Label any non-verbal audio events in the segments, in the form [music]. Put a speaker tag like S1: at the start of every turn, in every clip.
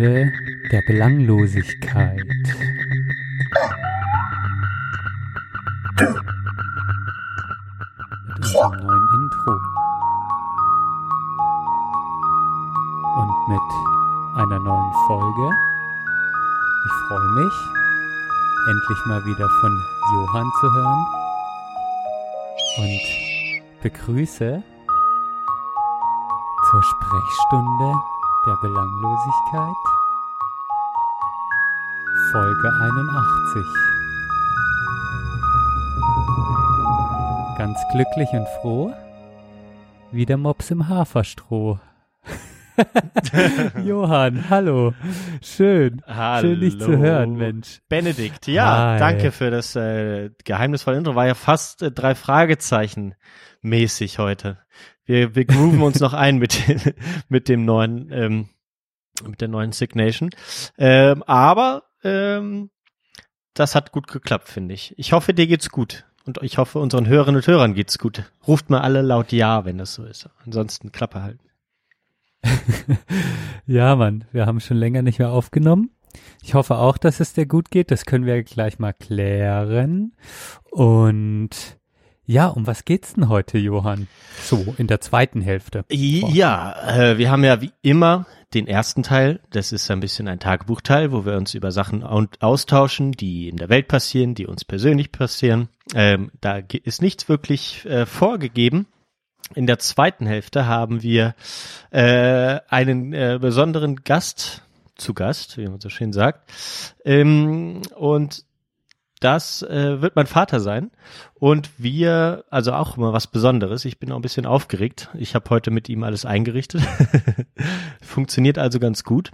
S1: Stunde der Belanglosigkeit. Mit unserem neuen Intro. Und mit einer neuen Folge. Ich freue mich, endlich mal wieder von Johann zu hören. Und begrüße zur Sprechstunde der Belanglosigkeit Folge 81. Ganz glücklich und froh, wie der Mops im Haferstroh. [laughs] Johann, hallo. Schön.
S2: Hallo.
S1: Schön, dich zu hören, Mensch.
S2: Benedikt, ja,
S1: Hi.
S2: danke für das äh, geheimnisvolle Intro. War ja fast äh, drei Fragezeichen mäßig heute. Wir, wir grooven uns noch ein mit, [laughs] mit dem neuen, ähm, mit der neuen Signation. Ähm, aber ähm, das hat gut geklappt, finde ich. Ich hoffe, dir geht's gut. Und ich hoffe, unseren Hörerinnen und Hörern geht's gut. Ruft mal alle laut Ja, wenn das so ist. Ansonsten Klappe halten. [laughs]
S1: Ja, Mann, wir haben schon länger nicht mehr aufgenommen. Ich hoffe auch, dass es dir gut geht. Das können wir gleich mal klären. Und ja, um was geht's denn heute, Johann? So, in der zweiten Hälfte.
S2: Ja, äh, wir haben ja wie immer den ersten Teil, das ist ein bisschen ein Tagebuchteil, wo wir uns über Sachen au- austauschen, die in der Welt passieren, die uns persönlich passieren. Ähm, da ist nichts wirklich äh, vorgegeben. In der zweiten Hälfte haben wir äh, einen äh, besonderen Gast zu Gast, wie man so schön sagt. Ähm, und das äh, wird mein Vater sein. Und wir, also auch immer was Besonderes. Ich bin auch ein bisschen aufgeregt. Ich habe heute mit ihm alles eingerichtet. [laughs] Funktioniert also ganz gut.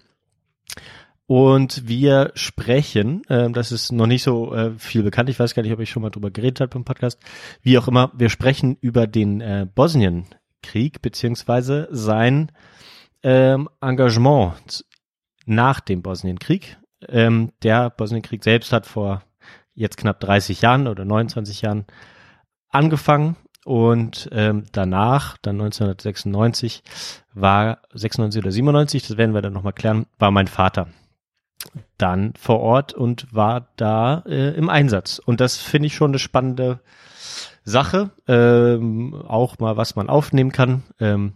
S2: Und wir sprechen, ähm, das ist noch nicht so äh, viel bekannt, ich weiß gar nicht, ob ich schon mal drüber geredet habe im Podcast, wie auch immer, wir sprechen über den äh, Bosnienkrieg beziehungsweise sein ähm, Engagement nach dem Bosnienkrieg. Ähm, der Bosnienkrieg selbst hat vor jetzt knapp 30 Jahren oder 29 Jahren angefangen und ähm, danach, dann 1996, war 96 oder 97, das werden wir dann nochmal klären, war mein Vater dann vor Ort und war da äh, im Einsatz. Und das finde ich schon eine spannende Sache, ähm, auch mal was man aufnehmen kann. Ähm,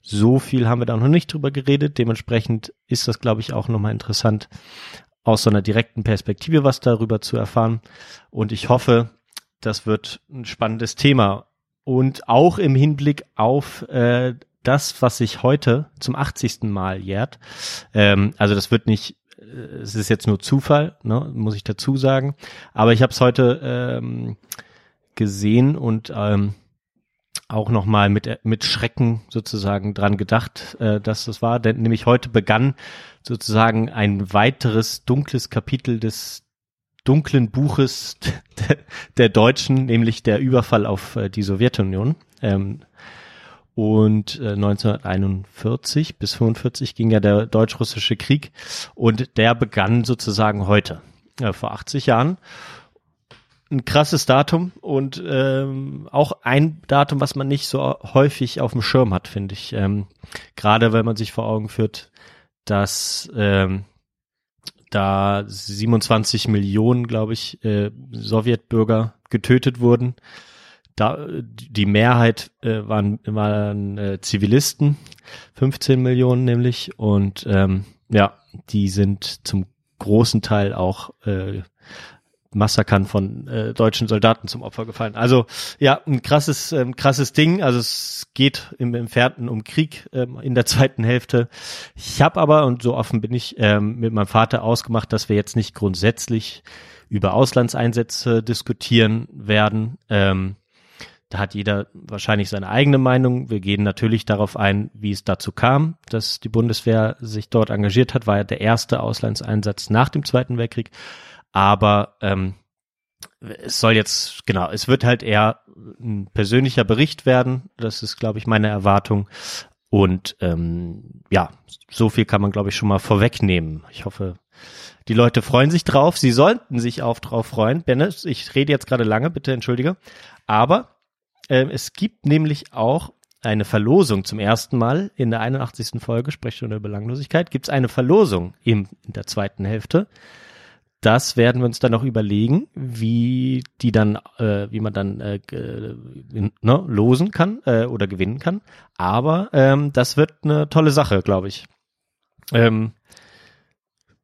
S2: so viel haben wir da noch nicht drüber geredet. Dementsprechend ist das, glaube ich, auch nochmal interessant, aus so einer direkten Perspektive was darüber zu erfahren. Und ich hoffe, das wird ein spannendes Thema. Und auch im Hinblick auf äh, das, was sich heute zum 80. Mal jährt. Ähm, also das wird nicht, äh, es ist jetzt nur Zufall, ne, muss ich dazu sagen. Aber ich habe es heute ähm, gesehen und ähm, auch nochmal mit, mit Schrecken sozusagen dran gedacht, äh, dass das war. Denn nämlich heute begann sozusagen ein weiteres dunkles Kapitel des dunklen Buches der, der Deutschen, nämlich der Überfall auf äh, die Sowjetunion. Ähm, und äh, 1941 bis 45 ging ja der deutsch-russische Krieg und der begann sozusagen heute, äh, vor 80 Jahren. Ein krasses Datum und ähm, auch ein Datum, was man nicht so häufig auf dem Schirm hat, finde ich. Ähm, Gerade wenn man sich vor Augen führt, dass ähm, da 27 Millionen, glaube ich, äh, Sowjetbürger getötet wurden. Da die Mehrheit äh, waren, waren äh, Zivilisten, 15 Millionen nämlich, und ähm, ja, die sind zum großen Teil auch äh, Massakern von äh, deutschen Soldaten zum Opfer gefallen. Also ja, ein krasses, ähm, krasses Ding. Also es geht im Entfernten um Krieg ähm, in der [laughs] zweiten Hälfte. Ich habe aber, und so offen bin ich, ähm, mit meinem Vater ausgemacht, dass wir jetzt nicht grundsätzlich über Auslandseinsätze diskutieren werden. Ähm, da hat jeder wahrscheinlich seine eigene Meinung. Wir gehen natürlich darauf ein, wie es dazu kam, dass die Bundeswehr sich dort engagiert hat. War ja der erste Auslandseinsatz nach dem Zweiten Weltkrieg. Aber ähm, es soll jetzt, genau, es wird halt eher ein persönlicher Bericht werden. Das ist, glaube ich, meine Erwartung. Und ähm, ja, so viel kann man, glaube ich, schon mal vorwegnehmen. Ich hoffe, die Leute freuen sich drauf. Sie sollten sich auch drauf freuen. Benne, ich rede jetzt gerade lange, bitte entschuldige. Aber ähm, es gibt nämlich auch eine Verlosung zum ersten Mal in der 81. Folge Sprechstunde über Belanglosigkeit. Gibt es eine Verlosung im, in der zweiten Hälfte. Das werden wir uns dann noch überlegen, wie die dann, äh, wie man dann äh, ne, losen kann äh, oder gewinnen kann. Aber ähm, das wird eine tolle Sache, glaube ich. Ähm,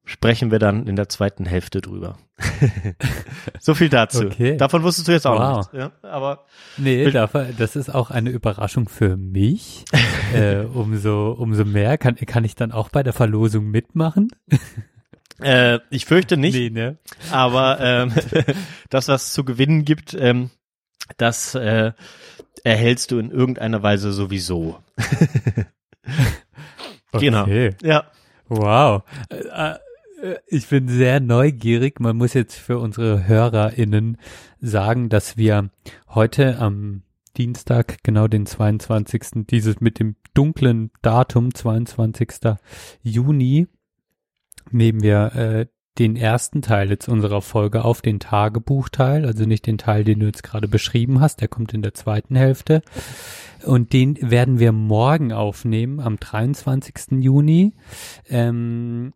S2: sprechen wir dann in der zweiten Hälfte drüber. [laughs] so viel dazu. Okay. Davon wusstest du jetzt auch wow. nicht. Ja, aber
S1: nee, das ist auch eine Überraschung für mich. [laughs] äh, umso, umso mehr kann, kann ich dann auch bei der Verlosung mitmachen.
S2: Äh, ich fürchte nicht. Nee, ne? Aber ähm, [laughs] das, was zu gewinnen gibt, ähm, das äh, erhältst du in irgendeiner Weise sowieso. [laughs]
S1: genau. Ja. Wow. Äh, äh, ich bin sehr neugierig. Man muss jetzt für unsere HörerInnen sagen, dass wir heute am Dienstag, genau den 22. dieses mit dem dunklen Datum, 22. Juni, nehmen wir äh, den ersten Teil jetzt unserer Folge auf, den Tagebuchteil, also nicht den Teil, den du jetzt gerade beschrieben hast, der kommt in der zweiten Hälfte. Und den werden wir morgen aufnehmen, am 23. Juni. Ähm,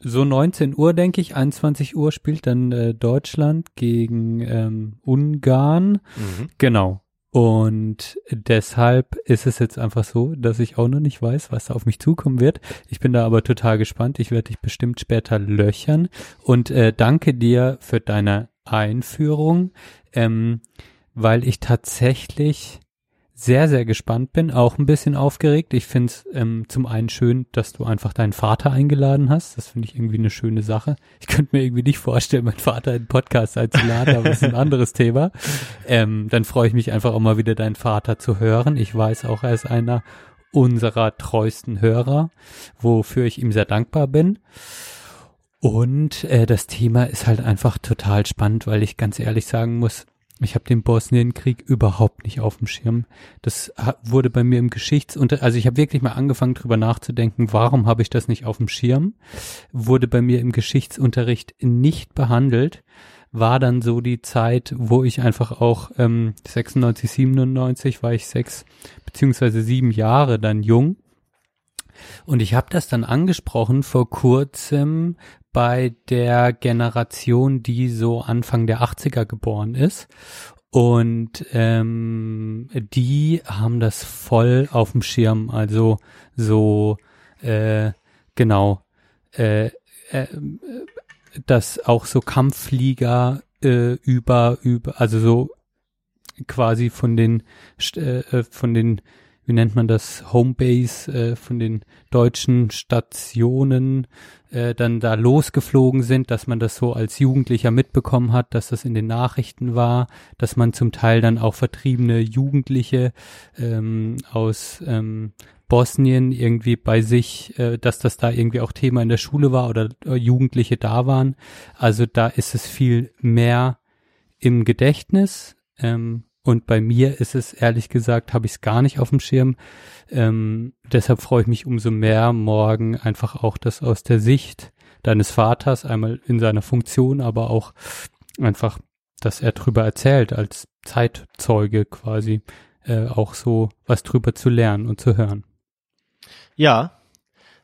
S1: so 19 Uhr, denke ich, 21 Uhr spielt dann äh, Deutschland gegen ähm, Ungarn. Mhm. Genau. Und deshalb ist es jetzt einfach so, dass ich auch noch nicht weiß, was da auf mich zukommen wird. Ich bin da aber total gespannt. Ich werde dich bestimmt später löchern. Und äh, danke dir für deine Einführung, ähm, weil ich tatsächlich sehr, sehr gespannt bin, auch ein bisschen aufgeregt. Ich finde es ähm, zum einen schön, dass du einfach deinen Vater eingeladen hast. Das finde ich irgendwie eine schöne Sache. Ich könnte mir irgendwie nicht vorstellen, meinen Vater in den Podcast einzuladen, aber das ist ein anderes [laughs] Thema. Ähm, dann freue ich mich einfach auch mal wieder deinen Vater zu hören. Ich weiß auch, er ist einer unserer treuesten Hörer, wofür ich ihm sehr dankbar bin. Und äh, das Thema ist halt einfach total spannend, weil ich ganz ehrlich sagen muss, ich habe den Bosnienkrieg überhaupt nicht auf dem Schirm. Das wurde bei mir im Geschichtsunterricht, also ich habe wirklich mal angefangen drüber nachzudenken, warum habe ich das nicht auf dem Schirm? Wurde bei mir im Geschichtsunterricht nicht behandelt. War dann so die Zeit, wo ich einfach auch ähm, 96, 97 war ich sechs beziehungsweise sieben Jahre dann jung. Und ich habe das dann angesprochen vor kurzem bei der Generation, die so Anfang der 80er geboren ist. Und ähm, die haben das voll auf dem Schirm. Also so, äh, genau, äh, äh, dass auch so Kampfflieger äh, über, über, also so quasi von den, äh, von den wie nennt man das, Homebase äh, von den deutschen Stationen äh, dann da losgeflogen sind, dass man das so als Jugendlicher mitbekommen hat, dass das in den Nachrichten war, dass man zum Teil dann auch vertriebene Jugendliche ähm, aus ähm, Bosnien irgendwie bei sich, äh, dass das da irgendwie auch Thema in der Schule war oder äh, Jugendliche da waren. Also da ist es viel mehr im Gedächtnis. Ähm, und bei mir ist es ehrlich gesagt, habe ich es gar nicht auf dem Schirm. Ähm, deshalb freue ich mich umso mehr morgen einfach auch das aus der Sicht deines Vaters, einmal in seiner Funktion, aber auch einfach, dass er drüber erzählt, als Zeitzeuge quasi, äh, auch so was drüber zu lernen und zu hören.
S2: Ja,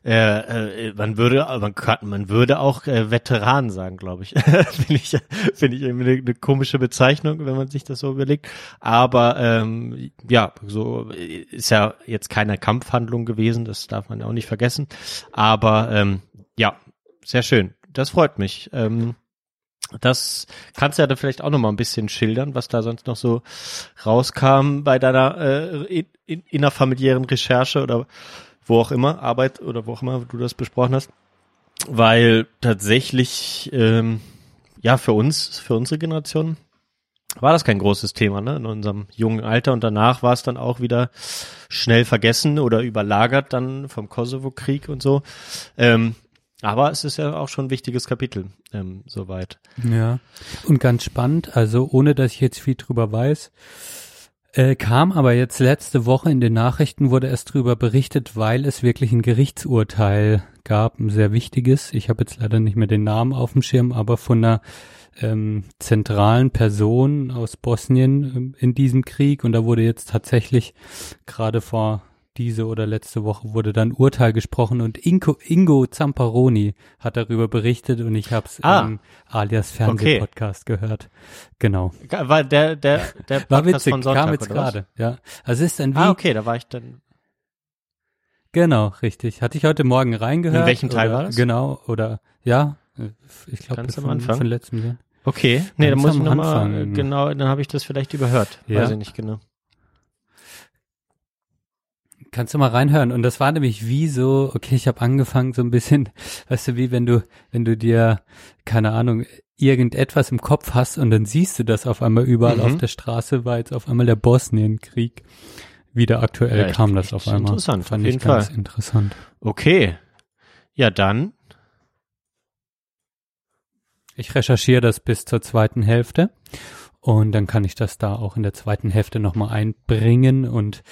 S2: äh, äh, man würde, man man würde auch äh, Veteran sagen, glaube ich. [laughs] Finde ich, finde ich irgendwie eine, eine, komische Bezeichnung, wenn man sich das so überlegt. Aber ähm, ja, so ist ja jetzt keine Kampfhandlung gewesen, das darf man auch nicht vergessen. Aber ähm, ja, sehr schön. Das freut mich. Ähm, das kannst du ja dann vielleicht auch noch mal ein bisschen schildern, was da sonst noch so rauskam bei deiner äh, in, in, innerfamiliären Recherche oder wo auch immer, Arbeit oder wo auch immer du das besprochen hast. Weil tatsächlich, ähm, ja, für uns, für unsere Generation war das kein großes Thema, ne? In unserem jungen Alter und danach war es dann auch wieder schnell vergessen oder überlagert dann vom Kosovo-Krieg und so. Ähm, aber es ist ja auch schon ein wichtiges Kapitel, ähm, soweit.
S1: Ja. Und ganz spannend, also ohne dass ich jetzt viel drüber weiß, äh, kam aber jetzt letzte Woche in den Nachrichten wurde erst drüber berichtet, weil es wirklich ein Gerichtsurteil gab, ein sehr wichtiges. Ich habe jetzt leider nicht mehr den Namen auf dem Schirm, aber von einer ähm, zentralen Personen aus Bosnien ähm, in diesem Krieg und da wurde jetzt tatsächlich gerade vor diese oder letzte Woche wurde dann Urteil gesprochen und Ingo, Ingo Zamparoni hat darüber berichtet und ich habe es
S2: Ah.
S1: im alias Fernsehpodcast gehört. Genau.
S2: War der, der, der
S1: War
S2: Podcast
S1: witzig,
S2: von Sonntag,
S1: kam jetzt gerade, ja. Also es ist ein wie,
S2: Ah, okay, da war ich dann.
S1: genau, richtig. Hatte ich heute Morgen reingehört.
S2: In welchem Teil
S1: oder,
S2: war das?
S1: Genau, oder, ja, ich glaube,
S2: Ganz am
S1: von,
S2: Anfang?
S1: von letztem Jahr.
S2: Okay, nee, dann muss ich nochmal, genau, dann habe ich das vielleicht überhört.
S1: Ja.
S2: Weiß ich nicht genau.
S1: Kannst du mal reinhören? Und das war nämlich wie so, okay, ich habe angefangen so ein bisschen, [laughs] weißt du, wie wenn du, wenn du dir, keine Ahnung, irgendetwas im Kopf hast und dann siehst du das auf einmal überall
S2: Mhm.
S1: auf der Straße, war jetzt auf einmal der Bosnienkrieg. Wieder aktuell
S2: Ja,
S1: kam das auf einmal.
S2: interessant,
S1: Fand
S2: auf
S1: ich
S2: jeden
S1: ganz
S2: Fall.
S1: interessant.
S2: Okay. Ja, dann.
S1: Ich recherchiere das bis zur zweiten Hälfte und dann kann ich das da auch in der zweiten Hälfte nochmal einbringen und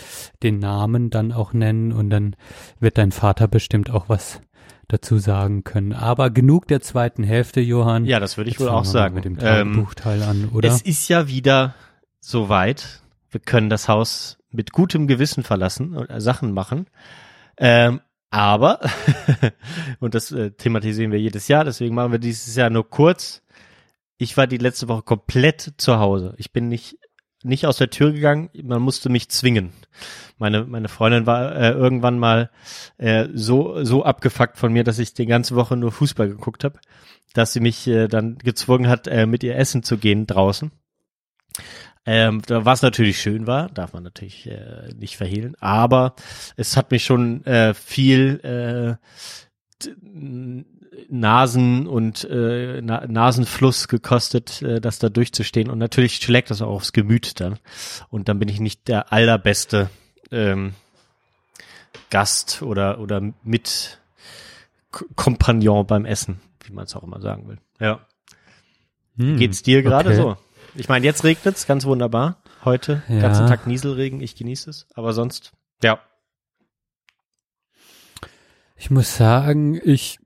S1: den Namen dann auch nennen und dann wird dein Vater bestimmt auch was dazu sagen können. Aber genug der zweiten Hälfte, Johann.
S2: Ja, das würde ich
S1: Jetzt
S2: wohl auch sagen.
S1: Mit dem
S2: Ähm,
S1: Tagebuchteil an, oder?
S2: Es ist ja wieder soweit. Wir können das Haus mit gutem Gewissen verlassen und äh, Sachen machen. Ähm, aber, [laughs] und das äh, thematisieren wir jedes Jahr, deswegen machen wir dieses Jahr nur kurz. Ich war die letzte Woche komplett zu Hause. Ich bin nicht, nicht aus der Tür gegangen, man musste mich zwingen. Meine, meine Freundin war äh, irgendwann mal äh, so, so abgefuckt von mir, dass ich die ganze Woche nur Fußball geguckt habe, dass sie mich äh, dann gezwungen hat, äh, mit ihr essen zu gehen draußen. Ähm, was natürlich schön war, darf man natürlich äh, nicht verhehlen, aber es hat mich schon äh, viel äh, Nasen und äh, Na Nasenfluss gekostet, äh, das da durchzustehen und natürlich schlägt das auch aufs Gemüt dann und dann bin ich nicht der allerbeste ähm, Gast oder oder mit K Kompagnon beim Essen, wie man es auch immer sagen will. Ja.
S1: Hm,
S2: Geht's dir gerade
S1: okay.
S2: so? Ich meine, jetzt regnet's ganz wunderbar. Heute,
S1: Ja.
S2: ganzen Tag Nieselregen, ich genieße es. Aber sonst, ja.
S1: Ich muss sagen, ich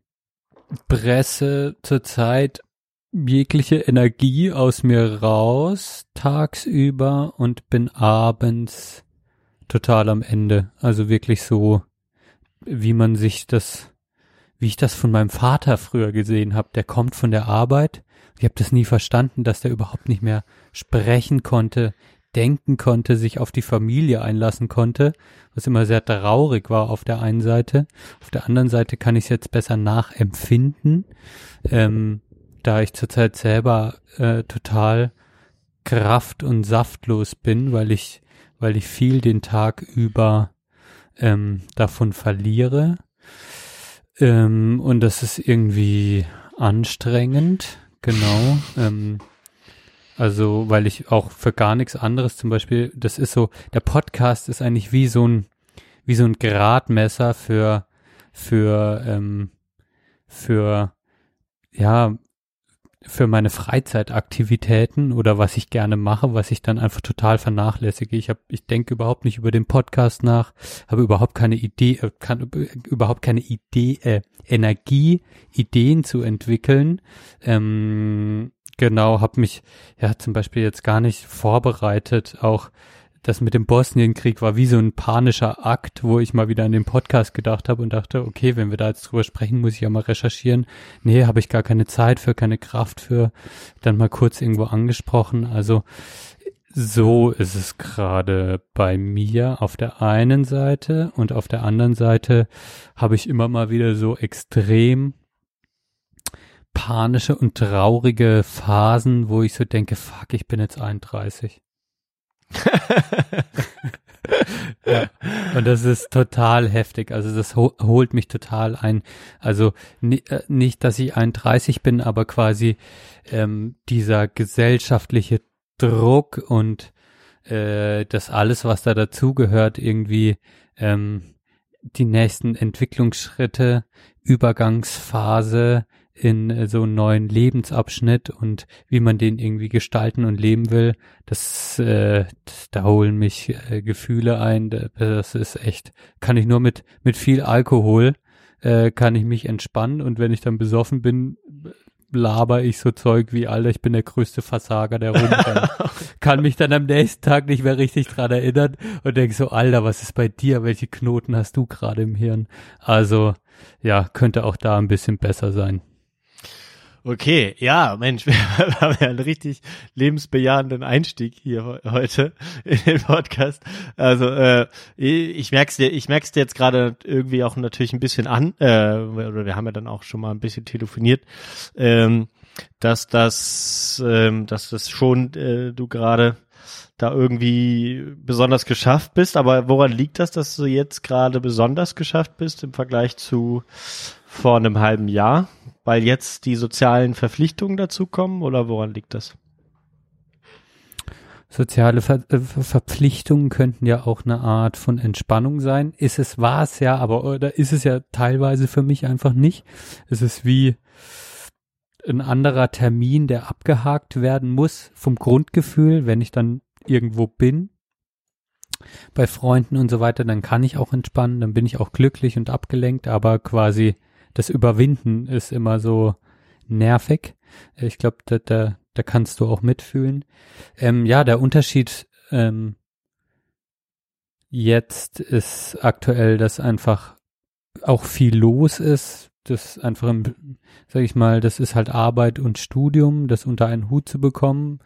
S1: presse zurzeit jegliche Energie aus mir raus tagsüber und bin abends total am Ende. Also wirklich so, wie man sich das, wie ich das von meinem Vater früher gesehen habe. Der kommt von der Arbeit. Ich habe das nie verstanden, dass der überhaupt nicht mehr sprechen konnte, denken konnte, sich auf die Familie einlassen konnte, was immer sehr traurig war auf der einen Seite. Auf der anderen Seite kann ich es jetzt besser nachempfinden, ähm, da ich zurzeit selber äh, total kraft- und saftlos bin, weil ich, weil ich viel den Tag über ähm, davon verliere. Ähm, und das ist irgendwie anstrengend, genau. Ähm, also, weil ich auch für gar nichts anderes zum Beispiel, das ist so, der Podcast ist eigentlich wie so ein, wie so ein Gradmesser für, für, ähm, für, ja, für meine Freizeitaktivitäten oder was ich gerne mache, was ich dann einfach total vernachlässige. Ich habe, ich denke überhaupt nicht über den Podcast nach, habe überhaupt keine Idee, äh, kann überhaupt keine Idee, äh, Energie, Ideen zu entwickeln. Ähm, genau, habe mich ja zum Beispiel jetzt gar nicht vorbereitet, auch das mit dem Bosnienkrieg war wie so ein panischer Akt, wo ich mal wieder an den Podcast gedacht habe und dachte, okay, wenn wir da jetzt drüber sprechen, muss ich ja mal recherchieren. Nee, habe ich gar keine Zeit für, keine Kraft für. Dann mal kurz irgendwo angesprochen. Also so ist es gerade bei mir auf der einen Seite und auf der anderen Seite habe ich immer mal wieder so extrem panische und traurige Phasen, wo ich so denke, fuck, ich bin jetzt 31. [laughs] ja. Und das ist total heftig. Also das ho holt mich total ein. Also äh, nicht, dass ich 31 bin, aber quasi ähm, dieser gesellschaftliche Druck und äh, das alles, was da dazugehört, irgendwie ähm, die nächsten Entwicklungsschritte, Übergangsphase in äh, so einen neuen Lebensabschnitt und wie man den irgendwie gestalten und leben will, das, äh, das da holen mich äh, Gefühle ein. Da- Das ist echt, kann ich nur mit mit viel Alkohol äh, kann ich mich entspannen und wenn ich dann besoffen bin, laber ich so Zeug wie, Alter, ich bin der größte Versager der Runde. [laughs] Kann mich dann am nächsten Tag nicht mehr richtig dran erinnern und denk so, Alter, was ist bei dir? Welche Knoten hast du gerade im Hirn? Also, ja, könnte auch da ein bisschen besser sein.
S2: Okay, ja, Mensch, [laughs] wir haben ja einen richtig lebensbejahenden Einstieg hier heute in den Podcast. Also äh, ich merk's dir, ich merk's dir jetzt gerade irgendwie auch natürlich ein bisschen an, äh, oder wir haben ja dann auch schon mal ein bisschen telefoniert, ähm, dass das, ähm, dass das schon äh, du gerade da irgendwie besonders geschafft bist. Aber woran liegt das, dass du jetzt gerade besonders geschafft bist im Vergleich zu vor einem halben Jahr? Weil jetzt die sozialen Verpflichtungen dazukommen oder woran liegt das?
S1: Soziale Ver äh, Verpflichtungen könnten ja auch eine Art von Entspannung sein. Ist es, war es ja, aber oder ist es ja teilweise für mich einfach nicht. Es ist wie ein anderer Termin, der abgehakt werden muss vom Grundgefühl, wenn ich dann irgendwo bin, bei Freunden und so weiter, dann kann ich auch entspannen, dann bin ich auch glücklich und abgelenkt, aber quasi das Überwinden ist immer so nervig. Ich glaube, da, da, da kannst du auch mitfühlen. Ähm, ja, der Unterschied ähm, jetzt ist aktuell, dass einfach auch viel los ist. Das einfach, im, sag ich mal, das ist halt Arbeit und Studium, das unter einen Hut zu bekommen.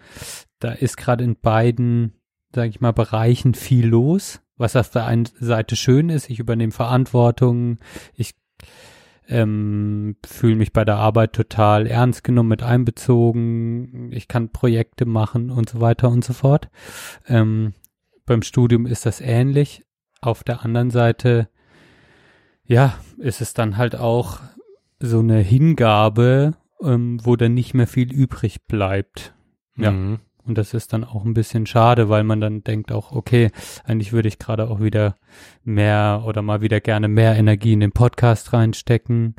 S1: Da ist gerade in beiden, sag ich mal, Bereichen viel los, was auf der einen Seite schön ist. Ich übernehme Verantwortung, ich ähm, fühle mich bei der Arbeit total ernst genommen, mit einbezogen, ich kann Projekte machen und so weiter und so fort. Ähm, beim Studium ist das ähnlich. Auf der anderen Seite, ja, ist es dann halt auch so eine Hingabe, ähm, wo dann nicht mehr viel übrig bleibt. Ja. Mhm. Und das ist dann auch ein bisschen schade, weil man dann denkt auch, okay, eigentlich würde ich gerade auch wieder mehr oder mal wieder gerne mehr Energie in den Podcast reinstecken.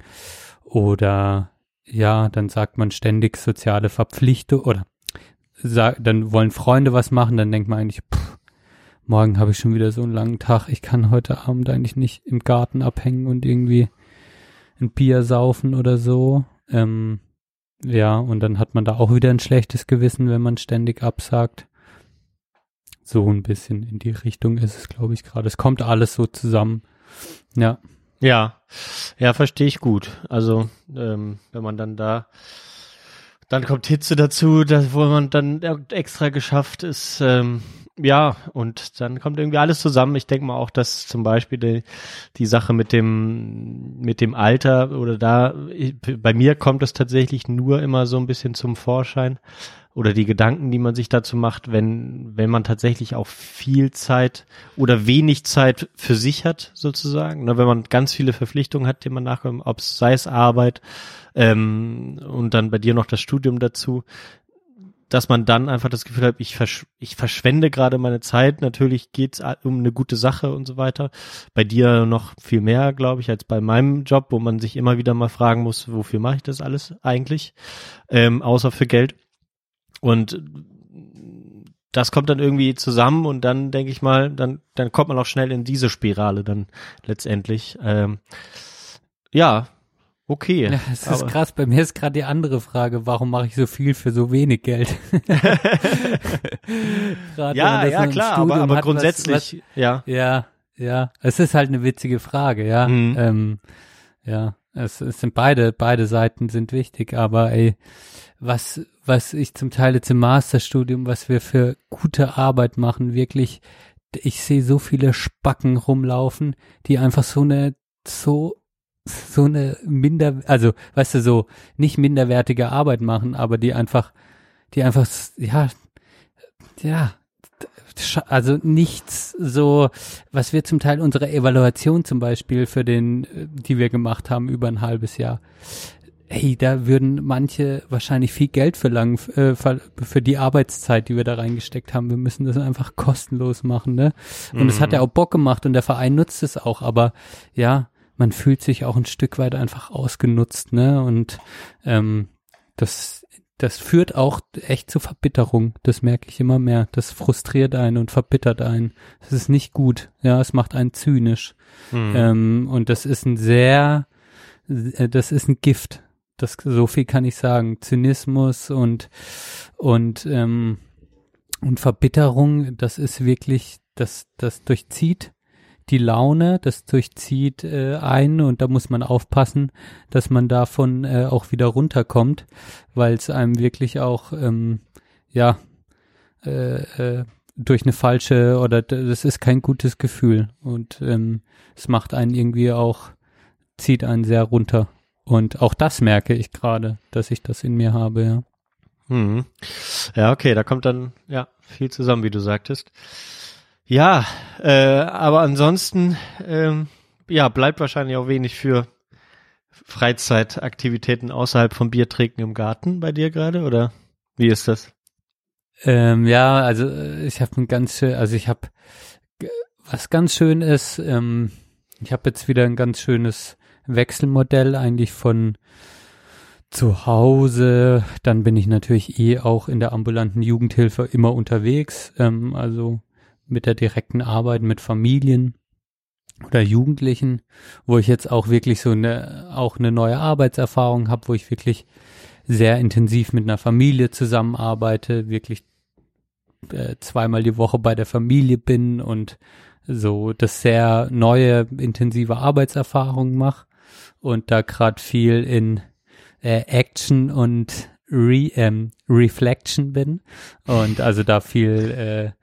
S1: Oder ja, dann sagt man ständig soziale Verpflichtung oder sag, dann wollen Freunde was machen, dann denkt man eigentlich, pff, morgen habe ich schon wieder so einen langen Tag, ich kann heute Abend eigentlich nicht im Garten abhängen und irgendwie ein Bier saufen oder so. Ähm, ja, und dann hat man da auch wieder ein schlechtes Gewissen, wenn man ständig absagt. So ein bisschen in die Richtung ist es, glaube ich, gerade. Es kommt alles so zusammen. Ja.
S2: Ja, ja, verstehe ich gut. Also, ähm, wenn man dann da, dann kommt Hitze dazu, da, wo man dann extra geschafft ist, ähm, ja, und dann kommt irgendwie alles zusammen. Ich denke mal auch, dass zum Beispiel die, die Sache mit dem, mit dem Alter oder da, bei mir kommt es tatsächlich nur immer so ein bisschen zum Vorschein oder die Gedanken, die man sich dazu macht, wenn, wenn man tatsächlich auch viel Zeit oder wenig Zeit für sich hat, sozusagen. Ne, wenn man ganz viele Verpflichtungen hat, die man nachkommt, ob es sei es Arbeit ähm, und dann bei dir noch das Studium dazu, dass man dann einfach das Gefühl hat, ich, versch ich verschwende gerade meine Zeit. Natürlich geht's um eine gute Sache und so weiter. Bei dir noch viel mehr, glaube ich, als bei meinem Job, wo man sich immer wieder mal fragen muss, wofür mache ich das alles eigentlich, ähm, außer für Geld. Und das kommt dann irgendwie zusammen und dann denke ich mal, dann, dann kommt man auch schnell in diese Spirale dann letztendlich. Ähm, ja, Okay.
S1: Ja, es ist krass. Bei mir ist gerade die andere Frage, warum mache ich so viel für so wenig Geld? [laughs]
S2: ja, ja, klar, aber, aber grundsätzlich,
S1: was, was, ja. Ja, ja. Es ist halt eine witzige Frage, ja. Mhm. Ähm, ja, es, es sind beide, beide Seiten sind wichtig, aber ey, was, was ich zum Teil jetzt im Masterstudium, was wir für gute Arbeit machen, wirklich, ich sehe so viele Spacken rumlaufen, die einfach so eine, so so eine minder, also weißt du, so nicht minderwertige Arbeit machen, aber die einfach, die einfach, ja, ja, also nichts so, was wir zum Teil unsere Evaluation zum Beispiel für den, die wir gemacht haben über ein halbes Jahr. Hey, da würden manche wahrscheinlich viel Geld verlangen äh, für die Arbeitszeit, die wir da reingesteckt haben. Wir müssen das einfach kostenlos machen, ne? Und es mhm. hat ja auch Bock gemacht und der Verein nutzt es auch, aber ja, man fühlt sich auch ein Stück weit einfach ausgenutzt, ne? Und ähm, das, das führt auch echt zu Verbitterung. Das merke ich immer mehr. Das frustriert einen und verbittert einen. Das ist nicht gut. Ja, es macht einen zynisch. Mhm. Ähm, und das ist ein sehr, äh, das ist ein Gift. das so viel kann ich sagen. Zynismus und und ähm, und Verbitterung, das ist wirklich, das das durchzieht die Laune, das durchzieht äh, ein und da muss man aufpassen, dass man davon äh, auch wieder runterkommt, weil es einem wirklich auch ähm, ja äh, äh, durch eine falsche oder das ist kein gutes Gefühl und ähm, es macht einen irgendwie auch zieht einen sehr runter und auch das merke ich gerade, dass ich das in mir habe, ja.
S2: Hm. Ja, okay, da kommt dann ja viel zusammen, wie du sagtest. Ja, äh, aber ansonsten, ähm, ja, bleibt wahrscheinlich auch wenig für Freizeitaktivitäten außerhalb vom Biertrinken im Garten bei dir gerade, oder wie ist das?
S1: Ähm, ja, also äh, ich habe ein ganz schön, also ich habe was ganz schön ist, ähm, ich habe jetzt wieder ein ganz schönes Wechselmodell eigentlich von zu Hause, dann bin ich natürlich eh auch in der ambulanten Jugendhilfe immer unterwegs, ähm, also mit der direkten Arbeit mit Familien oder Jugendlichen, wo ich jetzt auch wirklich so eine, auch eine neue Arbeitserfahrung habe, wo ich wirklich sehr intensiv mit einer Familie zusammenarbeite, wirklich äh, zweimal die Woche bei der Familie bin und so das sehr neue, intensive Arbeitserfahrung mache und da gerade viel in äh, Action und Re, ähm, Reflection bin und also da viel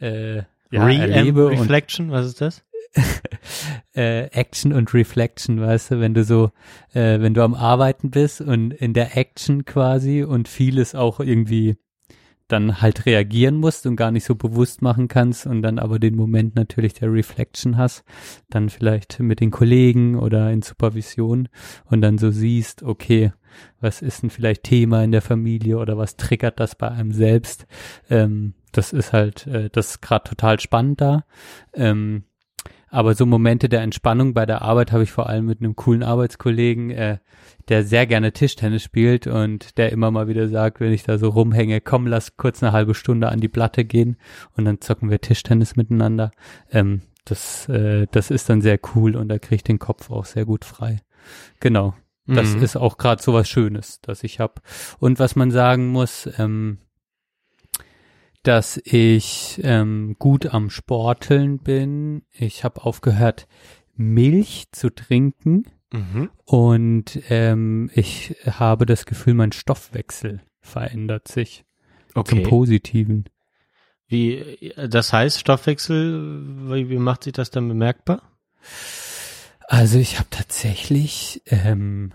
S1: äh, äh,
S2: ja, Re erlebe Reflection, was ist das? [laughs]
S1: äh, Action und Reflection, weißt du, wenn du so, äh, wenn du am Arbeiten bist und in der Action quasi und vieles auch irgendwie dann halt reagieren musst und gar nicht so bewusst machen kannst und dann aber den Moment natürlich der Reflection hast, dann vielleicht mit den Kollegen oder in Supervision und dann so siehst, okay, was ist denn vielleicht Thema in der Familie oder was triggert das bei einem selbst? Ähm, das ist halt, äh, das ist gerade total spannend da. Ähm, aber so Momente der Entspannung bei der Arbeit habe ich vor allem mit einem coolen Arbeitskollegen, äh, der sehr gerne Tischtennis spielt und der immer mal wieder sagt, wenn ich da so rumhänge, komm, lass kurz eine halbe Stunde an die Platte gehen und dann zocken wir Tischtennis miteinander. Ähm, das, äh, das ist dann sehr cool und da kriege ich den Kopf auch sehr gut frei. Genau. Das mhm. ist auch gerade so was Schönes, das ich habe. Und was man sagen muss, ähm, dass ich ähm, gut am Sporteln bin. Ich habe aufgehört, Milch zu trinken. Mhm. Und ähm, ich habe das Gefühl, mein Stoffwechsel verändert sich okay. zum Positiven.
S2: Wie, das heißt Stoffwechsel, wie, wie macht sich das dann bemerkbar?
S1: Also ich habe tatsächlich ähm,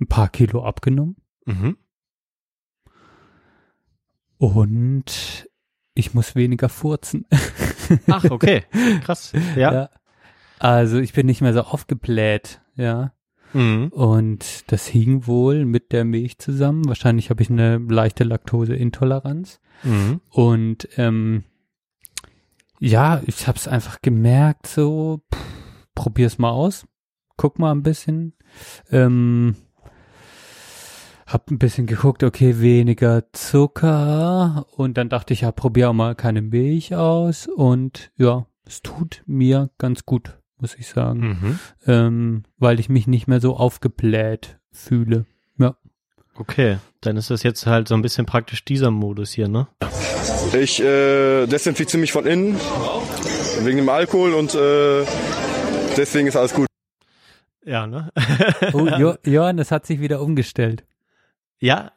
S1: ein paar Kilo abgenommen. Mhm. Und ich muss weniger furzen. [laughs]
S2: Ach, okay. [laughs] Krass. Ja. ja.
S1: Also ich bin nicht mehr so aufgebläht, ja. Mhm. Und das hing wohl mit der Milch zusammen. Wahrscheinlich habe ich eine leichte Laktoseintoleranz. Mhm. Und ähm, ja, ich habe es einfach gemerkt, so pff, probier's mal aus, guck mal ein bisschen. Ähm, hab ein bisschen geguckt, okay, weniger Zucker und dann dachte ich, ja, probier auch mal keine Milch aus und ja, es tut mir ganz gut, muss ich sagen, mhm. ähm, weil ich mich nicht mehr so aufgebläht fühle. Ja.
S2: Okay, dann ist das jetzt halt so ein bisschen praktisch dieser Modus hier, ne?
S3: Ich äh, desinfiziere mich von innen wegen dem Alkohol und äh, deswegen ist alles gut.
S2: Ja, ne?
S1: oh, jo [laughs] Johann, es hat sich wieder umgestellt.
S2: Ja?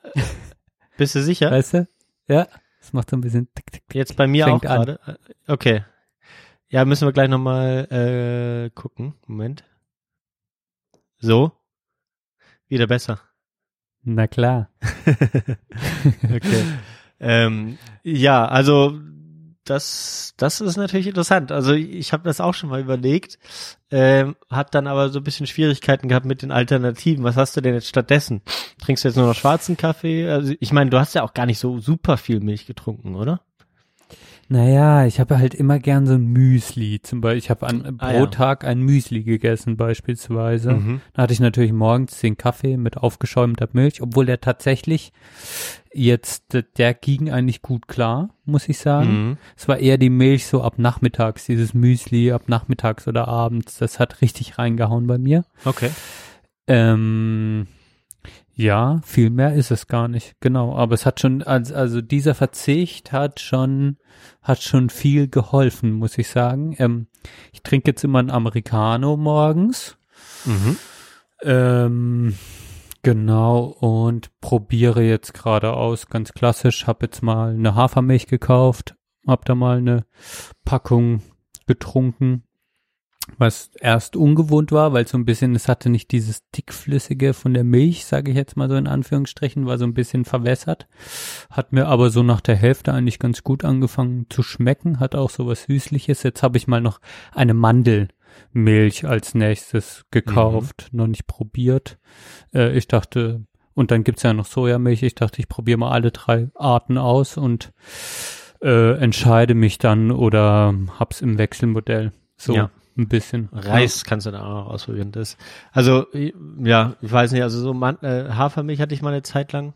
S2: Bist du sicher?
S1: Weißt du? Ja. Das macht so ein bisschen.
S2: Tick, tick, Jetzt bei mir auch gerade. Okay. Ja, müssen wir gleich nochmal äh, gucken. Moment. So. Wieder besser.
S1: Na klar. [laughs]
S2: okay. ähm, ja, also das, das ist natürlich interessant. Also ich habe das auch schon mal überlegt, ähm, hat dann aber so ein bisschen Schwierigkeiten gehabt mit den Alternativen. Was hast du denn jetzt stattdessen? Trinkst du jetzt nur noch schwarzen Kaffee? Also ich meine, du hast ja auch gar nicht so super viel Milch getrunken, oder?
S1: Naja, ich habe halt immer gern so ein Müsli. Zum Beispiel, ich habe an ah, pro ja. Tag ein Müsli gegessen beispielsweise. Mhm. Da hatte ich natürlich morgens den Kaffee mit aufgeschäumter Milch, obwohl der tatsächlich jetzt, der ging eigentlich gut klar, muss ich sagen. Mhm. Es war eher die Milch so ab nachmittags, dieses Müsli ab nachmittags oder abends. Das hat richtig reingehauen bei mir.
S2: Okay.
S1: Ähm, Ja, viel mehr ist es gar nicht, genau. Aber es hat schon, also, also dieser Verzicht hat schon, hat schon viel geholfen, muss ich sagen. Ähm, ich trinke jetzt immer einen Americano morgens.
S2: Mhm.
S1: Ähm, genau, und probiere jetzt gerade aus, ganz klassisch, habe jetzt mal eine Hafermilch gekauft, hab da mal eine Packung getrunken was erst ungewohnt war, weil so ein bisschen, es hatte nicht dieses dickflüssige von der Milch, sage ich jetzt mal so in Anführungsstrichen, war so ein bisschen verwässert. Hat mir aber so nach der Hälfte eigentlich ganz gut angefangen zu schmecken, hat auch so was Süßliches. Jetzt habe ich mal noch eine Mandelmilch als nächstes gekauft, mhm. noch nicht probiert. Äh, ich dachte, und dann gibt's ja noch Sojamilch, ich dachte, ich probiere mal alle drei Arten aus und äh, entscheide mich dann oder hab's im Wechselmodell. So. Ja ein bisschen.
S2: Reis ja. kannst du da auch noch ausprobieren. Das, also, ja, ich weiß nicht, also so Man äh, Hafermilch hatte ich mal eine Zeit lang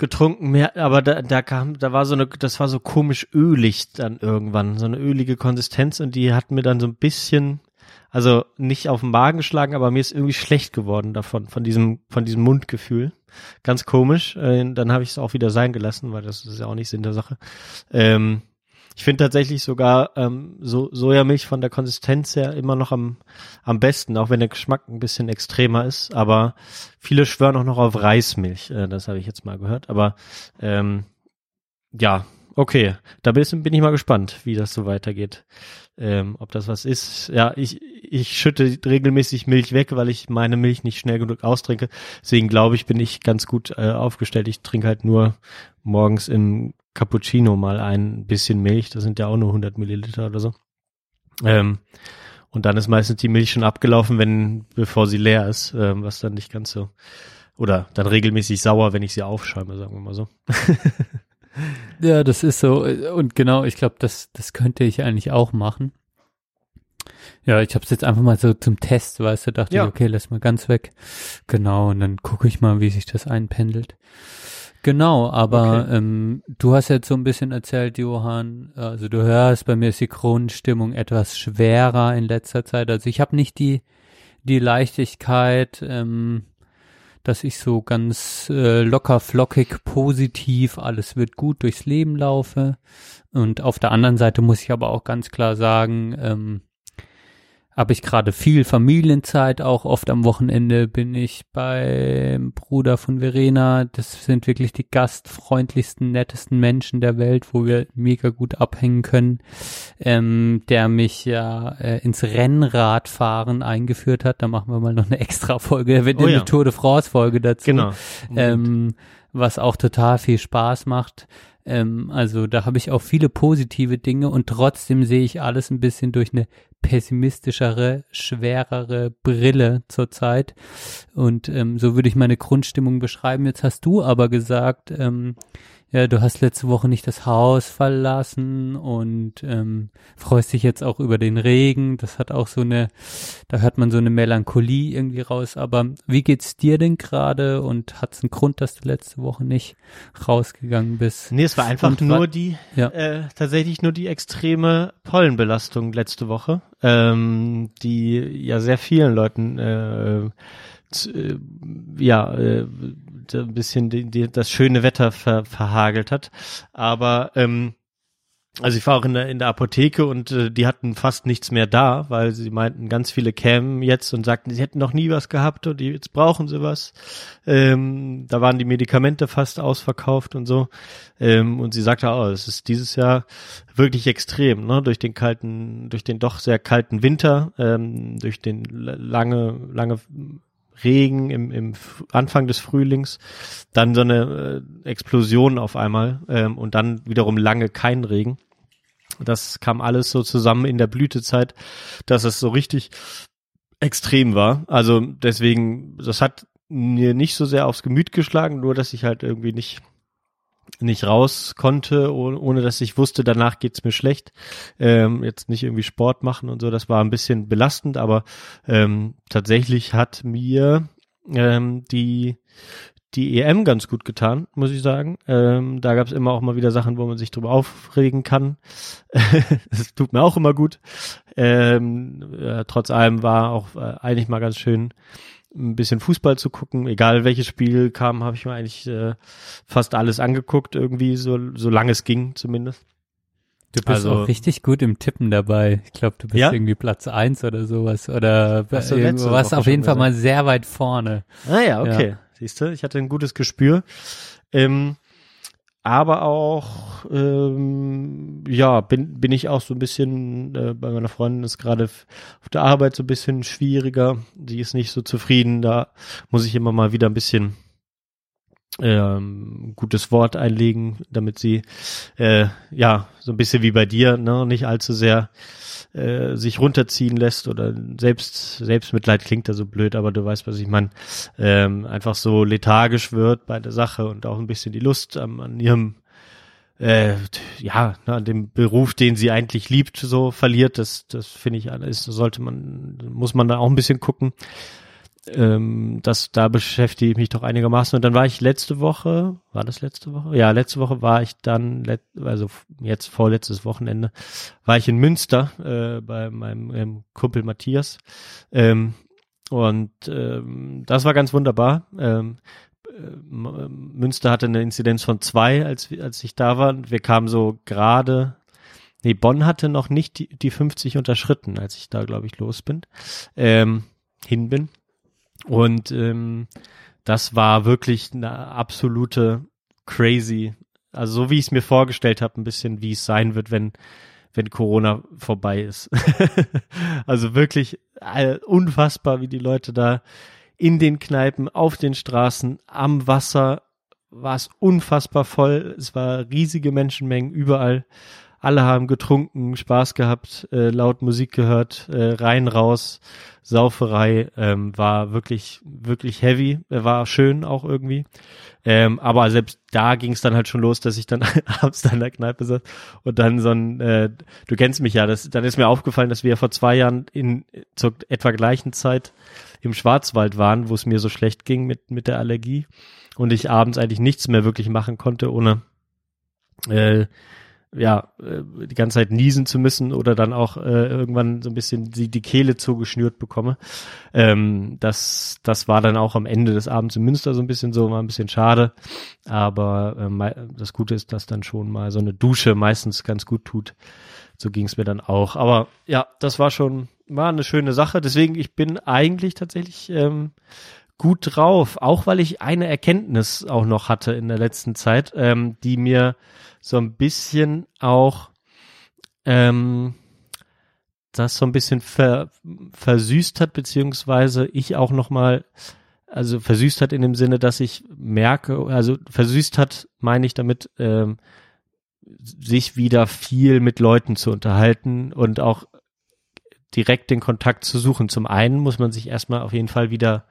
S2: getrunken, mehr, aber da, da kam, da war so eine, das war so komisch ölig dann irgendwann, so eine ölige Konsistenz und die hat mir dann so ein bisschen, also nicht auf den Magen geschlagen, aber mir ist irgendwie schlecht geworden davon, von diesem, von diesem Mundgefühl. Ganz komisch. Äh, dann habe ich es auch wieder sein gelassen, weil das ist ja auch nicht Sinn der Sache. Ähm, ich finde tatsächlich sogar ähm, so Sojamilch von der Konsistenz her immer noch am, am besten, auch wenn der Geschmack ein bisschen extremer ist. Aber viele schwören auch noch auf Reismilch. Äh, das habe ich jetzt mal gehört. Aber ähm, ja, okay. Da bin, ich mal gespannt, wie das so weitergeht. Ähm, ob das was ist. Ja, ich, ich schütte regelmäßig Milch weg, weil ich meine Milch nicht schnell genug austrinke. Deswegen glaube ich, bin ich ganz gut äh, aufgestellt. Ich trinke halt nur morgens im Cappuccino mal ein bisschen Milch, das sind ja auch nur 100 Milliliter oder so. Ähm, und dann ist meistens die Milch schon abgelaufen, wenn, bevor sie leer ist, ähm, was dann nicht ganz so, oder dann regelmäßig sauer, wenn ich sie aufschäume, sagen wir mal so. [laughs]
S1: ja, das ist so. Und genau, ich glaube, das, das könnte ich eigentlich auch machen. Ja, ich habe es jetzt einfach mal so zum Test, weißt du, dachte ja. ich, okay, lass mal ganz weg. Genau, und dann gucke ich mal, wie sich das einpendelt. Genau, aber okay. ähm, du hast jetzt so ein bisschen erzählt, Johann, also du hörst, bei mir ist die Grundstimmung etwas schwerer in letzter Zeit. Also ich habe nicht die, die Leichtigkeit, ähm, dass ich so ganz äh, locker, flockig, positiv, alles wird gut durchs Leben laufe. Und auf der anderen Seite muss ich aber auch ganz klar sagen, ähm, habe ich gerade viel Familienzeit, auch oft am Wochenende bin ich beim Bruder von Verena. Das sind wirklich die gastfreundlichsten, nettesten Menschen der Welt, wo wir mega gut abhängen können. Ähm, der mich ja äh, ins Rennradfahren eingeführt hat. Da machen wir mal noch eine extra Folge. Da wird oh, eine ja. Tour de France Folge dazu.
S2: Genau.
S1: Ähm, was auch total viel Spaß macht. Ähm, also da habe ich auch viele positive Dinge und trotzdem sehe ich alles ein bisschen durch eine pessimistischere, schwerere Brille zurzeit. Und ähm, so würde ich meine Grundstimmung beschreiben. Jetzt hast du aber gesagt, ähm, ja, du hast letzte Woche nicht das Haus verlassen und ähm, freust dich jetzt auch über den Regen. Das hat auch so eine, da hört man so eine Melancholie irgendwie raus. Aber wie geht's dir denn gerade und hat's einen Grund, dass du letzte Woche nicht rausgegangen bist?
S2: Nee, es war einfach und nur die, ja. äh, tatsächlich nur die extreme Pollenbelastung letzte Woche, ähm, die ja sehr vielen Leuten äh, äh, ja, äh, ein bisschen die, die, das schöne Wetter ver, verhagelt hat. Aber ähm, also ich war auch in der, in der Apotheke und äh, die hatten fast nichts mehr da, weil sie meinten, ganz viele kämen jetzt und sagten, sie hätten noch nie was gehabt und jetzt brauchen sie was. Ähm, da waren die Medikamente fast ausverkauft und so. Ähm, und sie sagte, oh, es ist dieses Jahr wirklich extrem, ne? Durch den kalten, durch den doch sehr kalten Winter, ähm, durch den lange, lange Regen im, im Anfang des Frühlings, dann so eine äh, Explosion auf einmal ähm, und dann wiederum lange kein Regen. Das kam alles so zusammen in der Blütezeit, dass es so richtig extrem war. Also deswegen, das hat mir nicht so sehr aufs Gemüt geschlagen, nur dass ich halt irgendwie nicht nicht raus konnte, ohne dass ich wusste, danach geht's mir schlecht. Ähm, jetzt nicht irgendwie Sport machen und so, das war ein bisschen belastend, aber ähm, tatsächlich hat mir ähm, die die EM ganz gut getan, muss ich sagen. Ähm, da gab's immer auch mal wieder Sachen, wo man sich drüber aufregen kann. [laughs] das tut mir auch immer gut. Ähm, äh, trotz allem war auch äh, eigentlich mal ganz schön ein bisschen Fußball zu gucken. Egal welches Spiel kam, habe ich mir eigentlich äh, fast alles angeguckt, irgendwie, so, solange es ging zumindest.
S1: Du bist
S2: Also-
S1: auch richtig gut im Tippen dabei. Ich glaube, du bist
S2: Ja?
S1: irgendwie Platz eins oder sowas. Oder
S2: Hast du
S1: äh, warst auf jeden Fall mal sehr weit vorne.
S2: Ah ja, okay. Siehst du, ich hatte ein gutes Gespür. Ähm, aber auch, ähm, ja, bin, bin ich auch so ein bisschen, äh, bei meiner Freundin ist gerade auf der Arbeit so ein bisschen schwieriger. Die ist nicht so zufrieden. Da muss ich immer mal wieder ein bisschen ähm, gutes Wort einlegen, damit sie äh, ja so ein bisschen wie bei dir, ne, nicht allzu sehr äh, sich runterziehen lässt oder selbst Selbstmitleid klingt da so blöd, aber du weißt, was ich meine, ähm, einfach so lethargisch wird bei der Sache und auch ein bisschen die Lust am, an ihrem äh, ja, ne, an dem Beruf, den sie eigentlich liebt, so verliert, das, das finde ich, ist, sollte man, muss man da auch ein bisschen gucken. Ähm, das, da beschäftige ich mich doch einigermaßen. Und dann war ich letzte Woche, war das letzte Woche? Ja, letzte Woche war ich dann, also jetzt vorletztes Wochenende, war ich in Münster äh, bei meinem ähm, Kumpel Matthias. Ähm, und ähm, das war ganz wunderbar. Ähm, äh, Münster hatte eine Inzidenz von zwei, als, als ich da war. Wir kamen so gerade, nee, Bonn hatte noch nicht die, die 50 unterschritten, als ich da, glaube ich, los bin, ähm, hin bin. Und ähm, das war wirklich eine absolute crazy, also so wie ich es mir vorgestellt habe, ein bisschen wie es sein wird, wenn wenn Corona vorbei ist. [laughs] also wirklich äh, unfassbar, wie die Leute da in den Kneipen, auf den Straßen, am Wasser, war es unfassbar voll. Es war riesige Menschenmengen überall. Alle haben getrunken, Spaß gehabt, äh, laut Musik gehört, äh, rein, raus, Sauferei, ähm, war wirklich, wirklich heavy, äh, war schön auch irgendwie. Ähm, aber selbst da ging es dann halt schon los, dass ich dann [laughs] abends da in der Kneipe saß und dann so ein, äh, du kennst mich ja, das, dann ist mir aufgefallen, dass wir vor zwei Jahren in zur etwa gleichen Zeit im Schwarzwald waren, wo es mir so schlecht ging mit, mit der Allergie und ich abends eigentlich nichts mehr wirklich machen konnte, ohne äh, ja, äh, die ganze Zeit niesen zu müssen oder dann auch äh, irgendwann so ein bisschen die, die Kehle zugeschnürt bekomme. Ähm, das, das war dann auch am Ende des Abends in Münster so ein bisschen so, war ein bisschen schade. Aber äh, mei- das Gute ist, dass dann schon mal so eine Dusche meistens ganz gut tut. So ging es mir dann auch. Aber ja, das war schon, war eine schöne Sache. Deswegen, ich bin eigentlich tatsächlich ähm, gut drauf, auch weil ich eine Erkenntnis auch noch hatte in der letzten Zeit, ähm, die mir so ein bisschen auch ähm, das so ein bisschen ver, versüßt hat, beziehungsweise ich auch noch mal, also versüßt hat in dem Sinne, dass ich merke, also versüßt hat, meine ich damit, ähm, sich wieder viel mit Leuten zu unterhalten und auch direkt den Kontakt zu suchen. Zum einen muss man sich erstmal auf jeden Fall wieder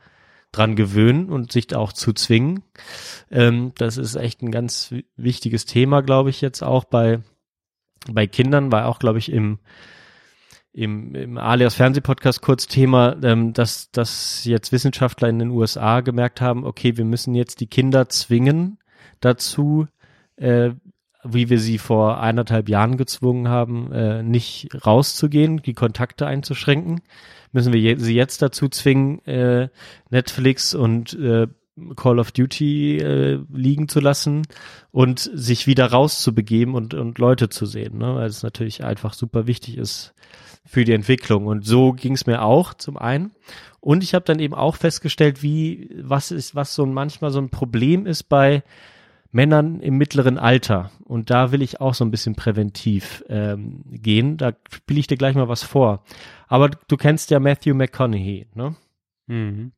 S2: dran gewöhnen und sich da auch zu zwingen. Ähm, das ist echt ein ganz wi- wichtiges Thema, glaube ich, jetzt auch bei, bei Kindern, war auch, glaube ich, im, im, im Alias Fernsehpodcast kurz Thema, ähm, dass, dass jetzt Wissenschaftler in den USA gemerkt haben, okay, wir müssen jetzt die Kinder zwingen dazu, äh, wie wir sie vor eineinhalb Jahren gezwungen haben, äh, nicht rauszugehen, die Kontakte einzuschränken, müssen wir je sie jetzt dazu zwingen, äh, Netflix und äh, Call of Duty äh, liegen zu lassen und sich wieder rauszubegeben und, und Leute zu sehen, ne? weil es natürlich einfach super wichtig ist für die Entwicklung. Und so ging es mir auch zum einen. Und ich habe dann eben auch festgestellt, wie, was ist, was so manchmal so ein Problem ist bei Männern im mittleren Alter. Und da will ich auch so ein bisschen präventiv ähm, gehen. Da spiele ich dir gleich mal was vor. Aber du kennst ja Matthew McConaughey, ne?
S1: Mhm.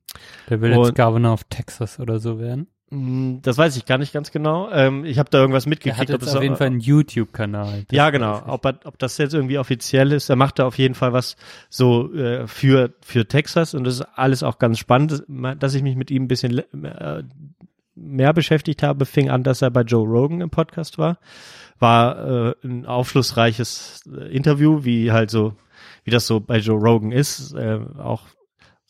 S1: Der will
S2: Und-
S1: jetzt Governor of Texas oder so werden.
S2: Mm, Das weiß ich gar nicht ganz genau. Ähm, ich habe da irgendwas mitgekriegt.
S1: hat jetzt auf jeden Fall einen YouTube-Kanal.
S2: Ja, genau. Ob, er, ob das jetzt irgendwie offiziell ist, er macht da auf jeden Fall was so äh, für für Texas und das ist alles auch ganz spannend, dass ich mich mit ihm ein bisschen äh, mehr beschäftigt habe, fing an, dass er bei Joe Rogan im Podcast war. War äh, ein aufschlussreiches äh, Interview, wie halt so, wie das so bei Joe Rogan ist, äh, auch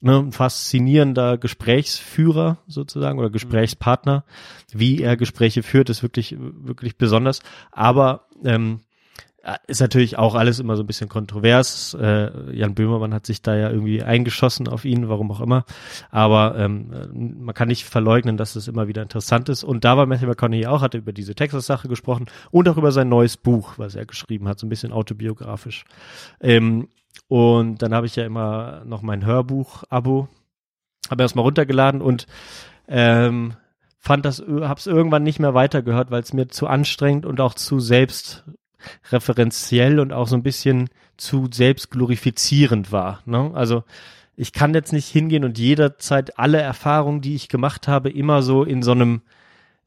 S2: ne, ein faszinierender Gesprächsführer sozusagen oder Gesprächspartner. Wie er Gespräche führt, ist wirklich, wirklich besonders. Aber ähm, ist natürlich auch alles immer so ein bisschen kontrovers. Äh, Jan Böhmermann hat sich da ja irgendwie eingeschossen auf ihn, warum auch immer. Aber ähm, man kann nicht verleugnen, dass es immer wieder interessant ist. Und da war Matthew McConaughey auch, hat über diese Texas-Sache gesprochen und auch über sein neues Buch, was er geschrieben hat, so ein bisschen autobiografisch. Ähm, und dann habe ich ja immer noch mein Hörbuch-Abo, habe erst mal runtergeladen und ähm, fand das, hab's irgendwann nicht mehr weitergehört, weil es mir zu anstrengend und auch zu selbstreferenziell und auch so ein bisschen zu selbstglorifizierend war. Ne? Also ich kann jetzt nicht hingehen und jederzeit alle Erfahrungen, die ich gemacht habe, immer so in so einem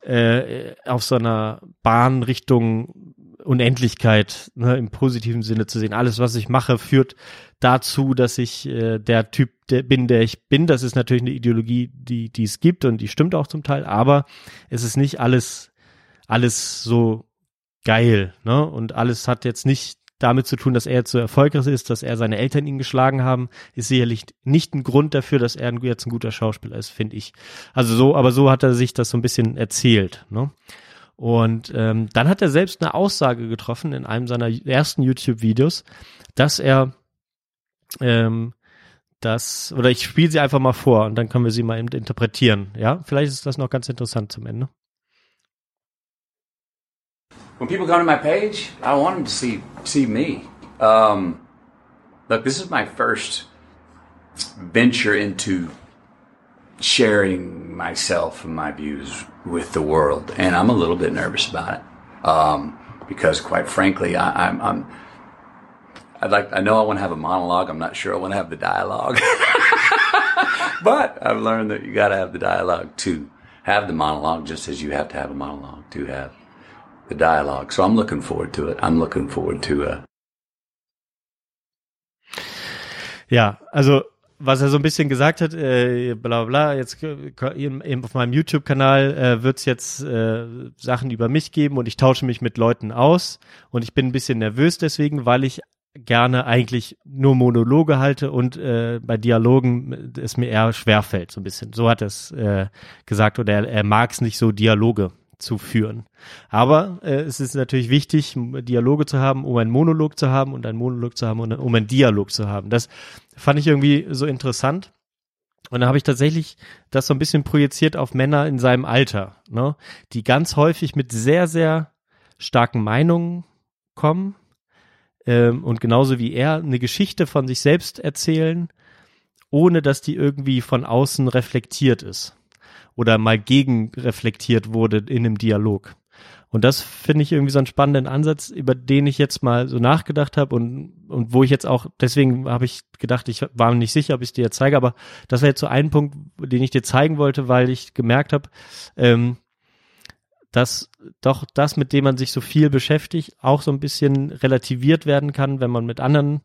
S2: äh, auf so einer Bahn Richtung Unendlichkeit ne, im positiven Sinne zu sehen. Alles, was ich mache, führt dazu, dass ich äh, der Typ der bin, der ich bin. Das ist natürlich eine Ideologie, die, die es gibt und die stimmt auch zum Teil, aber es ist nicht alles, alles so geil, ne? Und alles hat jetzt nicht damit zu tun, dass er jetzt so erfolgreich ist, dass er seine Eltern ihn geschlagen haben, ist sicherlich nicht ein Grund dafür, dass er jetzt ein guter Schauspieler ist, finde ich. Also so, aber so hat er sich das so ein bisschen erzählt, ne? Und ähm, dann hat er selbst eine Aussage getroffen in einem seiner ersten YouTube-Videos, dass er ähm, das, oder ich spiele sie einfach mal vor und dann können wir sie mal interpretieren. Ja, vielleicht ist das noch ganz interessant zum Ende.
S4: When people come to my page, I want them to see see me. Um, look, this is my first venture into sharing myself and my views with the world, and I'm a little bit nervous about it um, because, quite frankly, I, I'm, I'm I'd like I know I want to have a monologue. I'm not sure I want to have the dialogue, [laughs] but I've learned that you got to have the dialogue to have the monologue, just as you have to have a monologue to have the dialogue. So I'm looking forward to it. I'm looking forward to uh,
S2: Ja, also was er so ein bisschen gesagt hat, äh, bla bla, jetzt eben auf meinem YouTube-Kanal äh, wird es jetzt äh, Sachen über mich geben und ich tausche mich mit Leuten aus und ich bin ein bisschen nervös deswegen, weil ich gerne eigentlich nur Monologe halte und äh, bei Dialogen es mir eher schwerfällt, so ein bisschen. So hat er es äh, gesagt oder er, er mag es nicht so, Dialoge zu führen. Aber äh, es ist natürlich wichtig, Dialoge zu haben, um einen Monolog zu haben und einen Monolog zu haben und um einen Dialog zu haben. Das fand ich irgendwie so interessant. Und da habe ich tatsächlich das so ein bisschen projiziert auf Männer in seinem Alter, ne? die ganz häufig mit sehr, sehr starken Meinungen kommen ähm, und genauso wie er eine Geschichte von sich selbst erzählen, ohne dass die irgendwie von außen reflektiert ist oder mal gegen wurde in einem Dialog. Und das finde ich irgendwie so einen spannenden Ansatz, über den ich jetzt mal so nachgedacht habe und, und wo ich jetzt auch, deswegen habe ich gedacht, ich war mir nicht sicher, ob ich es dir zeige, aber das war jetzt so ein Punkt, den ich dir zeigen wollte, weil ich gemerkt habe, ähm, dass doch das, mit dem man sich so viel beschäftigt, auch so ein bisschen relativiert werden kann, wenn man mit anderen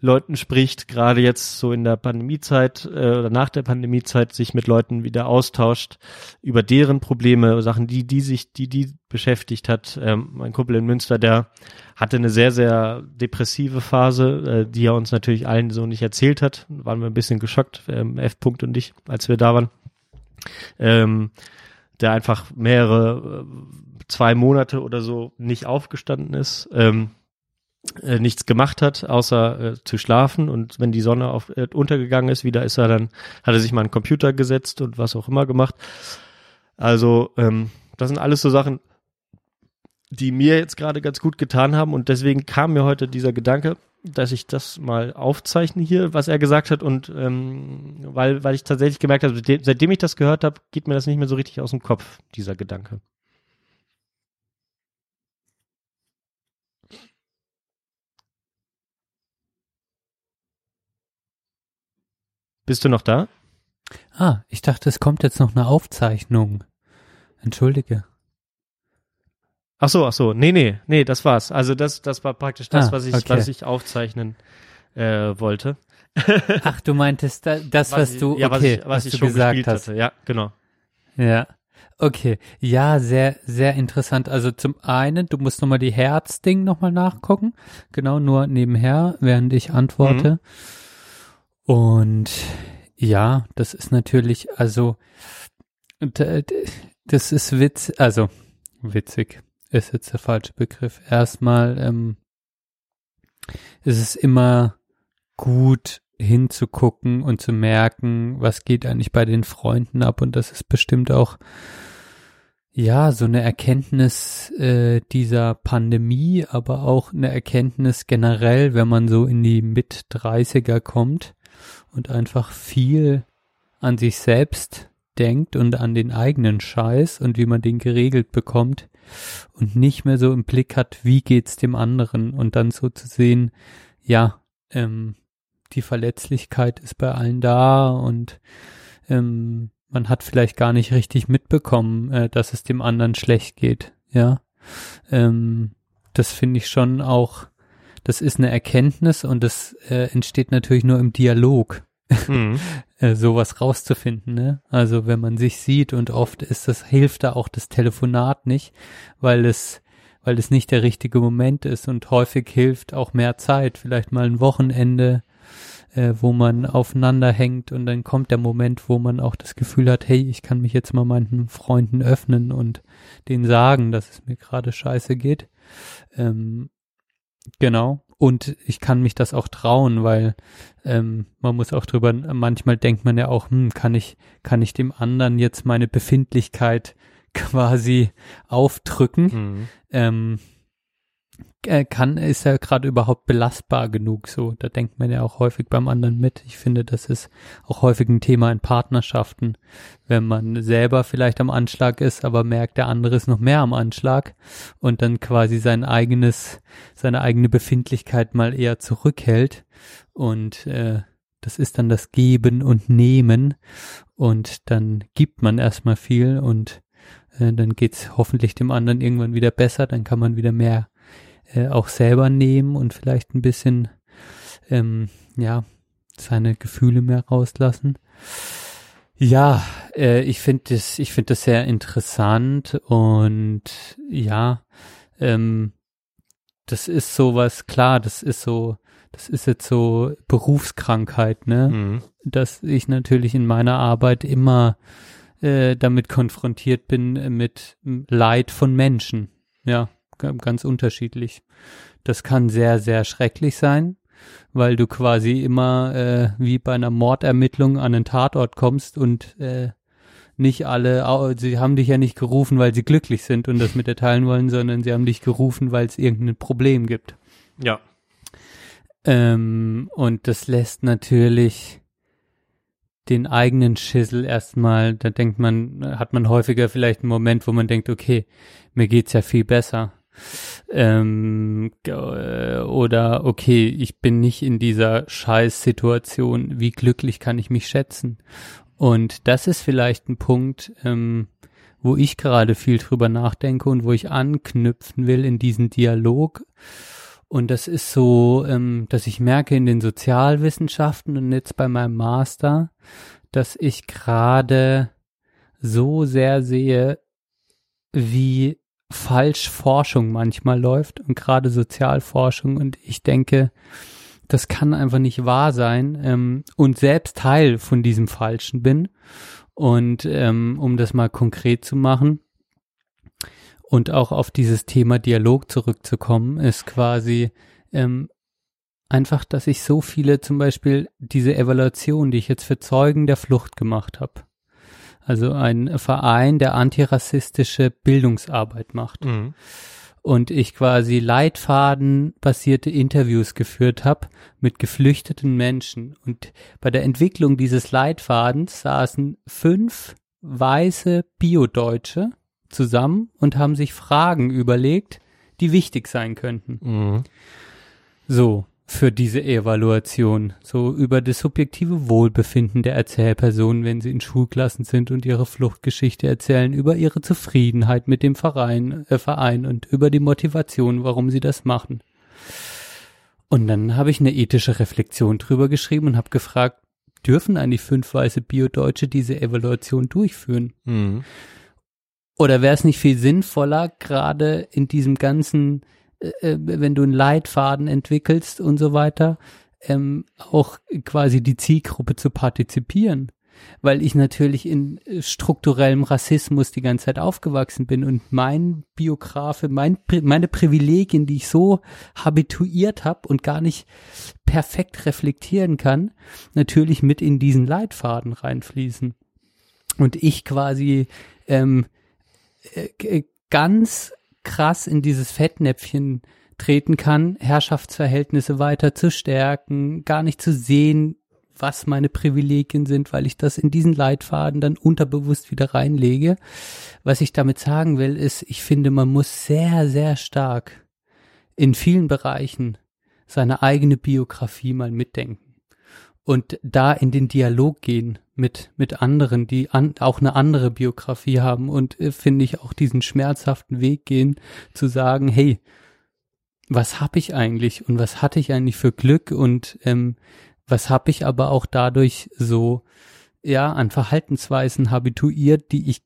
S2: Leuten spricht, gerade jetzt so in der Pandemiezeit äh, oder nach der Pandemiezeit sich mit Leuten wieder austauscht über deren Probleme, Sachen, die die sich, die die beschäftigt hat. Ähm, mein Kumpel in Münster, der hatte eine sehr sehr depressive Phase, äh, die er uns natürlich allen so nicht erzählt hat. Waren wir ein bisschen geschockt, ähm, F. -Punkt und ich, als wir da waren. Ähm, der einfach mehrere äh, zwei Monate oder so nicht aufgestanden ist. Ähm, äh, nichts gemacht hat, außer äh, zu schlafen. Und wenn die Sonne auf, äh, untergegangen ist, wieder ist er dann, hat er sich mal einen Computer gesetzt und was auch immer gemacht. Also, ähm, das sind alles so Sachen, die mir jetzt gerade ganz gut getan haben. Und deswegen kam mir heute dieser Gedanke, dass ich das mal aufzeichne hier, was er gesagt hat. Und ähm, weil, weil ich tatsächlich gemerkt habe, seitdem ich das gehört habe, geht mir das nicht mehr so richtig aus dem Kopf, dieser Gedanke. Bist du noch da?
S1: Ah, ich dachte, es kommt jetzt noch eine Aufzeichnung. Entschuldige.
S2: Ach so, ach so. Nee, nee, nee, das war's. Also das, das war praktisch das, ah, was ich, okay. was ich aufzeichnen äh, wollte. [laughs]
S1: Ach, du meintest da, das, was, was
S2: ich,
S1: du,
S2: ja,
S1: okay,
S2: was ich, was was ich schon gesagt hast. Hatte. Ja, genau.
S1: Ja. Okay, ja, sehr, sehr interessant. Also zum einen, du musst nochmal die Herzding nochmal nachgucken. Genau, nur nebenher, während ich antworte. Mhm. Und ja, das ist natürlich, also, das ist witz, also, witzig ist jetzt der falsche Begriff. Erstmal, ähm, es ist immer gut hinzugucken und zu merken, was geht eigentlich bei den Freunden ab und das ist bestimmt auch ja, so eine Erkenntnis äh, dieser Pandemie, aber auch eine Erkenntnis generell, wenn man so in die Mit-30er kommt und einfach viel an sich selbst denkt und an den eigenen Scheiß und wie man den geregelt bekommt und nicht mehr so im Blick hat, wie geht's dem anderen und dann so zu sehen, ja, ähm, die Verletzlichkeit ist bei allen da und ähm, man hat vielleicht gar nicht richtig mitbekommen, äh, dass es dem anderen schlecht geht. Ja, ähm, das finde ich schon auch. Das ist eine Erkenntnis und das äh, entsteht natürlich nur im Dialog, mhm. [laughs] äh, sowas rauszufinden. Ne? Also wenn man sich sieht und oft ist das hilft da auch das Telefonat nicht, weil es weil es nicht der richtige Moment ist und häufig hilft auch mehr Zeit, vielleicht mal ein Wochenende äh, wo man aufeinander hängt und dann kommt der Moment, wo man auch das Gefühl hat, hey, ich kann mich jetzt mal meinen Freunden öffnen und denen sagen, dass es mir gerade scheiße geht. Ähm, genau. Und ich kann mich das auch trauen, weil ähm, man muss auch drüber, manchmal denkt man ja auch, hm, kann ich, kann ich dem anderen jetzt meine Befindlichkeit [laughs] quasi aufdrücken? Mhm. Ähm, äh, kann, ist er gerade überhaupt belastbar genug so? Da denkt man ja auch häufig beim anderen mit. Ich finde, das ist auch häufig ein Thema in Partnerschaften, wenn man selber vielleicht am Anschlag ist, aber merkt, der andere ist noch mehr am Anschlag und dann quasi sein eigenes, seine eigene Befindlichkeit mal eher zurückhält und äh, das ist dann das Geben und Nehmen und dann gibt man erstmal viel und äh, dann geht's hoffentlich dem anderen irgendwann wieder besser, dann kann man wieder mehr äh, auch selber nehmen und vielleicht ein bisschen, ähm, ja, seine Gefühle mehr rauslassen. Ja, äh, ich finde das, ich finde das sehr interessant und ja, ähm, das ist sowas, klar, das ist so, das ist jetzt so Berufskrankheit, ne? Mhm. Dass ich natürlich in meiner Arbeit immer äh, damit konfrontiert bin mit Leid von Menschen, ja ganz unterschiedlich. Das kann sehr, sehr schrecklich sein, weil du quasi immer äh, wie bei einer Mordermittlung an einen Tatort kommst und äh, nicht alle, sie haben dich ja nicht gerufen, weil sie glücklich sind und das mit dir teilen wollen, sondern sie haben dich gerufen, weil es irgendein Problem gibt.
S2: Ja.
S1: Ähm, und das lässt natürlich den eigenen Schissel erstmal, da denkt man, hat man häufiger vielleicht einen Moment, wo man denkt, okay, mir geht's ja viel besser. Ähm, oder okay, ich bin nicht in dieser Scheißsituation. Wie glücklich kann ich mich schätzen? Und das ist vielleicht ein Punkt, ähm, wo ich gerade viel drüber nachdenke und wo ich anknüpfen will in diesen Dialog. Und das ist so, ähm, dass ich merke in den Sozialwissenschaften und jetzt bei meinem Master, dass ich gerade so sehr sehe, wie falsch Forschung manchmal läuft und gerade Sozialforschung und ich denke, das kann einfach nicht wahr sein ähm, und selbst Teil von diesem Falschen bin. Und ähm, um das mal konkret zu machen und auch auf dieses Thema Dialog zurückzukommen, ist quasi ähm, einfach, dass ich so viele zum Beispiel diese Evaluation, die ich jetzt für Zeugen der Flucht gemacht habe, also ein Verein, der antirassistische Bildungsarbeit macht. Mhm. Und ich quasi leitfadenbasierte Interviews geführt habe mit geflüchteten Menschen. Und bei der Entwicklung dieses Leitfadens saßen fünf weiße Bio-Deutsche zusammen und haben sich Fragen überlegt, die wichtig sein könnten. Mhm. So, für diese Evaluation, so über das subjektive Wohlbefinden der Erzählpersonen, wenn sie in Schulklassen sind und ihre Fluchtgeschichte erzählen, über ihre Zufriedenheit mit dem Verein, äh, Verein und über die Motivation, warum sie das machen. Und dann habe ich eine ethische Reflexion drüber geschrieben und habe gefragt, dürfen eigentlich fünf weiße Biodeutsche diese Evaluation durchführen? Mhm. Oder wäre es nicht viel sinnvoller, gerade in diesem ganzen äh, äh, wenn du einen Leitfaden entwickelst und so weiter, ähm, auch quasi die Zielgruppe zu partizipieren. weil ich natürlich in äh, strukturellem Rassismus die ganze Zeit aufgewachsen bin und mein Biografe, mein, meine Privilegien, die ich so habituiert habe und gar nicht perfekt reflektieren kann, natürlich mit in diesen Leitfaden reinfließen. Und ich quasi ähm, äh, ganz krass in dieses Fettnäpfchen treten kann, Herrschaftsverhältnisse weiter zu stärken, gar nicht zu sehen, was meine Privilegien sind, weil ich das in diesen Leitfaden dann unterbewusst wieder reinlege. Was ich damit sagen will, ist, ich finde, man muss sehr, sehr stark in vielen Bereichen seine eigene Biografie mal mitdenken und da in den Dialog gehen mit mit anderen, die an, auch eine andere Biografie haben und äh, finde ich auch diesen schmerzhaften Weg gehen zu sagen, hey, was habe ich eigentlich und was hatte ich eigentlich für Glück und ähm, was habe ich aber auch dadurch so ja an Verhaltensweisen habituiert, die ich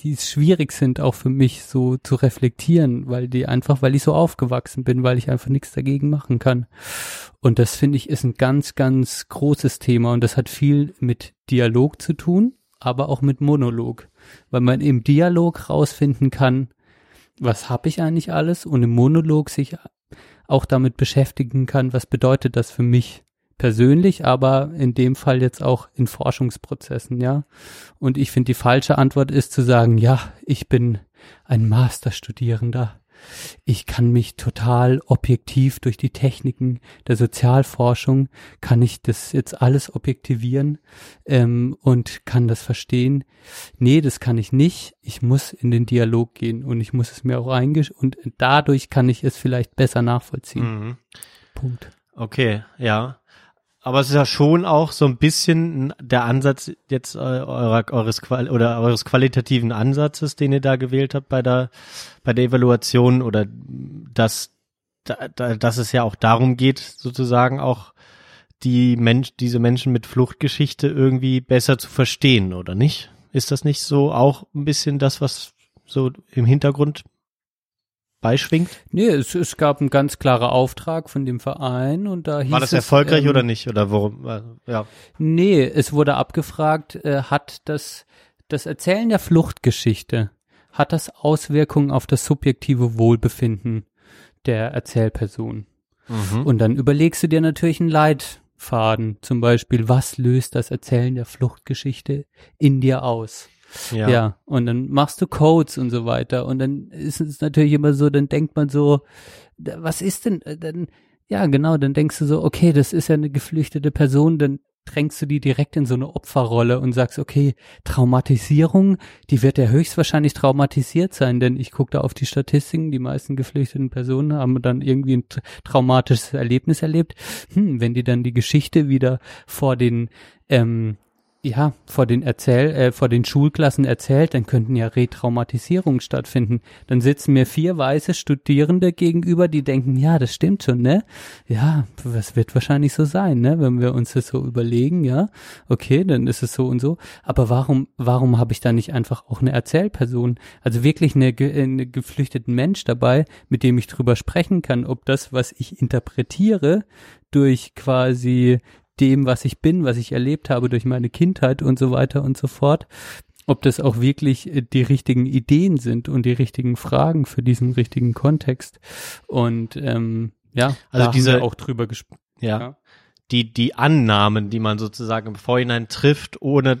S1: die schwierig sind auch für mich so zu reflektieren, weil die einfach, weil ich so aufgewachsen bin, weil ich einfach nichts dagegen machen kann. Und das finde ich ist ein ganz, ganz großes Thema. Und das hat viel mit Dialog zu tun, aber auch mit Monolog, weil man im Dialog rausfinden kann, was habe ich eigentlich alles? Und im Monolog sich auch damit beschäftigen kann, was bedeutet das für mich persönlich, aber in dem Fall jetzt auch in Forschungsprozessen, ja. Und ich finde, die falsche Antwort ist zu sagen, ja, ich bin ein Masterstudierender ich kann mich total objektiv durch die Techniken der Sozialforschung, kann ich das jetzt alles objektivieren ähm, und kann das verstehen. Nee, das kann ich nicht. Ich muss in den Dialog gehen und ich muss es mir auch eingesch und dadurch kann ich es vielleicht besser nachvollziehen. Mhm. Punkt.
S2: Okay, ja. Aber es ist ja schon auch so ein bisschen der Ansatz jetzt äh, eurer, eures Qual oder eures qualitativen Ansatzes, den ihr da gewählt habt bei der bei der Evaluation oder dass da, da, dass es ja auch darum geht, sozusagen auch die Mensch, diese Menschen mit Fluchtgeschichte irgendwie besser zu verstehen, oder nicht? Ist das nicht so auch ein bisschen das, was so im Hintergrund beischwingt?
S1: Nee, es, es gab einen ganz klaren Auftrag von dem Verein und da hieß
S2: War das
S1: es,
S2: erfolgreich
S1: ähm,
S2: oder nicht? Oder worum? Äh, ja.
S1: Nee, es wurde abgefragt, äh, hat das, das Erzählen der Fluchtgeschichte, hat das Auswirkungen auf das subjektive Wohlbefinden der Erzählperson?
S2: Mhm.
S1: Und dann überlegst du dir natürlich einen Leitfaden, zum Beispiel, was löst das Erzählen der Fluchtgeschichte in dir aus?
S2: Ja.
S1: Ja, und dann machst du Codes und so weiter. Und dann ist es natürlich immer so, dann denkt man so, was ist denn, äh, dann, ja, genau, dann denkst du so, okay, das ist ja eine geflüchtete Person, dann drängst du die direkt in so eine Opferrolle und sagst, okay, Traumatisierung, die wird ja höchstwahrscheinlich traumatisiert sein, denn ich gucke da auf die Statistiken, die meisten geflüchteten Personen haben dann irgendwie ein tra- traumatisches Erlebnis erlebt. Hm, wenn die dann die Geschichte wieder vor den ähm, ja, vor den Erzähl, äh, vor den Schulklassen erzählt, dann könnten ja Retraumatisierungen stattfinden. Dann sitzen mir vier weiße Studierende gegenüber, die denken, ja, das stimmt schon, ne? Ja, das wird wahrscheinlich so sein, ne? Wenn wir uns das so überlegen, ja, okay, dann ist es so und so. Aber warum, warum habe ich da nicht einfach auch eine Erzählperson, also wirklich eine, ge- eine geflüchteten Mensch dabei, mit dem ich drüber sprechen kann, ob das, was ich interpretiere, durch quasi dem, was ich bin, was ich erlebt habe durch meine Kindheit und so weiter und so fort, ob das auch wirklich äh, die richtigen Ideen sind und die richtigen Fragen für diesen richtigen Kontext. Und ähm, ja,
S2: Also
S1: da
S2: diese-
S1: haben wir auch drüber gesprochen.
S2: Ja.
S1: Ja.
S2: Die, die Annahmen, die man sozusagen im Vorhinein trifft, ohne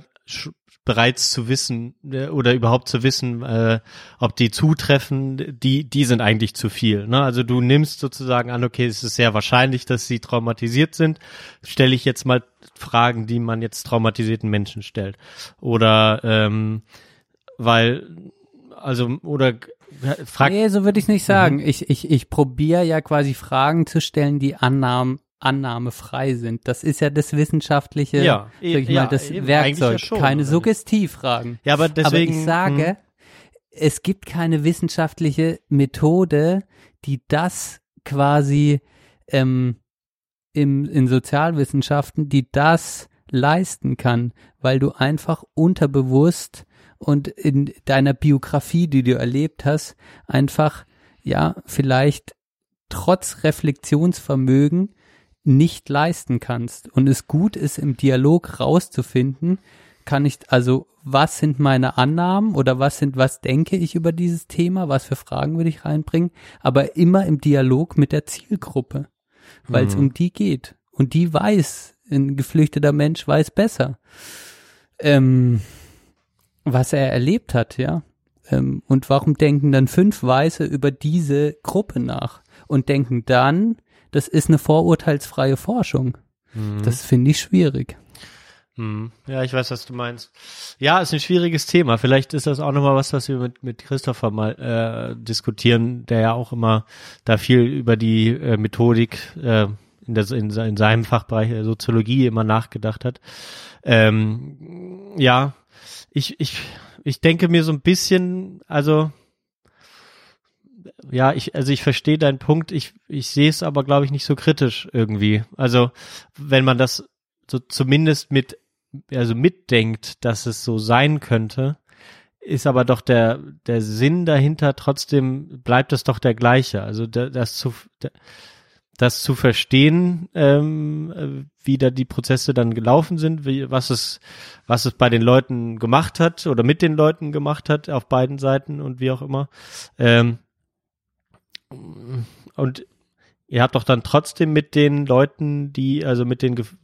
S2: bereits zu wissen äh, oder überhaupt zu wissen, äh, ob die zutreffen, die, die sind eigentlich zu viel. Ne? Also du nimmst sozusagen an, okay, es ist sehr wahrscheinlich, dass sie traumatisiert sind. Stelle ich jetzt mal Fragen, die man jetzt traumatisierten Menschen stellt. Oder ähm, weil, also, oder fragt
S1: Nee, so würde ich nicht sagen. Ich, ich, ich probiere ja quasi Fragen zu stellen, die Annahmen, annahmefrei sind. Das ist ja das wissenschaftliche,
S2: Ja,
S1: sag ich
S2: ja,
S1: mal, das
S2: eben,
S1: Werkzeug.
S2: ja schon,
S1: keine
S2: nicht?
S1: Suggestivfragen.
S2: Ja, aber deswegen.
S1: Aber ich sage,
S2: hm,
S1: es gibt keine wissenschaftliche Methode, die das quasi ähm, im, in Sozialwissenschaften, die das leisten kann, weil du einfach unterbewusst und in deiner Biografie, die du erlebt hast, einfach, ja, vielleicht trotz Reflexionsvermögen nicht leisten kannst und es gut ist, im Dialog rauszufinden, kann ich, also was sind meine Annahmen oder was sind, was denke ich über dieses Thema, was für Fragen würde ich reinbringen, aber immer im Dialog mit der Zielgruppe, weil es
S2: Mhm.
S1: um die geht. Und die weiß, ein geflüchteter Mensch weiß besser, ähm, was er erlebt hat, ja. Ähm, und warum denken dann fünf Weiße über diese Gruppe nach und denken dann, das ist eine vorurteilsfreie Forschung?
S2: Mhm.
S1: Das finde ich schwierig.
S2: Hm. Ja, ich weiß, was du meinst. Ja, ist ein schwieriges Thema. Vielleicht ist das auch nochmal was, was wir mit, mit Christopher mal äh, diskutieren, der ja auch immer da viel über die äh, Methodik äh, in, der, in, in seinem Fachbereich der Soziologie immer nachgedacht hat. Ähm, ja, ich, ich, ich denke mir so ein bisschen, also ja, ich, also ich verstehe deinen Punkt, ich, ich sehe es aber, glaube ich, nicht so kritisch irgendwie. Also, wenn man das so zumindest mit, also mitdenkt, dass es so sein könnte, ist aber doch der, der Sinn dahinter trotzdem, bleibt es doch der gleiche. Also da- das zu, da- das zu verstehen, ähm, äh, wie da die Prozesse dann gelaufen sind, wie, was es, was es bei den Leuten gemacht hat oder mit den Leuten gemacht hat auf beiden Seiten und wie auch immer. Ähm, und ihr habt doch dann trotzdem mit den Leuten, die, also mit den gef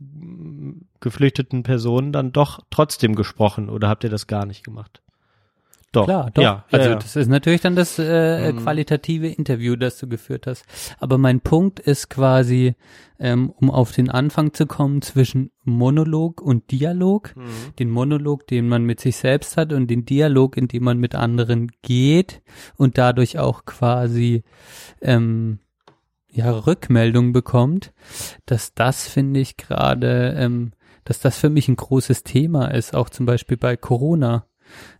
S2: geflüchteten Personen dann doch trotzdem gesprochen oder habt ihr das gar nicht gemacht? Doch.
S1: Klar, doch.
S2: Ja,
S1: also
S2: ja, ja.
S1: das ist natürlich dann das äh,
S2: Mhm.
S1: qualitative Interview, das du geführt hast. Aber mein Punkt ist quasi, ähm, um auf den Anfang zu kommen, zwischen Monolog und Dialog.
S2: Mhm.
S1: Den Monolog, den man mit sich selbst hat und den Dialog, in dem man mit anderen geht und dadurch auch quasi ähm, ja Rückmeldung bekommt, dass das finde ich gerade, ähm, dass das für mich ein großes Thema ist, auch zum Beispiel bei Corona.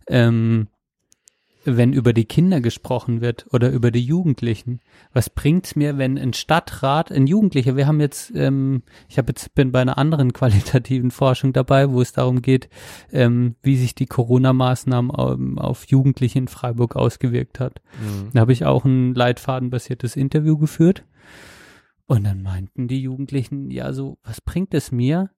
S1: Ähm, wenn über die Kinder gesprochen wird oder über die Jugendlichen. Was bringt's mir, wenn ein Stadtrat, ein Jugendlicher, wir haben jetzt, ähm, ich habe jetzt bin bei einer anderen [laughs] qualitativen Forschung dabei, wo es darum geht, ähm, wie sich die Corona-Maßnahmen ähm, auf Jugendliche in Freiburg ausgewirkt hat.
S2: Mhm.
S1: Da habe ich auch ein leitfadenbasiertes Interview geführt. Und dann meinten die Jugendlichen, ja, so, was bringt es mir,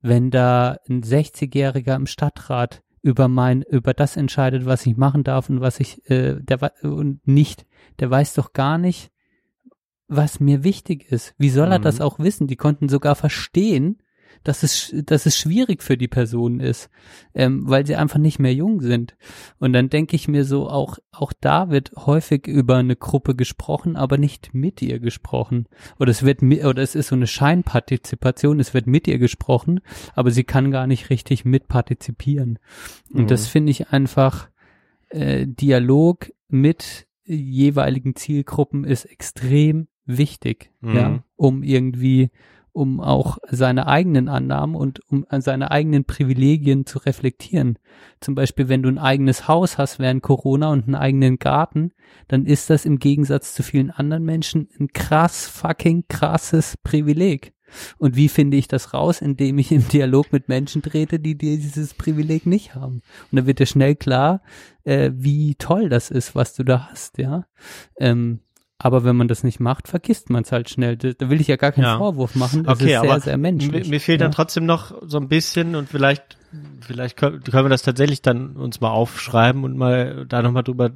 S1: wenn da ein 60-Jähriger im Stadtrat über mein, über das entscheidet, was ich machen darf und was ich, äh, der und nicht, der weiß doch gar nicht, was mir wichtig ist. Wie soll er
S2: Mhm.
S1: das auch wissen? Die konnten sogar verstehen, dass es, dass es schwierig für die Person ist, ähm, weil sie einfach nicht mehr jung sind. Und dann denke ich mir so, auch, auch da wird häufig über eine Gruppe gesprochen, aber nicht mit ihr gesprochen. Oder es wird, oder es ist so eine Scheinpartizipation, es wird mit ihr gesprochen, aber sie kann gar nicht richtig mitpartizipieren. Und
S2: Mhm.
S1: das finde ich einfach, äh, Dialog mit jeweiligen Zielgruppen ist extrem wichtig,
S2: Mhm.
S1: ja, um irgendwie um auch seine eigenen Annahmen und um an seine eigenen Privilegien zu reflektieren. Zum Beispiel, wenn du ein eigenes Haus hast während Corona und einen eigenen Garten, dann ist das im Gegensatz zu vielen anderen Menschen ein krass fucking krasses Privileg. Und wie finde ich das raus? Indem ich im Dialog mit Menschen trete, die dieses Privileg nicht haben. Und dann wird dir schnell klar, äh, wie toll das ist, was du da hast, ja. Ähm, aber wenn man das nicht macht, vergisst man es halt schnell. Da, will ich ja gar keinen
S2: Ja.
S1: Vorwurf machen. Das
S2: Okay,
S1: ist sehr,
S2: aber
S1: sehr menschlich.
S2: Mir, mir fehlt
S1: ja.
S2: dann trotzdem noch so ein bisschen und vielleicht, vielleicht können, können wir das tatsächlich dann uns mal aufschreiben und mal da nochmal drüber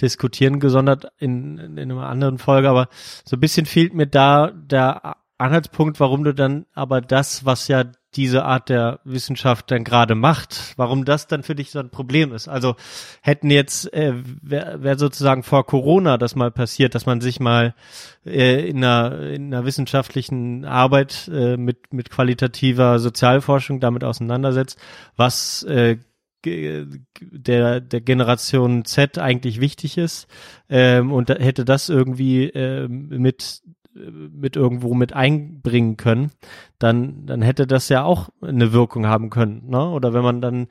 S2: diskutieren, gesondert in, in einer anderen Folge. Aber so ein bisschen fehlt mir da der Anhaltspunkt, warum du dann aber das, was ja diese Art der Wissenschaft dann gerade macht, warum das dann für dich so ein Problem ist. Also hätten jetzt, äh, wäre wär sozusagen vor Corona das mal passiert, dass man sich mal äh, in, einer, in einer wissenschaftlichen Arbeit äh, mit, mit qualitativer Sozialforschung damit auseinandersetzt, was äh, der, der Generation Z eigentlich wichtig ist ähm, und da hätte das irgendwie ähm, mit mit irgendwo mit einbringen können, dann dann hätte das ja auch eine Wirkung haben können, ne? Oder wenn man dann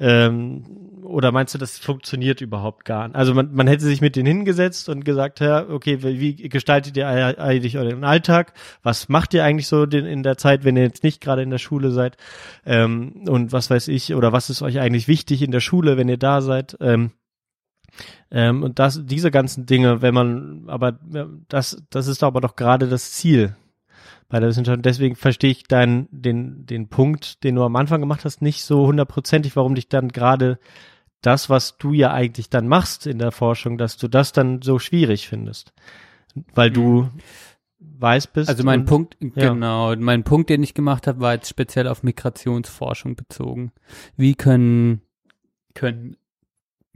S2: ähm, oder meinst du, das funktioniert überhaupt gar nicht? Also man, man hätte sich mit denen hingesetzt und gesagt, ja, okay, wie gestaltet ihr eigentlich euren Alltag? Was macht ihr eigentlich so in der Zeit, wenn ihr jetzt nicht gerade in der Schule seid? Ähm, und was weiß ich, oder was ist euch eigentlich wichtig in der Schule, wenn ihr da seid? Ähm, ähm, und das, diese ganzen Dinge, wenn man, aber das, das ist aber doch gerade das Ziel bei der Wissenschaft. Deswegen verstehe ich deinen, den, den Punkt, den du am Anfang gemacht hast, nicht so hundertprozentig, warum dich dann gerade das, was du ja eigentlich dann machst in der Forschung, dass du das dann so schwierig findest. Weil du weiß bist.
S1: Also mein
S2: und-
S1: Punkt,
S2: ja.
S1: genau, mein Punkt, den ich gemacht habe, war jetzt speziell auf Migrationsforschung bezogen. Wie können, können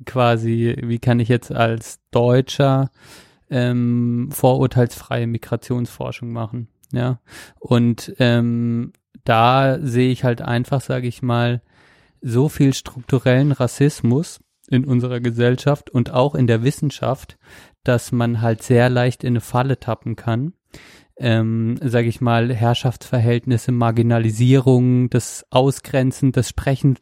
S1: quasi, wie kann ich jetzt als Deutscher ähm, vorurteilsfreie Migrationsforschung machen? Ja. Und ähm, da sehe ich halt einfach, sage ich mal, so viel strukturellen Rassismus in unserer Gesellschaft und auch in der Wissenschaft, dass man halt sehr leicht in eine Falle tappen kann. Ähm, sage ich mal, Herrschaftsverhältnisse, Marginalisierung, das Ausgrenzen, das Sprechen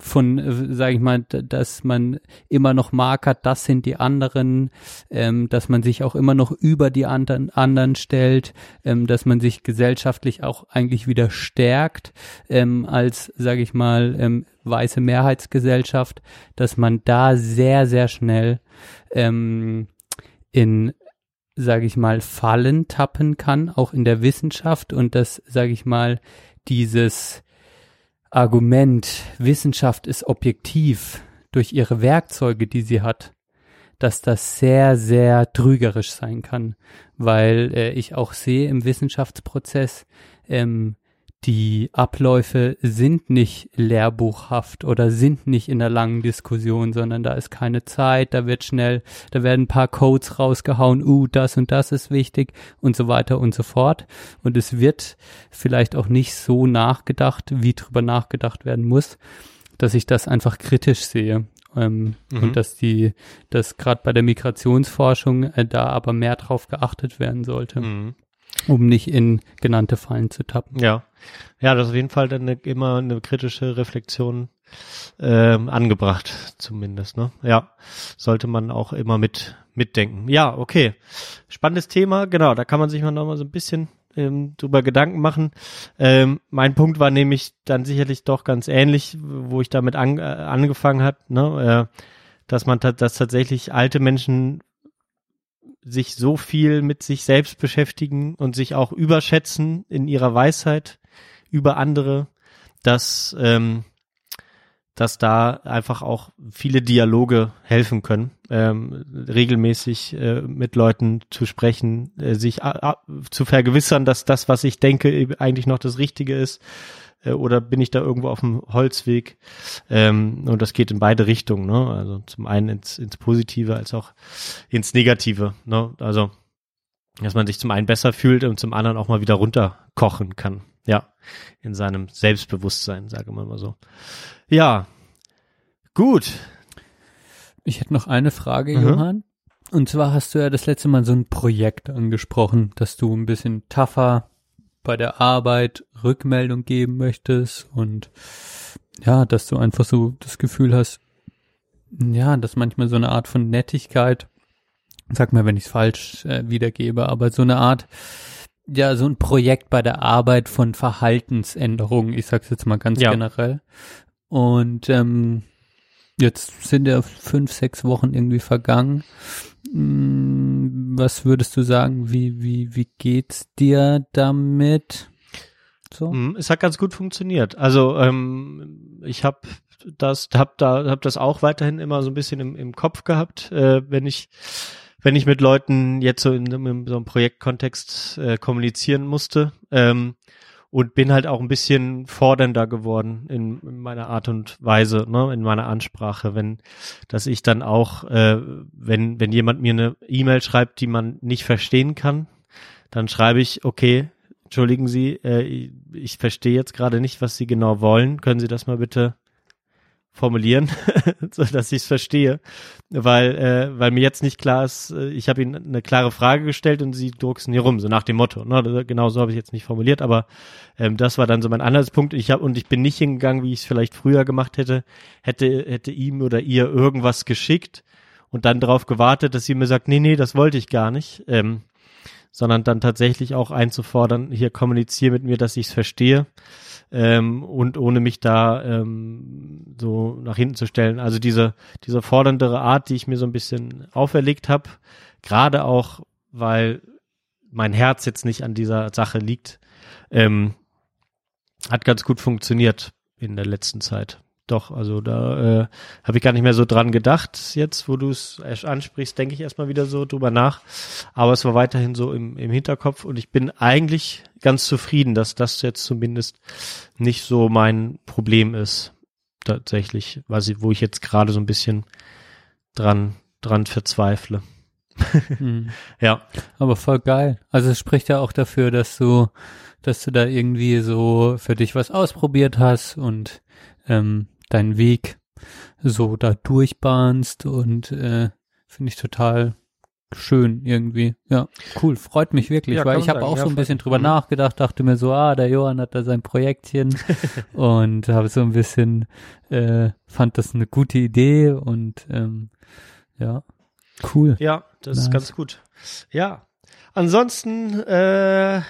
S1: von, äh, sage ich mal, dass man immer noch markert, das sind die anderen, ähm, dass man sich auch immer noch über die anderen, anderen stellt, ähm, dass man sich gesellschaftlich auch eigentlich wieder stärkt ähm, als, sage ich mal, ähm, weiße Mehrheitsgesellschaft, dass man da sehr, sehr schnell ähm, in sage ich mal, Fallen tappen kann, auch in der Wissenschaft und dass, sage ich mal, dieses Argument, Wissenschaft ist objektiv durch ihre Werkzeuge, die sie hat, dass das sehr, sehr trügerisch sein kann, weil äh, ich auch sehe im Wissenschaftsprozess, ähm, die Abläufe sind nicht lehrbuchhaft oder sind nicht in einer langen Diskussion, sondern da ist keine Zeit, da wird schnell, da werden ein paar Codes rausgehauen, uh, das und das ist wichtig und so weiter und so fort. Und es wird vielleicht auch nicht so nachgedacht, wie drüber nachgedacht werden muss, dass ich das einfach kritisch sehe. Ähm,
S2: Mhm.
S1: Und dass die, dass gerade bei der Migrationsforschung äh, da aber mehr drauf geachtet werden sollte,
S2: Mhm.
S1: um nicht in genannte Fallen zu tappen.
S2: Ja. Ja, das ist auf jeden Fall dann immer eine kritische Reflexion ähm, angebracht, zumindest, ne? Ja. Sollte man auch immer mit mitdenken. Ja, okay. Spannendes Thema, genau, da kann man sich mal noch mal so ein bisschen ähm, drüber Gedanken machen. Ähm, mein Punkt war nämlich dann sicherlich doch ganz ähnlich, wo ich damit an, äh, angefangen hat, ne? Äh, dass man dass tatsächlich alte Menschen sich so viel mit sich selbst beschäftigen und sich auch überschätzen in ihrer Weisheit über andere, dass, ähm, dass da einfach auch viele Dialoge helfen können, ähm, regelmäßig äh, mit Leuten zu sprechen, äh, sich zu vergewissern, dass das, was ich denke, eigentlich noch das Richtige ist, äh, oder bin ich da irgendwo auf dem Holzweg? Ähm, und das geht in beide Richtungen, ne? Also zum einen ins, ins Positive als auch ins Negative, ne? Also dass man sich zum einen besser fühlt und zum anderen auch mal wieder runterkochen kann. Ja, in seinem Selbstbewusstsein, sage man mal so. Ja, gut.
S1: Ich hätte noch eine Frage,
S2: Mhm.
S1: Johann. Und zwar hast du ja das letzte Mal so ein Projekt angesprochen, dass du ein bisschen tougher bei der Arbeit Rückmeldung geben möchtest und ja, dass du einfach so das Gefühl hast, ja, dass manchmal so eine Art von Nettigkeit, sag mal, wenn ich es falsch äh, wiedergebe, aber so eine Art, ja, so ein Projekt bei der Arbeit von Verhaltensänderungen, ich sag's jetzt mal ganz
S2: Ja.
S1: generell. Und ähm, jetzt sind ja fünf, sechs Wochen irgendwie vergangen. Mm, Was würdest du sagen? Wie, wie, wie geht's dir damit? So?
S2: Mm, Es hat ganz gut funktioniert. Also ähm, ich habe das, hab da, hab das auch weiterhin immer so ein bisschen im, im Kopf gehabt, äh, wenn ich wenn ich mit Leuten jetzt so in, in so einem Projektkontext äh, kommunizieren musste ähm, und bin halt auch ein bisschen fordernder geworden in, in meiner Art und Weise, ne, in meiner Ansprache, wenn, dass ich dann auch, äh, wenn wenn jemand mir eine E-Mail schreibt, die man nicht verstehen kann, dann schreibe ich, okay, entschuldigen Sie, äh, ich, ich verstehe jetzt gerade nicht, was Sie genau wollen. Können Sie das mal bitte formulieren, [laughs] so dass ich es verstehe, weil äh, weil mir jetzt nicht klar ist, äh, ich habe Ihnen eine klare Frage gestellt und Sie drucksen hier rum, so nach dem Motto. Ne? Das- Genau so habe ich jetzt nicht formuliert, aber ähm, das war dann so mein anderes Punkt. Ich habe und ich bin nicht hingegangen, wie ich es vielleicht früher gemacht hätte, hätte hätte ihm oder ihr irgendwas geschickt und dann darauf gewartet, dass sie mir sagt, nee, nee, das wollte ich gar nicht. Ähm, sondern dann tatsächlich auch einzufordern, hier kommuniziere mit mir, dass ich es verstehe ähm, und ohne mich da ähm, so nach hinten zu stellen. Also diese, diese forderndere Art, die ich mir so ein bisschen auferlegt habe, gerade auch, weil mein Herz jetzt nicht an dieser Sache liegt, Ähm, hat ganz gut funktioniert in der letzten Zeit. Doch, also da äh, habe ich gar nicht mehr so dran gedacht. Jetzt, wo du es ansprichst, denke ich erstmal wieder so drüber nach. Aber es war weiterhin so im, im Hinterkopf und ich bin eigentlich ganz zufrieden, dass das jetzt zumindest nicht so mein Problem ist. Tatsächlich, was ich, wo ich jetzt gerade so ein bisschen dran, dran verzweifle.
S1: Mhm. [laughs]
S2: Ja.
S1: Aber voll geil. Also es spricht ja auch dafür, dass du, dass du da irgendwie so für dich was ausprobiert hast und ähm, deinen Weg so da durchbahnst und äh, finde ich total schön irgendwie. Ja, cool, freut mich wirklich,
S2: Ja,
S1: weil ich habe auch
S2: Ja,
S1: so ein bisschen drüber
S2: Mhm.
S1: nachgedacht, dachte mir so, ah, der Johann hat da sein Projektchen [laughs] und habe so ein bisschen äh, fand das eine gute Idee und ähm, ja, cool.
S2: Ja, das ist
S1: Nice.
S2: ganz gut. Ja. Ansonsten äh,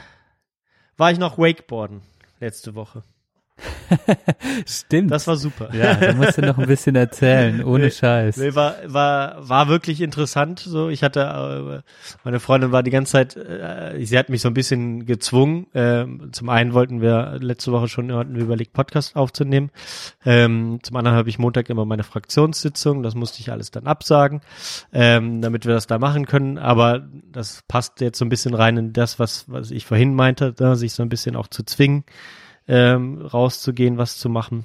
S2: war ich noch Wakeboarden letzte Woche. [laughs]
S1: Stimmt.
S2: Das war super.
S1: ja, da musst du noch ein bisschen erzählen, ohne
S2: Nee,
S1: Scheiß.
S2: Nee, war, war, war wirklich interessant. So, ich hatte, äh, meine Freundin war die ganze Zeit, äh, sie hat mich so ein bisschen gezwungen. Ähm, zum einen wollten wir letzte Woche schon hatten wir überlegt, Podcast aufzunehmen. Ähm, zum anderen habe ich Montag immer meine Fraktionssitzung. Das musste ich alles dann absagen, ähm, damit wir das da machen können. Aber das passt jetzt so ein bisschen rein in das, was, was ich vorhin meinte, sich so ein bisschen auch zu zwingen, ähm, rauszugehen, was zu machen.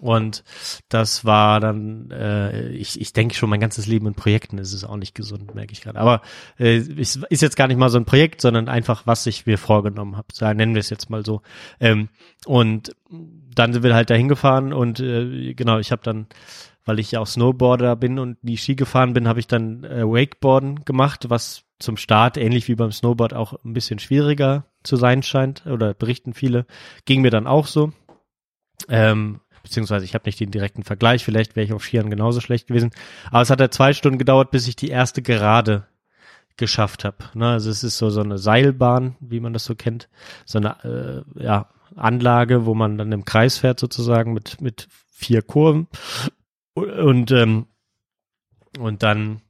S2: Und das war dann, äh, ich, ich denke schon mein ganzes Leben in Projekten ist es auch nicht gesund, merke ich gerade. Aber äh, ist jetzt gar nicht mal so ein Projekt, sondern einfach, was ich mir vorgenommen habe. So, nennen wir es jetzt mal so. Ähm, und dann sind wir halt dahin gefahren und äh, genau, ich habe dann, weil ich ja auch Snowboarder bin und die Ski gefahren bin, habe ich dann äh, Wakeboarden gemacht, was zum Start, ähnlich wie beim Snowboard, auch ein bisschen schwieriger zu sein scheint, oder berichten viele. Ging mir dann auch so. Ähm, beziehungsweise ich habe nicht den direkten Vergleich, vielleicht wäre ich auf Skiern genauso schlecht gewesen. Aber es hat ja zwei Stunden gedauert, bis ich die erste Gerade geschafft habe. Ne, also es ist so so eine Seilbahn, wie man das so kennt, so eine äh, ja, Anlage, wo man dann im Kreis fährt sozusagen mit mit vier Kurven und ähm, und dann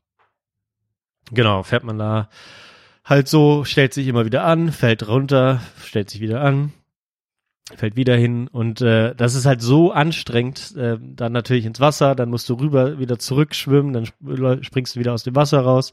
S2: genau fährt man da halt so, stellt sich immer wieder an, fällt runter, stellt sich wieder an, fällt wieder hin und äh, das ist halt so anstrengend, äh, dann natürlich ins Wasser, dann musst du rüber wieder zurückschwimmen, dann sp- springst du wieder aus dem Wasser raus,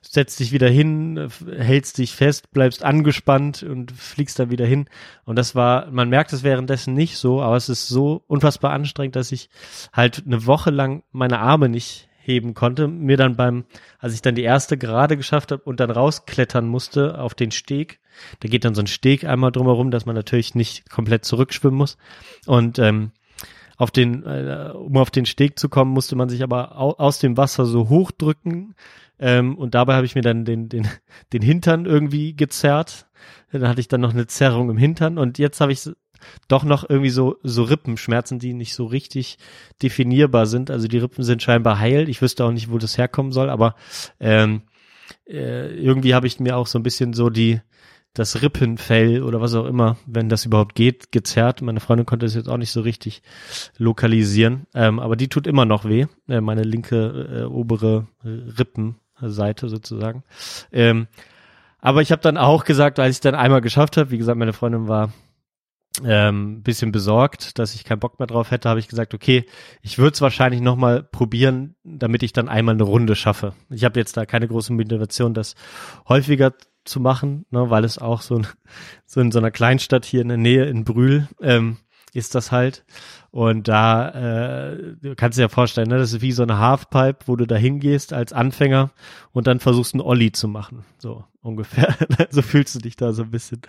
S2: setzt dich wieder hin, hältst dich fest, bleibst angespannt und fliegst dann wieder hin. Und das war, man merkt es währenddessen nicht so, aber es ist so unfassbar anstrengend, dass ich halt eine Woche lang meine Arme nicht heben konnte, mir dann beim, als ich dann die erste gerade geschafft habe und dann rausklettern musste auf den Steg, da geht dann so ein Steg einmal drumherum, dass man natürlich nicht komplett zurückschwimmen muss. Und ähm, auf den, äh, um auf den Steg zu kommen, musste man sich aber au aus dem Wasser so hochdrücken. Ähm, und dabei habe ich mir dann den, den, den Hintern irgendwie gezerrt. Dann hatte ich dann noch eine Zerrung im Hintern und jetzt habe ich doch noch irgendwie so, so Rippenschmerzen, die nicht so richtig definierbar sind. Also die Rippen sind scheinbar heil. Ich wüsste auch nicht, wo das herkommen soll, aber ähm, äh, irgendwie habe ich mir auch so ein bisschen so die, das Rippenfell oder was auch immer, wenn das überhaupt geht, gezerrt. Meine Freundin konnte es jetzt auch nicht so richtig lokalisieren, ähm, aber die tut immer noch weh, äh, meine linke äh, obere Rippenseite sozusagen. Ähm, aber ich habe dann auch gesagt, als ich dann einmal geschafft habe, wie gesagt, meine Freundin war ähm, bisschen besorgt, dass ich keinen Bock mehr drauf hätte, habe ich gesagt, okay, ich würde es wahrscheinlich noch mal probieren, damit ich dann einmal eine Runde schaffe. Ich habe jetzt da keine große Motivation, das häufiger zu machen, ne, weil es auch so, ein, [laughs] so in so einer Kleinstadt hier in der Nähe in Brühl ähm, ist das halt. Und da äh, du kannst dir ja vorstellen, ne, das ist wie so eine Halfpipe, wo du da hingehst als Anfänger und dann versuchst einen Olli zu machen. So ungefähr. [laughs] so fühlst du dich da so ein bisschen.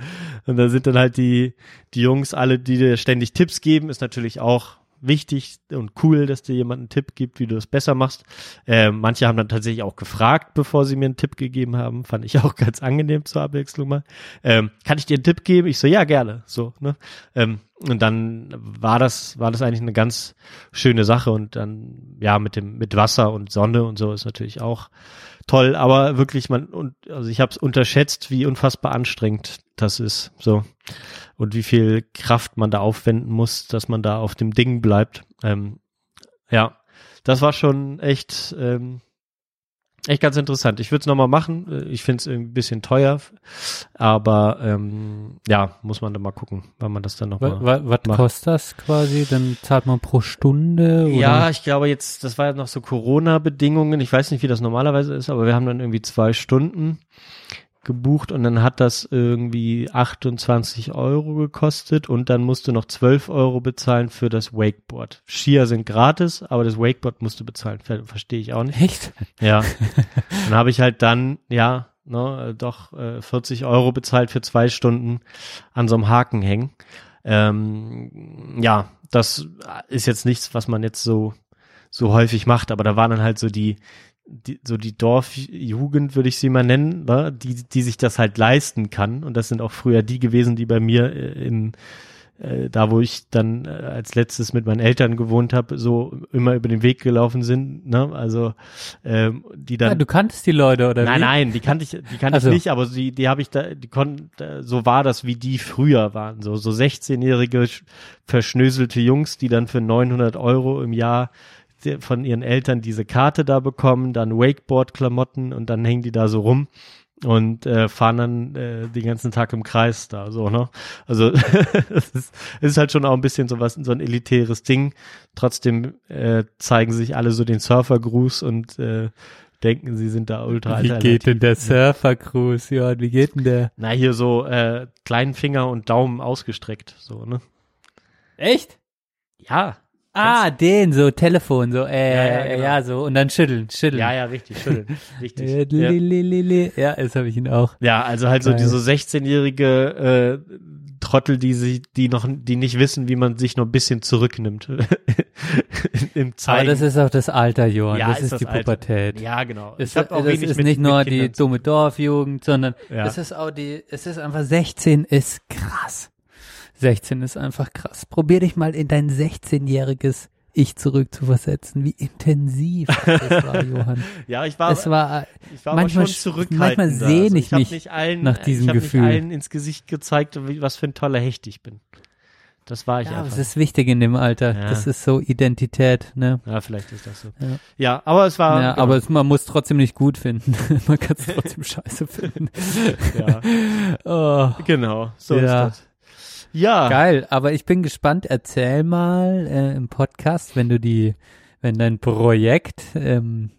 S2: Und da sind dann halt die, die Jungs, alle, die dir ständig Tipps geben, ist natürlich auch wichtig und cool, dass dir jemand einen Tipp gibt, wie du es besser machst. Ähm, manche haben dann tatsächlich auch gefragt, bevor sie mir einen Tipp gegeben haben. Fand ich [laughs] auch ganz angenehm zur Abwechslung mal. Ähm, kann ich dir einen Tipp geben? Ich so, ja, gerne. So, ne? Ähm, und dann war das, war das eigentlich eine ganz schöne Sache und dann, ja, mit dem, mit Wasser und Sonne und so ist natürlich auch toll, aber wirklich, man, und, also ich habe es unterschätzt, wie unfassbar anstrengend das ist, so. Und wie viel Kraft man da aufwenden muss, dass man da auf dem Ding bleibt. Ähm, ja, das war schon echt, ähm, echt ganz interessant. Ich würde es nochmal machen. Ich finde es ein bisschen teuer, aber ähm, ja, muss man dann mal gucken, wann man das dann nochmal.
S1: Was, was
S2: macht.
S1: kostet das quasi? Dann zahlt man pro Stunde? Oder?
S2: Ja, ich glaube jetzt, das war ja noch so Corona-Bedingungen. Ich weiß nicht, wie das normalerweise ist, aber wir haben dann irgendwie zwei Stunden gebucht und dann hat das irgendwie 28 Euro gekostet und dann musst du noch 12 Euro bezahlen für das Wakeboard. Skier sind gratis, aber das Wakeboard musst du bezahlen. Ver Verstehe ich auch nicht.
S1: Echt?
S2: Ja. [laughs] dann habe ich halt dann, ja, ne, doch äh, 40 Euro bezahlt für zwei Stunden an so einem Haken hängen. Ähm, ja, das ist jetzt nichts, was man jetzt so so häufig macht, aber da waren dann halt so die, die so die Dorfjugend, würde ich sie mal nennen, wa? die, die sich das halt leisten kann. Und das sind auch früher die gewesen, die bei mir äh, in äh, da, wo ich dann äh, als letztes mit meinen Eltern gewohnt habe, so immer über den Weg gelaufen sind. Ne? Also ähm, die dann.
S1: Ja, du kanntest die Leute oder
S2: Nein,
S1: wie?
S2: nein, die kannte ich, die kannte
S1: Ach so.
S2: ich nicht, aber die, die habe ich da, die konnten, so war das, wie die früher waren, so so 16-jährige sch- verschnöselte Jungs, die dann für 900 Euro im Jahr von ihren Eltern diese Karte da bekommen, dann Wakeboard-Klamotten und dann hängen die da so rum und äh, fahren dann äh, den ganzen Tag im Kreis da so ne also [laughs] es ist, ist halt schon auch ein bisschen so was so ein elitäres Ding trotzdem äh, zeigen sich alle so den Surfergruß und äh, denken sie sind da ultra
S1: Wie geht denn der Surfer-Cruise, Johann? Wie geht denn der?
S2: na hier so äh, kleinen Finger und Daumen ausgestreckt so ne
S1: Echt?
S2: ja
S1: Ah, den, so Telefon, so, äh,
S2: Ja,
S1: ja,
S2: genau.
S1: ja, so, und dann schütteln, schütteln.
S2: ja ja richtig schütteln [laughs]
S1: Äh,
S2: richtig
S1: li,
S2: ja.
S1: ja, das habe ich ihn auch.
S2: Ja, also halt so diese 16-jährige äh, Trottel, die sich, die noch, die nicht wissen, wie man sich noch ein bisschen zurücknimmt [laughs] im
S1: Aber
S2: Zeigen.
S1: das ist auch das Alter, Johann.
S2: Ja,
S1: das
S2: ist
S1: ist,
S2: das
S1: die
S2: Alter.
S1: Pubertät.
S2: ja, genau.
S1: Es,
S2: hab auch
S1: das
S2: wenig
S1: ist
S2: mit-
S1: nicht nur die dumme Dorfjugend, sondern es ist auch die, es ist einfach 16 ist krass. 16 ist einfach krass. Probier dich mal in dein 16-jähriges Ich zurückzuversetzen. Wie intensiv das war, [laughs] Johann.
S2: Ja, ich war,
S1: Es war,
S2: ich war
S1: manchmal
S2: aber schon
S1: sch-
S2: zurückhaltender.
S1: manchmal sehne
S2: also
S1: ich mich
S2: nicht allen,
S1: nach diesem
S2: ich
S1: Gefühl.
S2: nicht allen ins Gesicht gezeigt, was für ein toller Hecht ich bin. Das war ich
S1: ja,
S2: einfach.
S1: es ist wichtig in dem Alter.
S2: Ja.
S1: Das ist so Identität, ne?
S2: ja, vielleicht ist das so.
S1: Ja.
S2: Ja, aber es war.
S1: ja,
S2: genau,
S1: aber es, man muss trotzdem nicht gut finden. [laughs] man kann es trotzdem scheiße finden.
S2: ja, [laughs]
S1: Oh.
S2: genau. So
S1: Ja.
S2: ist das. Ja.
S1: Geil, aber ich bin gespannt. Erzähl mal äh, im Podcast, wenn du die, wenn dein Projekt ähm,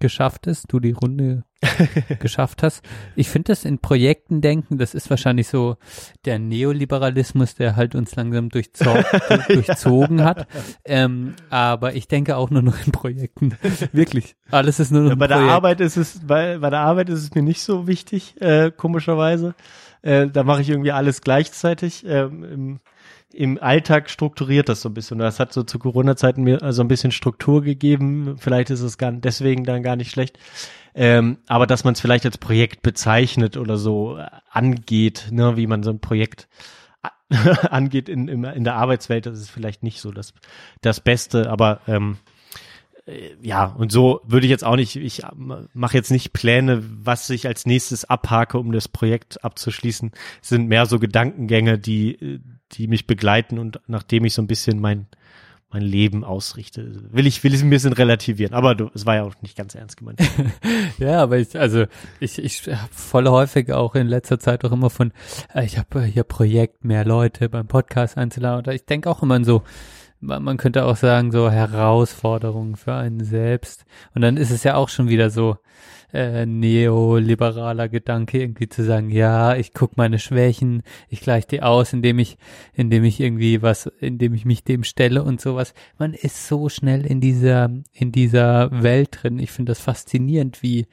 S1: geschafft ist, du die Runde [laughs] geschafft hast. Ich finde das in Projekten denken, das ist wahrscheinlich so der Neoliberalismus, der halt uns langsam durchzo [laughs] durchzogen hat. Ähm, aber ich denke auch nur noch in Projekten. [laughs] Wirklich. Alles ist nur noch
S2: Ja, bei der
S1: Projekt.
S2: Arbeit ist es, bei, bei der Arbeit ist es mir nicht so wichtig, äh, komischerweise. Äh, da mache ich irgendwie alles gleichzeitig. Ähm, im, Im Alltag strukturiert das so ein bisschen. Das hat so zu Corona-Zeiten mir so ein bisschen Struktur gegeben. Vielleicht ist es gar, deswegen dann gar nicht schlecht. Ähm, aber dass man es vielleicht als Projekt bezeichnet oder so äh, angeht, ne, wie man so ein Projekt [laughs] angeht in, in, in der Arbeitswelt, das ist vielleicht nicht so das, das Beste, aber ähm, äh, ja, und so würde ich jetzt auch nicht, ich mache jetzt nicht Pläne, was ich als nächstes abhake, um das Projekt abzuschließen. Es sind mehr so Gedankengänge, die, die mich begleiten und nachdem ich so ein bisschen mein, mein Leben ausrichte, will ich, will ich ein bisschen relativieren. Aber du, es war ja auch nicht ganz ernst gemeint. [laughs]
S1: Ja, aber ich, also ich, ich habe voll häufig auch in letzter Zeit auch immer von, äh, ich habe hier Projekt, mehr Leute beim Podcast einzuladen. Ich denke auch immer so, man könnte auch sagen, so Herausforderungen für einen selbst. Und dann ist es ja auch schon wieder so äh, neoliberaler Gedanke, irgendwie zu sagen, ja, ich guck meine Schwächen, ich gleiche die aus, indem ich, indem ich irgendwie was, indem ich mich dem stelle und sowas. Man ist so schnell in dieser, in dieser Welt drin. Ich finde das faszinierend, wie,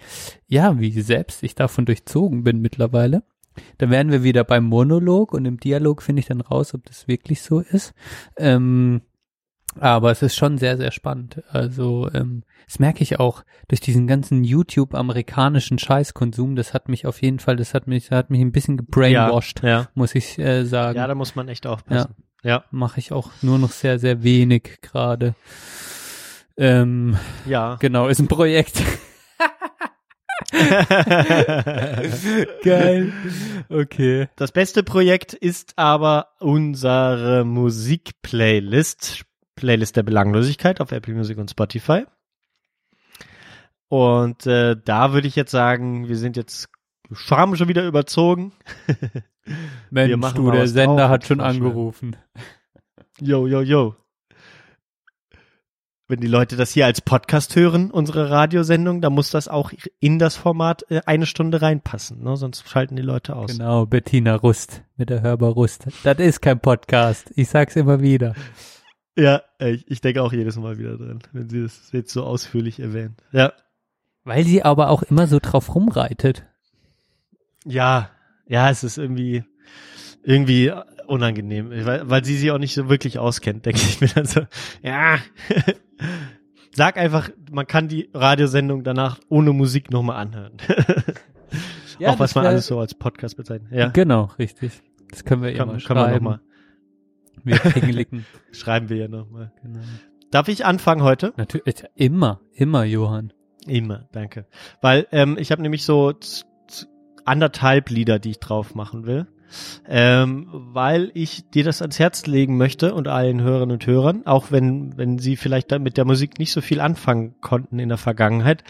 S1: ja, wie selbst ich davon durchzogen bin mittlerweile. Da wären wir wieder beim Monolog und im Dialog finde ich dann raus, ob das wirklich so ist. Ähm, aber es ist schon sehr, sehr spannend. Also, ähm, das merke ich auch durch diesen ganzen YouTube-amerikanischen Scheißkonsum. Das hat mich auf jeden Fall, das hat mich, das hat mich ein bisschen gebrainwashed,
S2: Ja, ja.
S1: muss ich äh, sagen.
S2: ja, da muss man echt aufpassen. Ja,
S1: Mache ich auch nur noch sehr, sehr wenig gerade. Ähm,
S2: ja.
S1: genau, ist ein Projekt. [laughs] Geil. Okay.
S2: Das beste Projekt ist aber unsere Musikplaylist, Playlist der Belanglosigkeit auf Apple Music und Spotify. Und äh, da würde ich jetzt sagen, wir sind jetzt haben schon wieder überzogen. [laughs]
S1: Mensch, du, der Sender hat schon angerufen.
S2: Yo, yo, yo. Wenn die Leute das hier als Podcast hören, unsere Radiosendung, dann muss das auch in das Format äh, eine Stunde reinpassen, ne? sonst schalten die Leute aus.
S1: Genau, Bettina Rust mit der Hörbar Rust. Das ist kein Podcast. Ich sag's immer wieder.
S2: Ja, ich, ich denke auch jedes Mal wieder dran, wenn sie das jetzt so ausführlich erwähnt. Ja.
S1: Weil sie aber auch immer so drauf rumreitet.
S2: Ja, ja, es ist irgendwie, irgendwie unangenehm, weil, weil sie sich auch nicht so wirklich auskennt, denke ich mir dann so, ja. [laughs] Sag einfach, man kann die Radiosendung danach ohne Musik nochmal anhören. [laughs]
S1: Ja,
S2: auch was man
S1: wär-
S2: alles so als Podcast bezeichnet. Ja,
S1: Genau, richtig. Das können wir
S2: kann,
S1: immer
S2: kann man
S1: schreiben.
S2: nochmal,
S1: Wir pingelicken. [laughs]
S2: schreiben wir ja nochmal.
S1: genau.
S2: Darf ich anfangen heute?
S1: Natürlich, immer, immer, Johann.
S2: Immer, danke. Weil ähm, ich habe nämlich so z- z- anderthalb Lieder, die ich drauf machen will. Ähm, weil ich dir das ans Herz legen möchte und allen Hörerinnen und Hörern, auch wenn, wenn sie vielleicht da mit der Musik nicht so viel anfangen konnten in der Vergangenheit.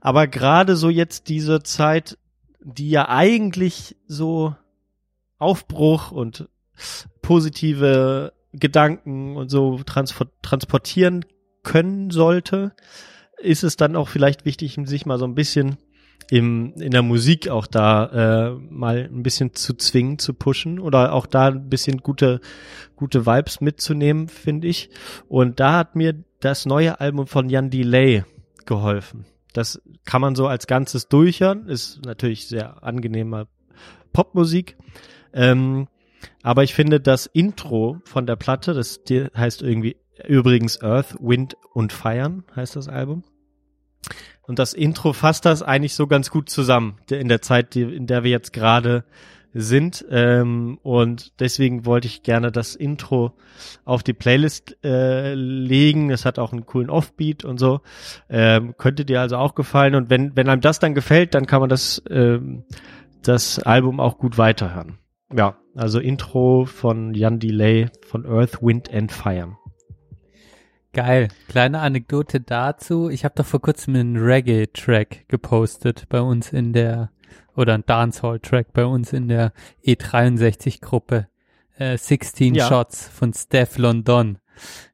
S2: Aber gerade so jetzt diese Zeit, die ja eigentlich so Aufbruch und positive Gedanken und so transportieren können sollte, ist es dann auch vielleicht wichtig, sich mal so ein bisschen im, in der Musik auch da äh, mal ein bisschen zu zwingen, zu pushen oder auch da ein bisschen gute, gute Vibes mitzunehmen, finde ich. Und da hat mir das neue Album von Jan Delay geholfen. Das kann man so als Ganzes durchhören, ist natürlich sehr angenehmer Popmusik. Ähm, aber ich finde das Intro von der Platte, das heißt irgendwie übrigens Earth, Wind und Feiern, heißt das Album. Und das Intro fasst das eigentlich so ganz gut zusammen in der Zeit, in der wir jetzt gerade sind. Ähm, und deswegen wollte ich gerne das Intro auf die Playlist äh, legen. Es hat auch einen coolen Offbeat und so. Ähm, könnte dir also auch gefallen. Und wenn, wenn einem das dann gefällt, dann kann man das, ähm, das Album auch gut weiterhören. Ja, also Intro von Jan Delay von Earth, Wind and Fire.
S1: Geil. Kleine Anekdote dazu. Ich habe doch vor kurzem einen Reggae-Track gepostet bei uns in der, oder einen Dancehall-Track bei uns in der E63-Gruppe. Äh, 16
S2: Ja.
S1: Shots von Steph London.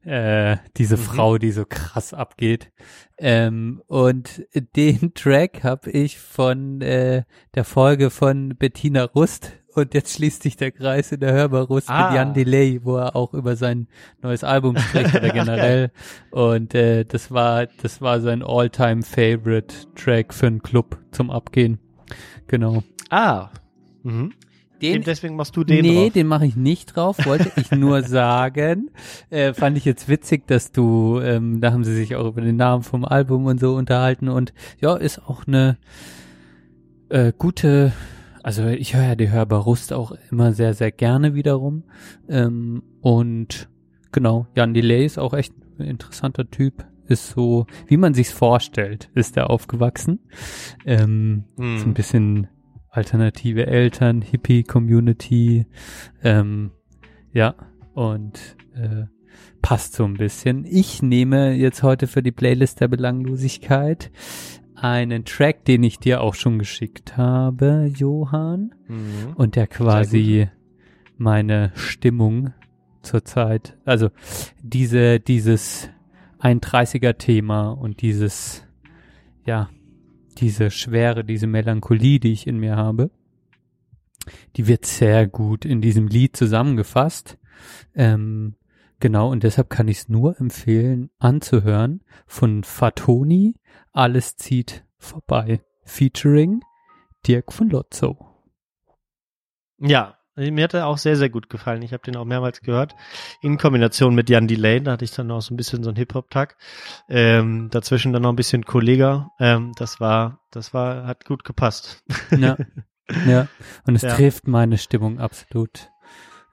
S1: Äh, diese
S2: Mhm.
S1: Frau, die so krass abgeht. Ähm, und den [laughs] Track habe ich von äh, der Folge von Bettina Rust und jetzt schließt sich der Kreis in der Hörbar Rust
S2: Ah.
S1: mit Jan Delay, wo er auch über sein neues Album spricht oder [laughs] generell. Und äh, das war das war sein All-Time Favorite Track für einen Club zum Abgehen. Genau.
S2: Ah. Mhm.
S1: Den
S2: Deswegen machst du den
S1: nee,
S2: drauf.
S1: den mache ich nicht drauf, wollte ich nur [laughs] sagen. Äh, fand ich jetzt witzig, dass du, ähm, da haben sie sich auch über den Namen vom Album und so unterhalten und ja, ist auch eine äh, gute, also ich höre ja die Hörbar Rust auch immer sehr, sehr gerne wiederum. Ähm, und genau, Jan Delay ist auch echt ein interessanter Typ. Ist so, wie man sich's vorstellt, ist er aufgewachsen. Ähm,
S2: Hm.
S1: so ein bisschen alternative Eltern, Hippie-Community, ähm, ja, und äh, passt so ein bisschen. Ich nehme jetzt heute für die Playlist der Belanglosigkeit einen Track, den ich dir auch schon geschickt habe, Johann,
S2: Mhm.
S1: und der quasi meine Stimmung zurzeit, also diese, dieses 31er Thema und dieses, ja, diese Schwere, diese Melancholie, die ich in mir habe, die wird sehr gut in diesem Lied zusammengefasst. Ähm, genau, und deshalb kann ich es nur empfehlen, anzuhören von Fatoni, Alles zieht vorbei, featuring Dirk von Lotzo.
S2: Ja, mir hat er auch sehr, sehr gut gefallen. Ich habe den auch mehrmals gehört. In Kombination mit Jan Delay, da hatte ich dann auch so ein bisschen so einen Hip-Hop-Tag. Ähm, dazwischen dann noch ein bisschen Kollega. Ähm, das war, das war, hat gut gepasst.
S1: Ja, [laughs] ja. und es
S2: Ja.
S1: trifft meine Stimmung absolut.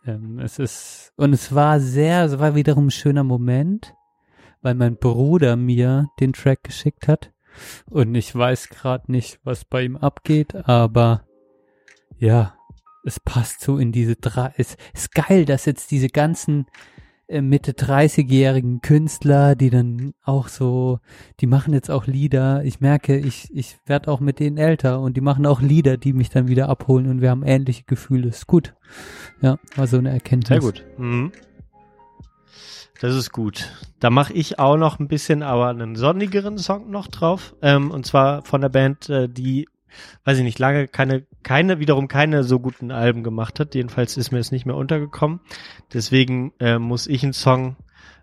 S1: Ähm, es ist, und es war sehr, es war wiederum ein schöner Moment, weil mein Bruder mir den Track geschickt hat. Und ich weiß gerade nicht, was bei ihm abgeht, aber ja, es passt so in diese drei. Es ist geil, dass jetzt diese ganzen äh, Mitte 30-jährigen Künstler, die dann auch so, die machen jetzt auch Lieder. Ich merke, ich, ich werde auch mit denen älter und die machen auch Lieder, die mich dann wieder abholen und wir haben ähnliche Gefühle. Ist gut. Ja, war so eine Erkenntnis.
S2: Sehr gut. Mhm. Das ist gut. Da mache ich auch noch ein bisschen, aber einen sonnigeren Song noch drauf. Ähm, und zwar von der Band, äh, die, weiß ich nicht, lange keine, keine, wiederum keine so guten Alben gemacht hat. Jedenfalls ist mir es nicht mehr untergekommen. Deswegen äh, muss ich einen Song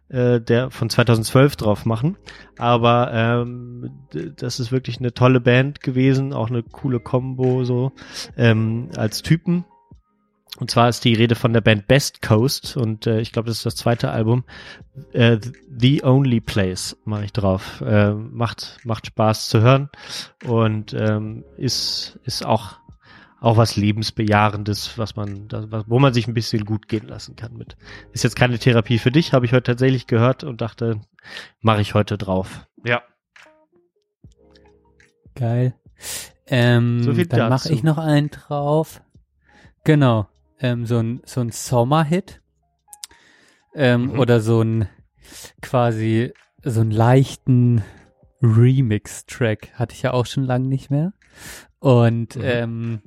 S2: äh, der von 2012 drauf machen. Aber ähm, das ist wirklich eine tolle Band gewesen, auch eine coole Combo so ähm, als Typen. Und zwar ist die Rede von der Band Best Coast und äh, ich glaube, das ist das zweite Album. Äh, The Only Place mache ich drauf. Äh, macht macht Spaß zu hören und ähm, ist ist auch auch was lebensbejahendes, was man, das, wo man sich ein bisschen gut gehen lassen kann mit. Ist jetzt keine Therapie für dich, habe ich heute tatsächlich gehört und dachte, mache ich heute drauf. Ja.
S1: Geil. Ähm,
S2: So viel
S1: dann mache ich noch einen drauf. Genau. Ähm, so ein, so ein Sommerhit. Ähm,
S2: Mhm.
S1: Oder so ein quasi so einen leichten Remix-Track. Hatte ich ja auch schon lange nicht mehr. Und
S2: Mhm.
S1: ähm,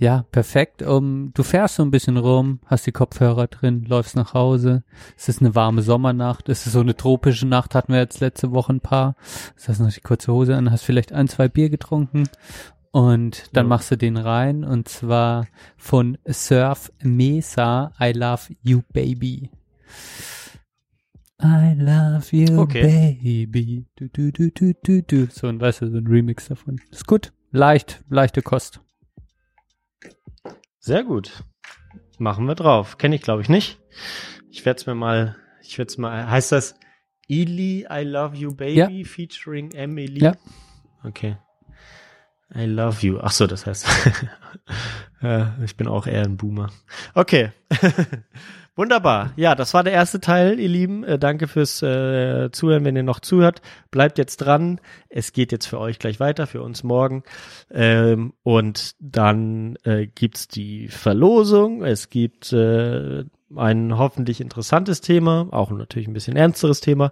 S1: ja, perfekt. Um, du fährst so ein bisschen rum, hast die Kopfhörer drin, läufst nach Hause. Es ist eine warme Sommernacht. Es ist so eine tropische Nacht, hatten wir jetzt letzte Woche ein paar. Das hast noch die kurze Hose an, hast vielleicht ein, zwei Bier getrunken und dann
S2: Ja.
S1: machst du den rein und zwar von Surf Mesa, I Love You Baby. I love you
S2: Okay.
S1: baby. Du, du, du, du, du, du. So ein, weißt du, so ein Remix davon. Ist gut. Leicht, leichte Kost.
S2: Sehr gut. Machen wir drauf. Kenne ich, glaube ich, nicht. Ich werde es mir mal, ich werde es mal, heißt das Eli, I Love You Baby featuring Emily?
S1: Ja.
S2: Okay. I love you. Ach so, das heißt. [laughs] ja, ich bin auch eher ein Boomer. Okay. [laughs] Wunderbar. Ja, das war der erste Teil, ihr Lieben. Äh, danke fürs äh, Zuhören, wenn ihr noch zuhört. Bleibt jetzt dran. Es geht jetzt für euch gleich weiter, für uns morgen. Ähm, und dann äh, gibt's die Verlosung. Es gibt äh, ein hoffentlich interessantes Thema, auch natürlich ein bisschen ernsteres Thema.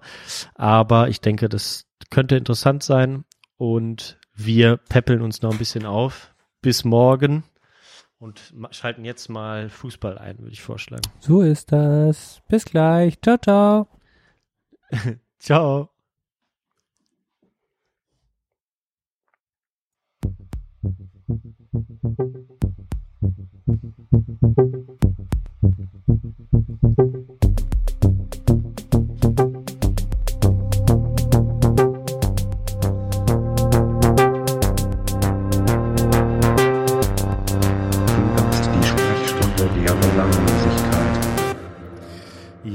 S2: Aber ich denke, das könnte interessant sein. Und wir peppeln uns noch ein bisschen auf. Bis morgen. Und schalten jetzt mal Fußball ein, würde ich vorschlagen.
S1: So ist das. Bis gleich. Ciao, ciao. [laughs]
S2: Ciao.
S5: Du [laughs]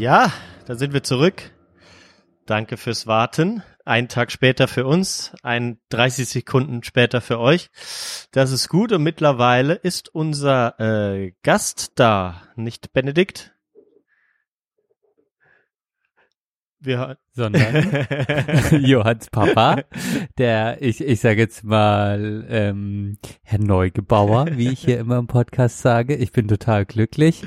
S2: Ja, da sind wir zurück. Danke fürs Warten. Ein Tag später für uns, ein 30 Sekunden später für euch. Das ist gut und mittlerweile ist unser äh, Gast da, nicht Benedikt. Wir [laughs]
S1: Sondern [laughs] Johanns Papa, der, ich, ich sage jetzt mal, ähm, Herr Neugebauer, wie ich hier immer im Podcast sage. Ich bin total glücklich.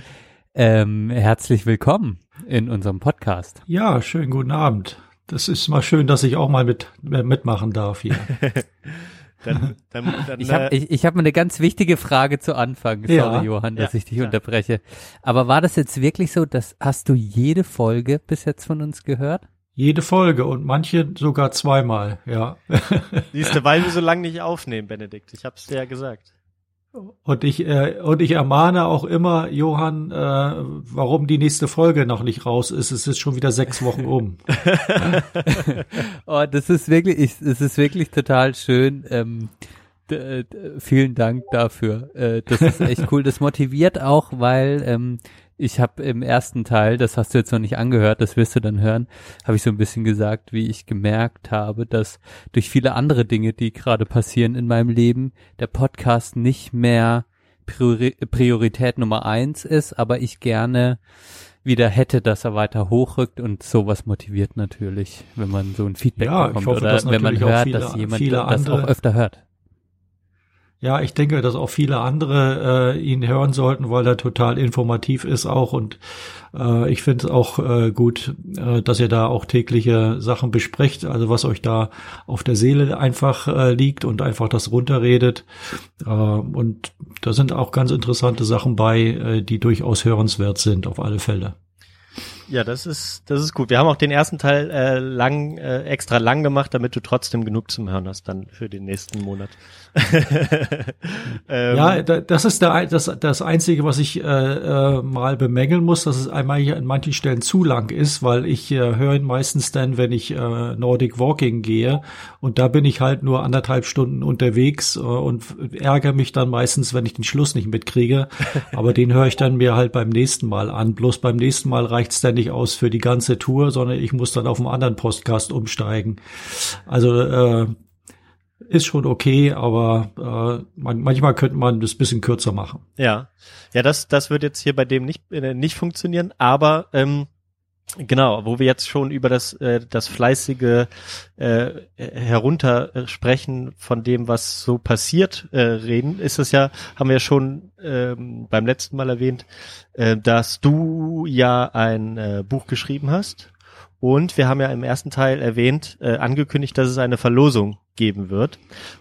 S1: Ähm, herzlich willkommen in unserem Podcast.
S6: Ja, schönen guten Abend. Das ist mal schön, dass ich auch mal mit, äh, mitmachen darf hier. [laughs]
S2: dann, dann, dann,
S1: Ich habe
S2: äh,
S1: ich, ich hab mal eine ganz wichtige Frage zu Anfang. Sorry,
S6: Ja.
S1: Johann, dass
S2: Ja,
S1: ich dich
S2: klar.
S1: unterbreche. Aber war das jetzt wirklich so, dass hast du jede Folge bis jetzt von uns gehört?
S6: Jede Folge und manche sogar zweimal, ja.
S2: siehst du, weil wir so lange nicht aufnehmen, Benedikt. Ich hab's dir ja gesagt.
S6: Und ich, äh, und ich ermahne auch immer, Johann, äh, warum die nächste Folge noch nicht raus ist. Es ist schon wieder sechs Wochen um. [laughs]
S1: Oh, das ist wirklich, ich, es ist wirklich total schön. Ähm, d- vielen Dank dafür. Äh, das ist echt cool. Das motiviert auch, weil ähm, ich habe im ersten Teil, das hast du jetzt noch nicht angehört, das wirst du dann hören, habe ich so ein bisschen gesagt, wie ich gemerkt habe, dass durch viele andere Dinge, die gerade passieren in meinem Leben, der Podcast nicht mehr Priori Priorität Nummer eins ist, aber ich gerne wieder hätte, dass er weiter hochrückt und sowas motiviert natürlich, wenn man so ein Feedback
S6: Ja,
S1: bekommt
S6: hoffe,
S1: oder wenn man hört,
S6: viele-
S1: dass jemand das auch öfter hört.
S6: Ja, ich denke, dass auch viele andere äh, ihn hören sollten, weil er total informativ ist auch und äh, ich finde es auch äh, gut, äh, dass ihr da auch tägliche Sachen besprecht, also was euch da auf der Seele einfach äh, liegt und einfach das runterredet. Äh, und da sind auch ganz interessante Sachen bei, äh, die durchaus hörenswert sind, auf alle Fälle.
S2: Ja, das ist, das ist gut. Wir haben auch den ersten Teil äh, lang, äh, extra lang gemacht, damit du trotzdem genug zum Hören hast dann für den nächsten Monat.
S6: Ähm, ja, das ist der, das, das Einzige, was ich äh, äh, mal bemängeln muss, dass es einmal hier an manchen Stellen zu lang ist, weil ich äh, höre ihn meistens dann, wenn ich äh, Nordic Walking gehe und da bin ich halt nur anderthalb Stunden unterwegs äh, und ärgere mich dann meistens, wenn ich den Schluss nicht mitkriege. [laughs] Aber den höre ich dann mir halt beim nächsten Mal an. Bloß beim nächsten Mal reicht's dann nicht aus für die ganze Tour, sondern ich muss dann auf einen anderen Podcast umsteigen. Also äh, ist schon okay, aber äh, man, manchmal könnte man das bisschen kürzer machen.
S2: Ja, ja, das das wird jetzt hier bei dem nicht äh, nicht funktionieren, aber ähm, Genau, wo wir jetzt schon über das, äh, das fleißige äh, Heruntersprechen von dem, was so passiert, äh, reden, ist es ja, haben wir schon ähm, beim letzten Mal erwähnt, äh, dass du ja ein äh, Buch geschrieben hast. Und wir haben ja im ersten Teil erwähnt, äh, angekündigt, dass es eine Verlosung geben wird.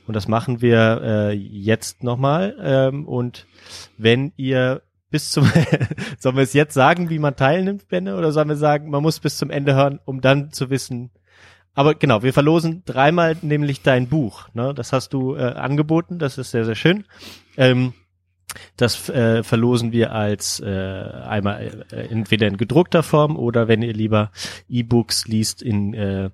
S2: Und das machen wir äh, jetzt nochmal. Ähm, und wenn ihr bis zum, [laughs] sollen wir es jetzt sagen, wie man teilnimmt, Benne, oder sollen wir sagen, man muss bis zum Ende hören, um dann zu wissen, aber genau, wir verlosen dreimal nämlich dein Buch. Ne? Das hast du äh, angeboten, das ist sehr, sehr schön. Ähm, das äh, verlosen wir als äh, einmal äh, entweder in gedruckter Form oder wenn ihr lieber E-Books liest in äh,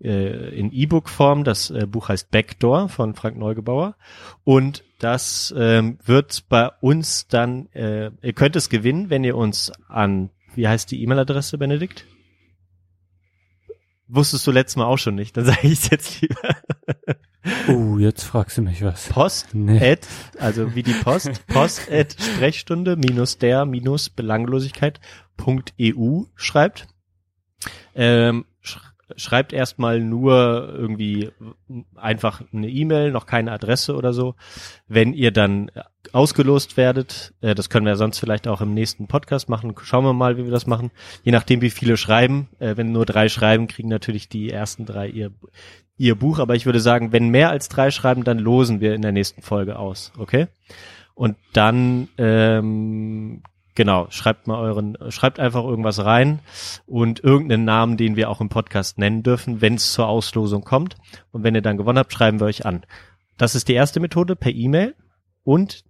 S2: äh, in E-Book-Form. Das äh, Buch heißt Backdoor von Frank Neugebauer. Und das ähm, wird bei uns dann, äh, ihr könnt es gewinnen, wenn ihr uns an, wie heißt die E-Mail-Adresse, Benedikt? Wusstest du letztes Mal auch schon nicht, dann [laughs] sage ich es jetzt lieber.
S1: Uh, jetzt fragst du mich was.
S2: Post nee. at, also wie die Post, [laughs] Post at Sprechstunde minus der minus Belanglosigkeit.eu schreibt. Ähm, schreibt erstmal nur irgendwie einfach eine E-Mail, noch keine Adresse oder so. Wenn ihr dann ausgelost werdet, äh, das können wir sonst vielleicht auch im nächsten Podcast machen, schauen wir mal, wie wir das machen. Je nachdem, wie viele schreiben. Äh, wenn nur drei schreiben, kriegen natürlich die ersten drei ihr, ihr Buch. Aber ich würde sagen, wenn mehr als drei schreiben, dann losen wir in der nächsten Folge aus. Okay? Und dann ähm, Genau, schreibt mal euren, schreibt einfach irgendwas rein und irgendeinen Namen, den wir auch im Podcast nennen dürfen, wenn es zur Auslosung kommt. Und wenn ihr dann gewonnen habt, schreiben wir euch an. Das ist die erste Methode per E-Mail und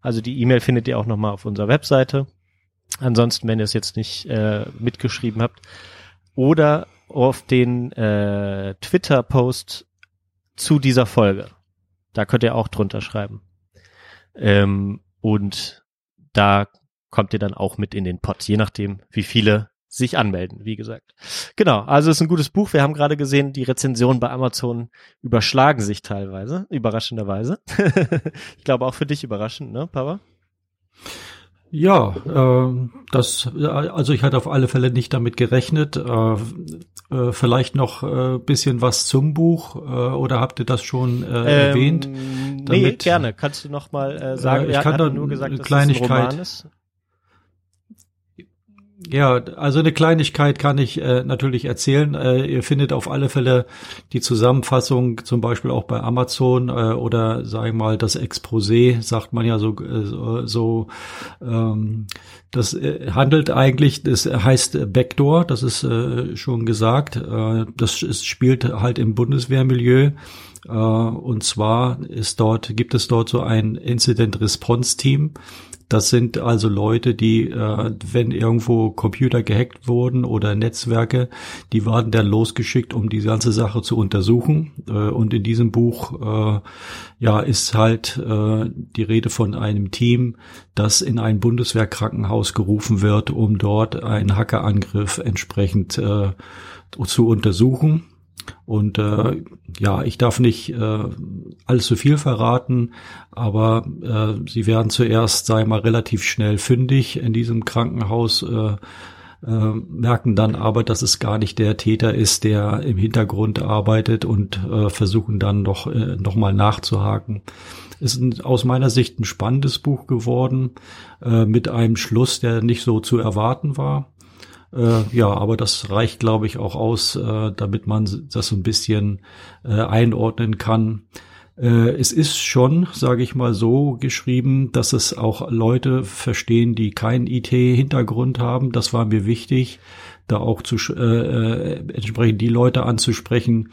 S2: also die E-Mail findet ihr auch nochmal auf unserer Webseite. Ansonsten, wenn ihr es jetzt nicht äh, mitgeschrieben habt oder auf den äh, Twitter-Post zu dieser Folge. Da könnt ihr auch drunter schreiben. Ähm, und da kommt ihr dann auch mit in den Pot, je nachdem, wie viele sich anmelden, wie gesagt. Genau, also es ist ein gutes Buch. Wir haben gerade gesehen, die Rezensionen bei Amazon überschlagen sich teilweise, überraschenderweise. [laughs] ich glaube auch für dich überraschend, ne, Papa?
S6: Ja, äh, das, also ich hatte auf alle Fälle nicht damit gerechnet. Äh, äh, vielleicht noch äh, bisschen was zum Buch äh, oder habt ihr das schon äh, ähm, erwähnt?
S2: Damit, nee, gerne. Kannst du noch mal äh, sagen?
S6: Äh, ich kann da nur gesagt, dass Kleinigkeit. Es ein Roman ist. Ja, also eine Kleinigkeit kann ich äh, natürlich erzählen. Äh, ihr findet auf alle Fälle die Zusammenfassung zum Beispiel auch bei Amazon äh, oder sagen wir mal das Exposé, sagt man ja so. Äh, so ähm, das äh, handelt eigentlich, das heißt Backdoor, das ist äh, schon gesagt. Äh, das ist, spielt halt im Bundeswehrmilieu. Uh, und zwar ist dort, gibt es dort so ein Incident Response Team, das sind also Leute, die, äh, wenn irgendwo Computer gehackt wurden oder Netzwerke, die waren dann losgeschickt, um die ganze Sache zu untersuchen. Äh, und in diesem Buch, äh, ja, ist halt äh, die Rede von einem Team, das in ein Bundeswehrkrankenhaus gerufen wird, um dort einen Hackerangriff entsprechend äh, zu untersuchen. Und äh, ja, ich darf nicht äh, alles zu viel verraten, aber äh, sie werden zuerst, sei mal, relativ schnell fündig in diesem Krankenhaus. Äh, äh, merken dann aber, dass es gar nicht der Täter ist, der im Hintergrund arbeitet und äh, versuchen dann noch, äh, noch mal nachzuhaken. Ist ein, aus meiner Sicht ein spannendes Buch geworden, äh, mit einem Schluss, der nicht so zu erwarten war. Äh, ja, aber das reicht, glaube ich, auch aus, äh, damit man das so ein bisschen äh, einordnen kann. Äh, es ist schon, sage ich mal so, geschrieben, dass es auch Leute verstehen, die keinen IT-Hintergrund haben. Das war mir wichtig, da auch zu äh, äh, entsprechend die Leute anzusprechen,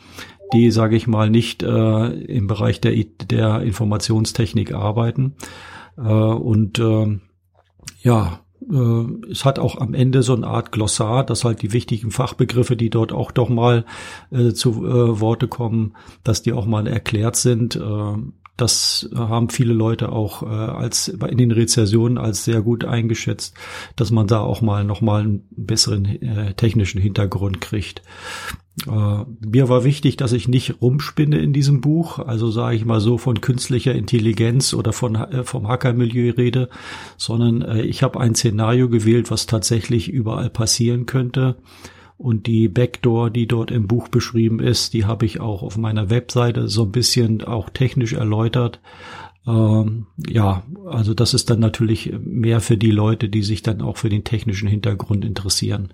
S6: die, sage ich mal, nicht äh, im Bereich der, der Informationstechnik arbeiten. Äh, und äh, ja, es hat auch am Ende so eine Art Glossar, dass halt die wichtigen Fachbegriffe, die dort auch doch mal äh, zu äh, Worte kommen, dass die auch mal erklärt sind. Äh, das haben viele Leute auch äh, als in den Rezessionen als sehr gut eingeschätzt, dass man da auch mal noch mal einen besseren äh, technischen Hintergrund kriegt. Äh, mir war wichtig, dass ich nicht rumspinne in diesem Buch, also sage ich mal so von künstlicher Intelligenz oder von äh, vom Hackermilieu rede, sondern äh, ich habe ein Szenario gewählt, was tatsächlich überall passieren könnte. Und die Backdoor, die dort im Buch beschrieben ist, die habe ich auch auf meiner Webseite so ein bisschen auch technisch erläutert. Ähm, ja, also das ist dann natürlich mehr für die Leute, die sich dann auch für den technischen Hintergrund interessieren.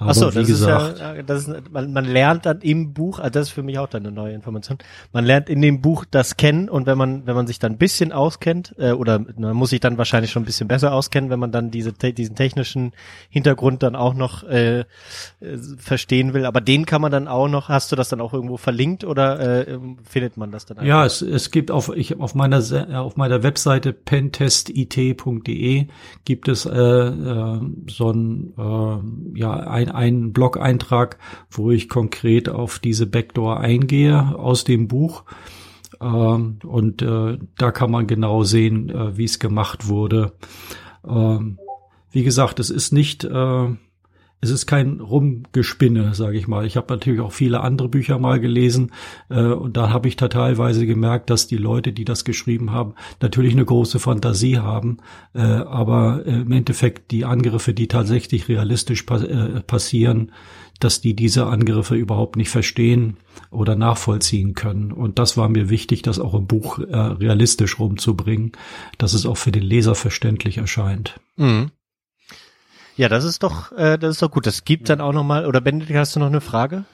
S2: Aber Achso, das gesagt, ist ja, ist, man, man lernt dann im Buch, also das ist für mich auch dann eine neue Information. Man lernt in dem Buch das kennen und wenn man, wenn man sich dann ein bisschen auskennt, äh, oder man muss sich dann wahrscheinlich schon ein bisschen besser auskennen, wenn man dann diese, diesen technischen Hintergrund dann auch noch äh, äh, verstehen will. Aber den kann man dann auch noch, hast du das dann auch irgendwo verlinkt oder äh, findet man das dann
S6: einfach? Ja, es, es gibt auf, ich, auf meiner auf meiner Webseite pentestit.de gibt es äh, äh, so ein äh, ja ein ein, einen Blog-Eintrag, wo ich konkret auf diese Backdoor eingehe aus dem Buch. Ähm, und äh, da kann man genau sehen, äh, wie es gemacht wurde. Ähm, wie gesagt, es ist nicht äh, es ist kein Rumgespinne, sage ich mal. Ich habe natürlich auch viele andere Bücher mal gelesen äh, und da habe ich da teilweise gemerkt, dass die Leute, die das geschrieben haben, natürlich eine große Fantasie haben, äh, aber äh, im Endeffekt die Angriffe, die tatsächlich realistisch pa äh, passieren, dass die diese Angriffe überhaupt nicht verstehen oder nachvollziehen können. Und das war mir wichtig, das auch im Buch äh, realistisch rumzubringen, dass es auch für den Leser verständlich erscheint.
S2: Mhm. Ja, das ist doch, äh, das ist doch gut. Das gibt dann auch noch mal. Oder Benedikt, hast du noch eine Frage?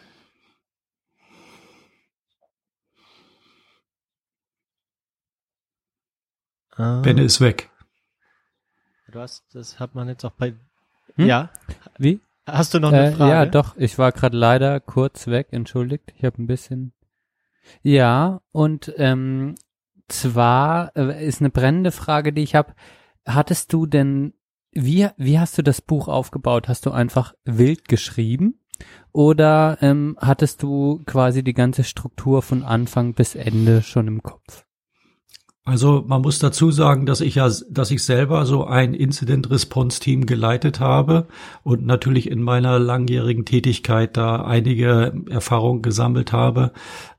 S6: Ah. Benne ist weg.
S2: Du hast, das hat man jetzt auch bei.
S1: Hm? Ja. Wie?
S2: Hast du noch eine
S1: äh,
S2: Frage?
S1: Ja, doch. Ich war gerade leider kurz weg. Entschuldigt. Ich habe ein bisschen. Ja, und ähm, zwar äh, ist eine brennende Frage, die ich habe. Hattest du denn wie, wie hast du das Buch aufgebaut? Hast du einfach wild geschrieben? Oder ähm, hattest du quasi die ganze Struktur von Anfang bis Ende schon im Kopf?
S6: Also man muss dazu sagen, dass ich ja, dass ich selber so ein Incident Response Team geleitet habe und natürlich in meiner langjährigen Tätigkeit da einige Erfahrungen gesammelt habe.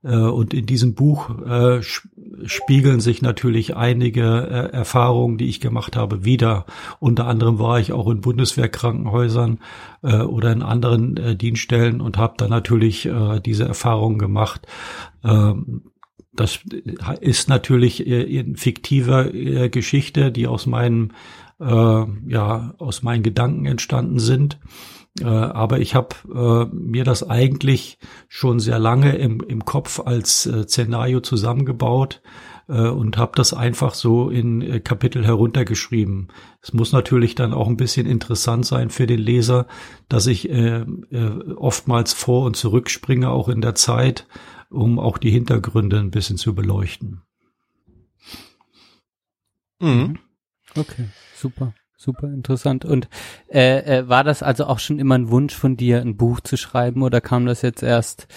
S6: Äh, und in diesem Buch äh, spiegeln sich natürlich einige äh, Erfahrungen, die ich gemacht habe, wieder. Unter anderem war ich auch in Bundeswehrkrankenhäusern oder in anderen Dienststellen und habe da natürlich diese Erfahrungen gemacht. Das ist natürlich in fiktiver äh, Geschichte, die aus meinen äh, ja aus meinen Gedanken entstanden sind. Äh, aber ich habe äh, mir das eigentlich schon sehr lange im, im Kopf als äh, Szenario zusammengebaut äh, und habe das einfach so in äh, Kapitel heruntergeschrieben. Es muss natürlich dann auch ein bisschen interessant sein für den Leser, dass ich äh, äh, oftmals vor und zurückspringe, auch in der Zeit um auch die Hintergründe ein bisschen zu beleuchten.
S1: Mhm. Okay, super, super interessant. Und äh, äh, war das also auch schon immer ein Wunsch von dir, ein Buch zu schreiben oder kam das jetzt erst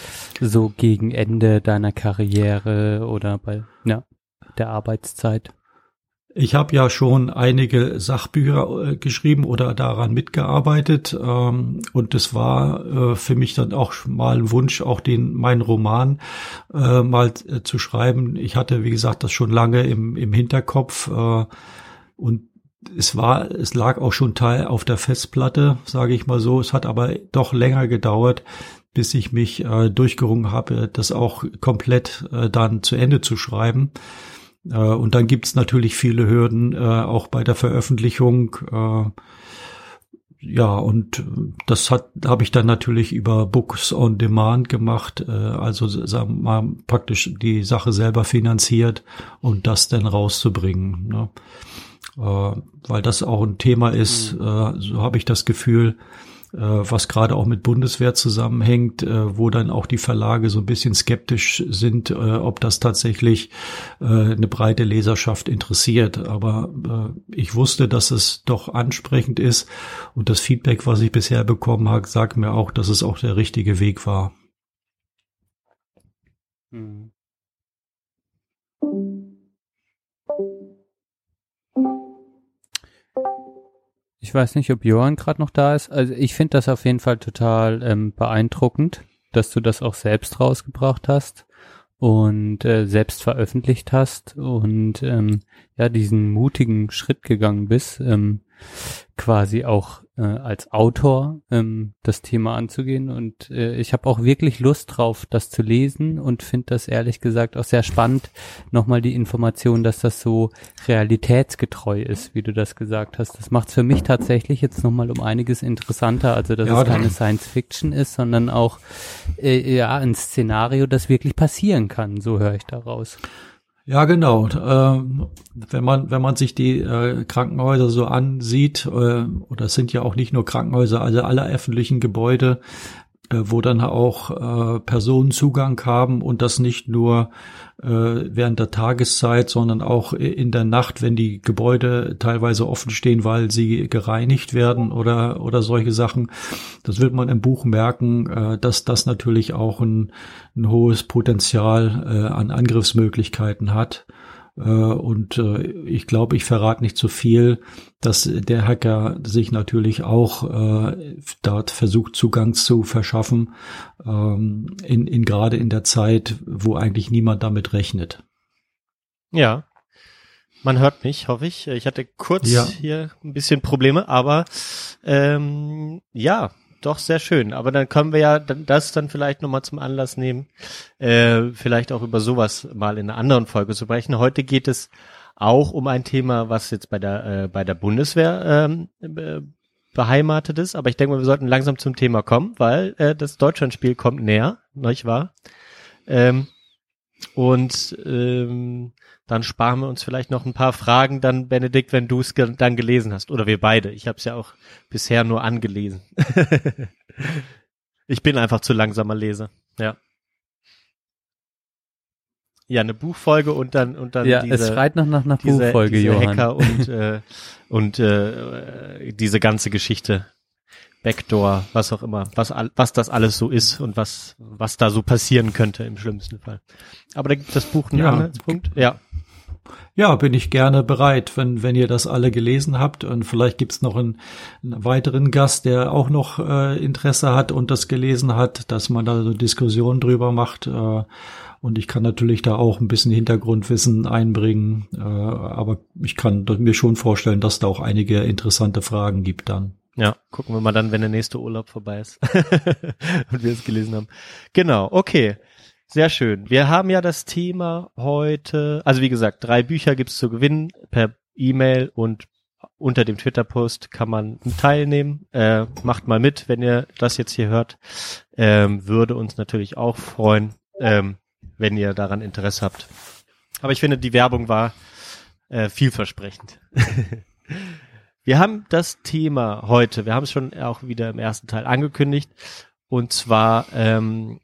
S1: so gegen Ende deiner Karriere oder bei ja, der Arbeitszeit?
S6: Ich habe ja schon einige Sachbücher äh, geschrieben oder daran mitgearbeitet ähm, und es war äh, für mich dann auch mal ein Wunsch, auch den meinen Roman äh, mal äh, zu schreiben. Ich hatte, wie gesagt, das schon lange im, im Hinterkopf äh, und es war, es lag auch schon Teil auf der Festplatte, sage ich mal so. Es hat aber doch länger gedauert, bis ich mich äh, durchgerungen habe, das auch komplett dann zu Ende zu schreiben. Äh, und dann gibt's natürlich viele Hürden, äh, auch bei der Veröffentlichung. Äh, ja, und das hat habe ich dann natürlich über Books on Demand gemacht, also sagen wir mal praktisch die Sache selber finanziert und das dann rauszubringen. Ne? Weil das auch ein Thema ist, mhm. so habe ich das Gefühl, was gerade auch mit Bundeswehr zusammenhängt, äh, wo dann auch die Verlage so ein bisschen skeptisch sind, äh, ob das tatsächlich eine breite Leserschaft interessiert. Aber ich wusste, dass es doch ansprechend ist und das Feedback, was ich bisher bekommen habe, sagt mir auch, dass es auch der richtige Weg war. Hm.
S1: Ich weiß nicht, ob Johann gerade noch da ist. Also ich finde das auf jeden Fall total ähm, beeindruckend, dass du das auch selbst rausgebracht hast und äh, selbst veröffentlicht hast und ähm, ja diesen mutigen Schritt gegangen bist, ähm, quasi auch äh, als Autor ähm, das Thema anzugehen. Und äh, ich habe auch wirklich Lust drauf, das zu lesen und finde das ehrlich gesagt auch sehr spannend, nochmal die Information, dass das so realitätsgetreu ist, wie du das gesagt hast. Das macht es für mich tatsächlich jetzt nochmal um einiges interessanter, also dass ja, es keine Science Fiction ist, sondern auch äh, ja ein Szenario, das wirklich passieren kann. So höre ich daraus.
S6: Ja, genau. Äh, wenn man wenn man sich die äh, Krankenhäuser so ansieht, äh, oder es sind ja auch nicht nur Krankenhäuser, also alle öffentlichen Gebäude, wo dann auch äh, Personen Zugang haben und das nicht nur äh, während der Tageszeit, sondern auch in der Nacht, wenn die Gebäude teilweise offen stehen, weil sie gereinigt werden oder oder solche Sachen. Das wird man im Buch merken, äh, dass das natürlich auch ein, ein hohes Potenzial äh, an Angriffsmöglichkeiten hat. Äh, und äh, ich glaube, ich verrate nicht zu viel, dass der Hacker sich natürlich auch äh, dort versucht, Zugang zu verschaffen, ähm, in, in gerade in der Zeit, wo eigentlich niemand damit rechnet.
S2: Ja. Man hört mich, hoffe ich. Ich hatte kurz ja. hier ein bisschen Probleme, aber ähm, ja, doch sehr schön. Aber dann können wir ja das dann vielleicht nochmal zum Anlass nehmen, äh, vielleicht auch über sowas mal in einer anderen Folge zu sprechen. Heute geht es auch um ein Thema, was jetzt bei der äh, bei der Bundeswehr ähm, äh, beheimatet ist. Aber ich denke mal, wir sollten langsam zum Thema kommen, weil äh, das Deutschlandspiel kommt näher, nicht wahr? Ähm, und ähm, dann sparen wir uns vielleicht noch ein paar Fragen dann, Benedikt, wenn du es ge dann gelesen hast. Oder wir beide. Ich habe es ja auch bisher nur angelesen. [laughs] ich bin einfach zu langsamer Leser. Ja. Ja, eine Buchfolge und dann und dann
S1: ja, diese, es schreit noch nach einer Buchfolge, diese Johann.
S2: Hacker und [laughs] äh, und äh, diese ganze Geschichte Backdoor, was auch immer, was, was das alles so ist und was, was da so passieren könnte im schlimmsten Fall. Aber da gibt das Buch einen ja. Punkt. Ja.
S6: Ja, bin ich gerne bereit, wenn, wenn ihr das alle gelesen habt. Und vielleicht gibt's noch einen, einen weiteren Gast, der auch noch äh, Interesse hat und das gelesen hat, dass man da so Diskussionen drüber macht. Äh, und ich kann natürlich da auch ein bisschen Hintergrundwissen einbringen. Äh, aber ich kann mir schon vorstellen, dass da auch einige interessante Fragen gibt dann.
S2: Ja, gucken wir mal dann, wenn der nächste Urlaub vorbei ist [laughs] und wir es gelesen haben. Genau, okay. Sehr schön. Wir haben ja das Thema heute, also wie gesagt, drei Bücher gibt's zu gewinnen per E-Mail und unter dem Twitter-Post kann man teilnehmen. Äh, macht mal mit, wenn ihr das jetzt hier hört. Ähm, würde uns natürlich auch freuen, ähm, wenn ihr daran Interesse habt. Aber ich finde, die Werbung war äh, vielversprechend. [laughs] Wir haben das Thema heute, wir haben es schon auch wieder im ersten Teil angekündigt, und zwar ähm,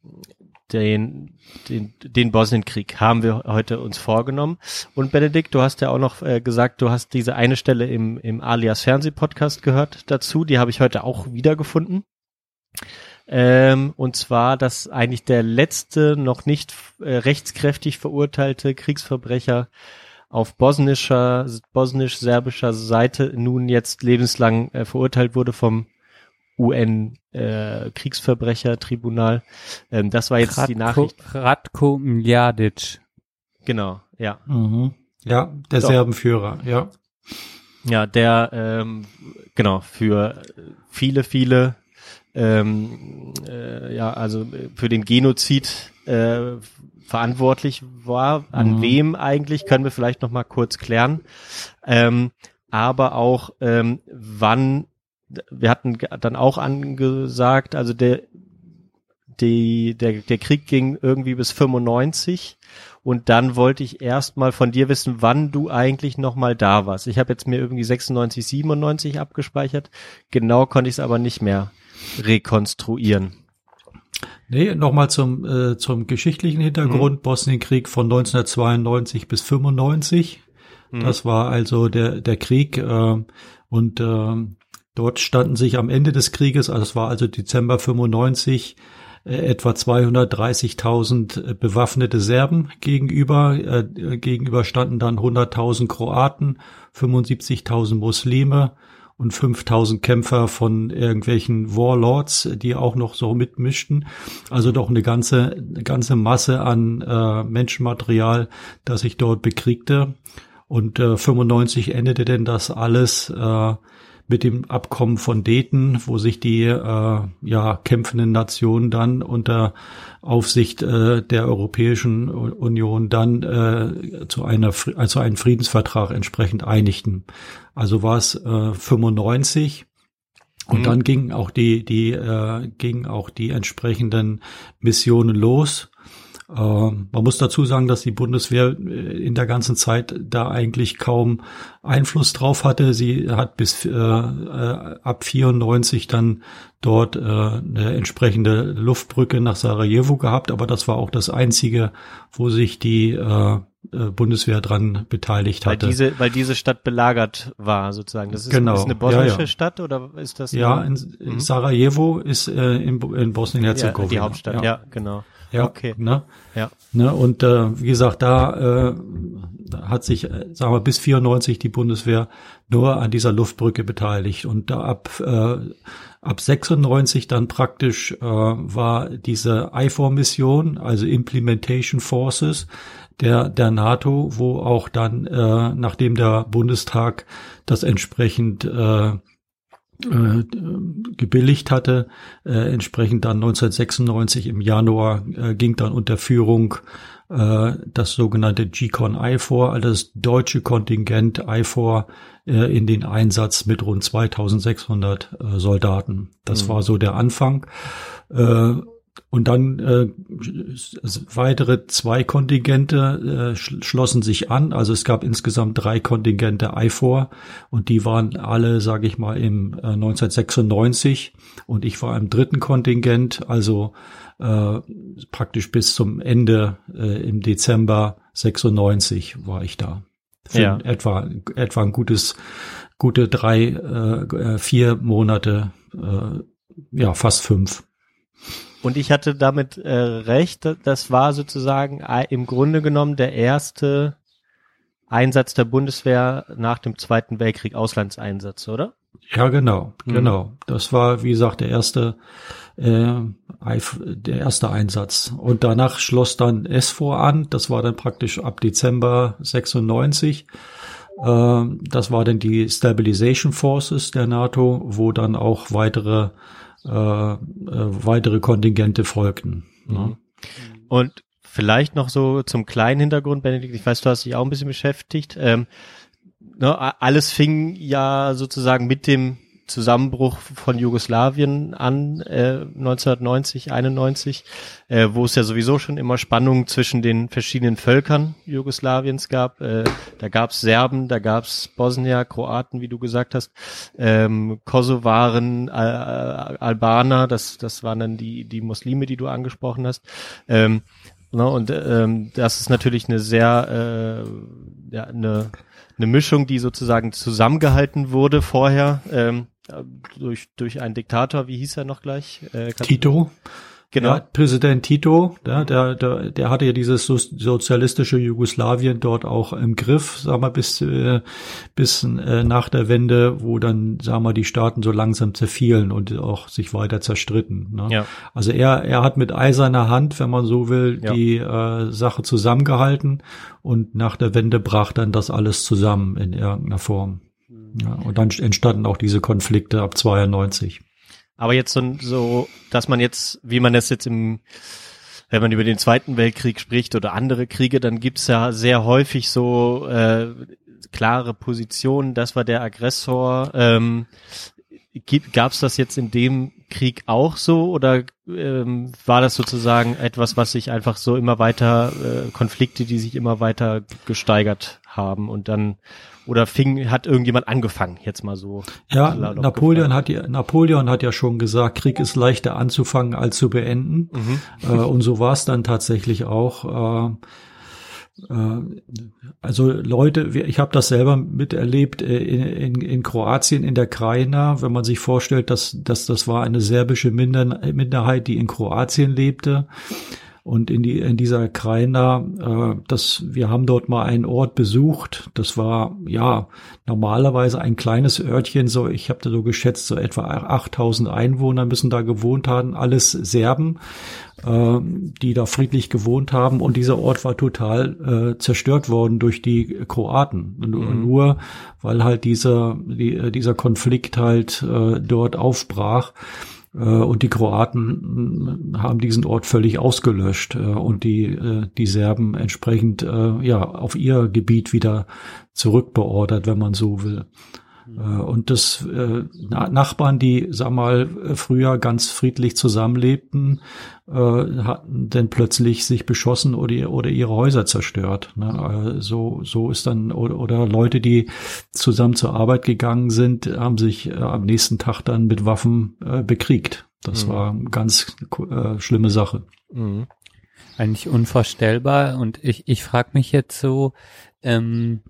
S2: den, den, den Bosnienkrieg haben wir heute uns vorgenommen. Und Benedikt, du hast ja auch noch äh, gesagt, du hast diese eine Stelle im, im Alias Fernsehpodcast gehört dazu, die habe ich heute auch wiedergefunden. Ähm, und zwar, dass eigentlich der letzte noch nicht äh, rechtskräftig verurteilte Kriegsverbrecher auf bosnischer, bosnisch-serbischer Seite nun jetzt lebenslang äh, verurteilt wurde vom UN äh, Kriegsverbrechertribunal. Ähm, das war jetzt Ratko, die Nachricht.
S1: Ratko Mladic.
S2: Genau, ja.
S6: Mhm. Ja, der so. Serbenführer, ja.
S2: Ja, der ähm, genau für viele, viele ähm, äh, ja, also für den Genozid äh, verantwortlich war. An
S6: Mhm.
S2: wem eigentlich, können wir vielleicht noch mal kurz klären. Ähm, aber auch ähm, wann, wir hatten dann auch angesagt, also der, die, der, der Krieg ging irgendwie bis 95 und dann wollte ich erst mal von dir wissen, wann du eigentlich noch mal da warst. Ich habe jetzt mir irgendwie 96, 97 abgespeichert. Genau konnte ich es aber nicht mehr rekonstruieren.
S6: Nee, nochmal zum, äh, zum geschichtlichen Hintergrund. Bosnienkrieg von 1992 bis 95. Das war also der, der Krieg. Äh, und äh, dort standen sich am Ende des Krieges, also es war also Dezember 95, äh, etwa 230.000 bewaffnete Serben gegenüber. Äh, gegenüber standen dann 100.000 Kroaten, 75.000 Muslime und 5000 Kämpfer von irgendwelchen Warlords, die auch noch so mitmischten. Also doch eine ganze, eine ganze Masse an äh, Menschenmaterial, das sich dort bekriegte. Und äh, 95 endete denn das alles äh, mit dem Abkommen von Dayton, wo sich die äh, ja kämpfenden Nationen dann unter Aufsicht äh, der Europäischen Union dann äh, zu einer also einen Friedensvertrag entsprechend einigten. Also war es äh, 95 und
S2: Mhm.
S6: dann gingen auch die die äh, gingen auch die entsprechenden Missionen los. Äh, man muss dazu sagen, dass die Bundeswehr äh, in der ganzen Zeit da eigentlich kaum Einfluss drauf hatte. Sie hat bis äh, äh, ab 94 dann dort äh, eine entsprechende Luftbrücke nach Sarajevo gehabt, aber das war auch das einzige, wo sich die äh, äh, Bundeswehr dran beteiligt
S2: Weil
S6: hatte.
S2: diese, weil diese Stadt belagert war, sozusagen. Das ist,
S6: Genau.
S2: ist eine
S6: Ja,
S2: bosnische
S6: ja.
S2: Stadt oder ist das?
S6: ja, in, Sarajevo ist äh, in, in
S2: ja,
S6: Bosnien-Herzegowina.
S2: die Hauptstadt, ja, genau.
S6: Ja,
S2: Okay.
S6: Ne?
S2: Ja.
S6: Ne, und äh, wie gesagt, da äh, da hat sich, äh, sagen wir, bis 94 die Bundeswehr nur an dieser Luftbrücke beteiligt. Und da ab, äh, ab 96 dann praktisch äh, war diese IFOR-Mission, also Implementation Forces der, der NATO, wo auch dann, äh, nachdem der Bundestag das entsprechend äh, äh, gebilligt hatte. Äh, entsprechend dann 1996 im Januar äh, ging dann unter Führung äh, das sogenannte GCON IFOR, also das deutsche Kontingent IFOR äh, in den Einsatz mit rund 2600 äh, Soldaten. Das war so der Anfang. Äh, und dann äh, weitere zwei Kontingente äh, sch schlossen sich an. Also es gab insgesamt drei Kontingente IFOR und die waren alle, sage ich mal, im äh, 1996 und ich war im dritten Kontingent, also äh, praktisch bis zum Ende äh, im Dezember 96 war ich da. Für
S2: Ja.
S6: etwa etwa ein gutes gute drei äh, äh, vier Monate, äh, ja fast fünf.
S2: Und ich hatte damit äh, recht, da- das war sozusagen im Grunde genommen der erste Einsatz der Bundeswehr nach dem Zweiten Weltkrieg, Auslandseinsatz, oder?
S6: Ja, genau,
S2: Mhm.
S6: genau. Das war, wie gesagt, der erste, äh, der erste Einsatz. Und danach schloss dann SVOR an. Das war dann praktisch ab Dezember 96. Äh, das war dann die Stabilization Forces der NATO, wo dann auch weitere, äh, äh, weitere Kontingente folgten. Ne?
S2: Und vielleicht noch so zum kleinen Hintergrund, Benedikt, ich weiß, du hast dich auch ein bisschen beschäftigt. Ähm, ne, alles fing ja sozusagen mit dem Zusammenbruch von Jugoslawien an, äh, 1990, 91, äh, wo es ja sowieso schon immer Spannungen zwischen den verschiedenen Völkern Jugoslawiens gab. Äh, da gab's Serben, da gab's Bosnier, Kroaten, wie du gesagt hast, ähm, Kosovaren, Al Albaner, das, das waren dann die, die Muslime, die du angesprochen hast. Ähm, ne, und ähm, das ist natürlich eine sehr, äh, ja, eine, eine Mischung, die sozusagen zusammengehalten wurde vorher ähm, durch, durch einen Diktator, wie hieß er noch gleich? Äh,
S6: Tito,
S2: Genau.
S6: Ja, Präsident Tito, der, der, der, hatte ja dieses so- sozialistische Jugoslawien dort auch im Griff, sagen wir, bis, äh, bis äh, nach der Wende, wo dann, sagen wir, die Staaten so langsam zerfielen und auch sich weiter zerstritten. Ne?
S2: Ja.
S6: Also er, er hat mit eiserner Hand, wenn man so will,
S2: Ja.
S6: die äh, Sache zusammengehalten und nach der Wende brach dann das alles zusammen in irgendeiner Form. Ja, und dann entstanden auch diese Konflikte ab 92.
S2: Aber jetzt so, so, dass man jetzt, wie man das jetzt im, wenn man über den Zweiten Weltkrieg spricht oder andere Kriege, dann gibt's ja sehr häufig so äh, klare Positionen, das war der Aggressor. Ähm, Gab es das jetzt in dem Krieg auch so oder ähm, war das sozusagen etwas, was sich einfach so immer weiter, äh, Konflikte, die sich immer weiter gesteigert haben und dann oder fing, hat irgendjemand angefangen, jetzt mal so.
S6: Ja, Napoleon hat ja, Napoleon hat ja schon gesagt, Krieg ist leichter anzufangen als zu beenden. Mhm. Äh, und so war es dann tatsächlich auch. Äh, also Leute, ich habe das selber miterlebt äh, in, in, in Kroatien, in der Krajina, wenn man sich vorstellt, dass, dass das war eine serbische Minderheit, die in Kroatien lebte. Und in, die, in dieser Krajina, äh, das, wir haben dort mal einen Ort besucht. Das war ja normalerweise ein kleines Örtchen, so ich habe da so geschätzt, so etwa 8000 Einwohner müssen da gewohnt haben, alles Serben äh, die da friedlich gewohnt haben. Und dieser Ort war total äh, zerstört worden durch die Kroaten. Mhm. Nur weil halt dieser, die, äh, dieser Konflikt halt äh, dort aufbrach. Äh, und die Kroaten haben diesen Ort völlig ausgelöscht äh, und die, die Serben entsprechend ja auf ihr Gebiet wieder zurückbeordert, wenn man so will. Äh, und das äh, Nachbarn, die, sag mal, früher ganz friedlich zusammenlebten, äh, hatten dann plötzlich sich beschossen oder, oder ihre Häuser zerstört. Ne? Äh, so, so ist dann, oder, oder Leute, die zusammen zur Arbeit gegangen sind, haben sich äh, am nächsten Tag dann mit Waffen äh, bekriegt. Das mhm. war eine ganz äh, schlimme Sache.
S1: Mhm. Eigentlich unvorstellbar. Und ich, ich frage mich jetzt so, ähm,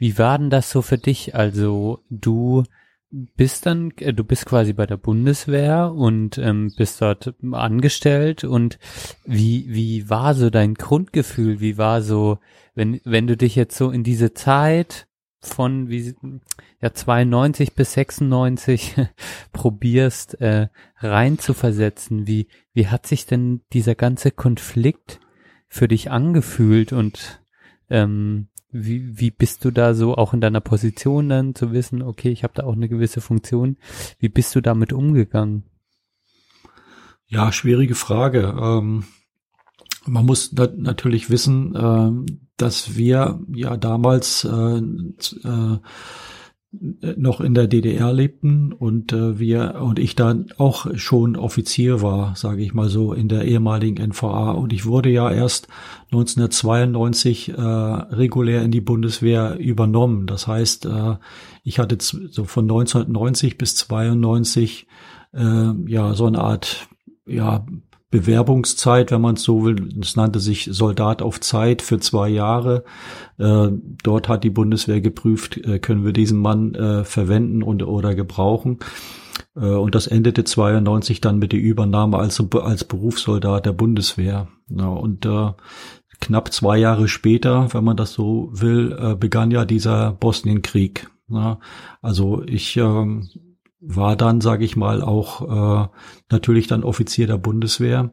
S1: wie war denn das so für dich? Also du bist dann, äh, du bist quasi bei der Bundeswehr und ähm, bist dort angestellt und wie, wie war so dein Grundgefühl? Wie war so, wenn, wenn du dich jetzt so in diese Zeit von wie ja 92 bis 96 [laughs] probierst äh, rein zu versetzen, wie wie hat sich denn dieser ganze Konflikt für dich angefühlt und ähm, wie, wie bist du da so auch in deiner Position dann zu wissen, okay, ich habe da auch eine gewisse Funktion. Wie bist du damit umgegangen?
S6: Ja, schwierige Frage. Ähm, man muss na natürlich wissen, äh, dass wir ja damals äh, äh, noch in der DDR lebten und äh, wir und ich dann auch schon Offizier war, sage ich mal so, in der ehemaligen NVA und ich wurde ja erst 1992 äh, regulär in die Bundeswehr übernommen. Das heißt, äh, ich hatte so von 1990 bis 92 äh, ja so eine Art ja Bewerbungszeit, wenn man es so will. Es nannte sich Soldat auf Zeit für zwei Jahre. Äh, dort hat die Bundeswehr geprüft, äh, können wir diesen Mann äh, verwenden und oder gebrauchen. Äh, und das endete 92 dann mit der Übernahme als, als Berufssoldat der Bundeswehr. Ja, und äh, knapp zwei Jahre später, wenn man das so will, äh, begann ja dieser Bosnienkrieg. Ja, also ich ähm, war dann, sage ich mal, auch äh, natürlich dann Offizier der Bundeswehr.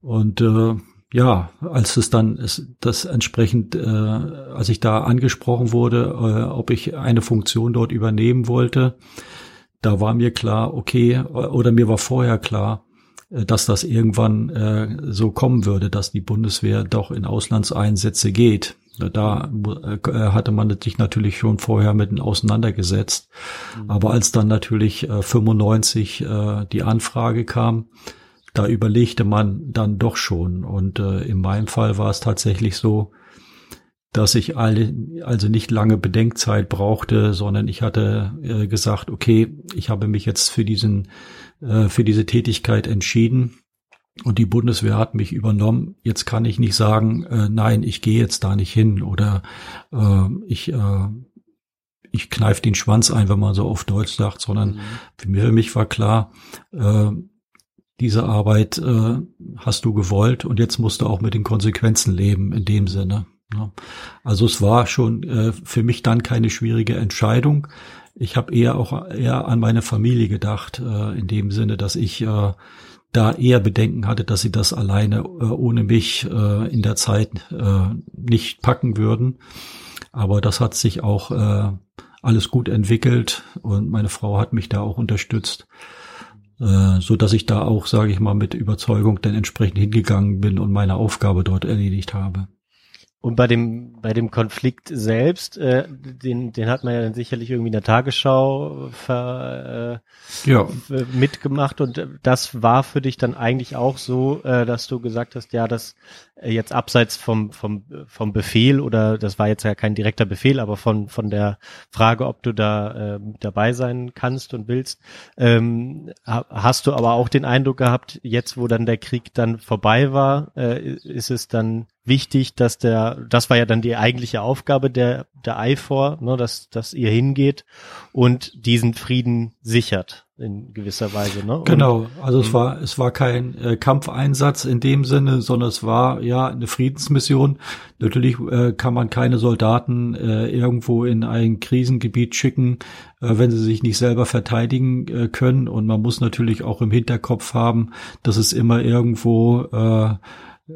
S6: Und äh, ja, als es dann ist, das entsprechend, äh, als ich da angesprochen wurde, äh, ob ich eine Funktion dort übernehmen wollte, da war mir klar, okay, oder mir war vorher klar, äh, dass das irgendwann äh, so kommen würde, dass die Bundeswehr doch in Auslandseinsätze geht. Da äh, hatte man sich natürlich schon vorher mit auseinandergesetzt. Mhm. Aber als dann natürlich äh, 95 äh, die Anfrage kam, da überlegte man dann doch schon. Und äh, in meinem Fall war es tatsächlich so, dass ich alle, also nicht lange Bedenkzeit brauchte, sondern ich hatte äh, gesagt, okay, ich habe mich jetzt für diesen, äh, für diese Tätigkeit entschieden und die Bundeswehr hat mich übernommen. Jetzt kann ich nicht sagen, äh, nein, ich gehe jetzt da nicht hin oder äh, ich äh, ich kneif den Schwanz ein, wenn man so auf Deutsch sagt, sondern mhm. für mich war klar, äh, diese Arbeit äh, hast du gewollt und jetzt musst du auch mit den Konsequenzen leben in dem Sinne. Ne? Also es war schon äh, für mich dann keine schwierige Entscheidung. Ich habe eher auch eher an meine Familie gedacht, äh, in dem Sinne, dass ich äh, da eher Bedenken hatte, dass sie das alleine äh, ohne mich äh, in der Zeit äh, nicht packen würden. Aber das hat sich auch äh, alles gut entwickelt und meine Frau hat mich da auch unterstützt, äh, so dass ich da auch, sage ich mal, mit Überzeugung dann entsprechend hingegangen bin und meine Aufgabe dort erledigt habe.
S2: Und bei dem, bei dem Konflikt selbst, äh, den, den hat man ja dann sicherlich irgendwie in der Tagesschau ver, äh,
S6: Ja.
S2: mitgemacht und das war für dich dann eigentlich auch so, äh, dass du gesagt hast, ja, das äh, jetzt abseits vom, vom, vom Befehl oder das war jetzt ja kein direkter Befehl, aber von, von der Frage, ob du da äh, dabei sein kannst und willst, ähm, ha- hast du aber auch den Eindruck gehabt, jetzt wo dann der Krieg dann vorbei war, äh, ist es dann wichtig, dass der, das war ja dann die eigentliche Aufgabe der, der IFOR, ne, dass, dass ihr hingeht und diesen Frieden sichert in gewisser Weise, ne? Und,
S6: Genau, also es war es war kein äh, Kampfeinsatz in dem Sinne, sondern es war ja eine Friedensmission. Natürlich äh, kann man keine Soldaten äh, irgendwo in ein Krisengebiet schicken, äh, wenn sie sich nicht selber verteidigen äh, können. Und man muss natürlich auch im Hinterkopf haben, dass es immer irgendwo äh,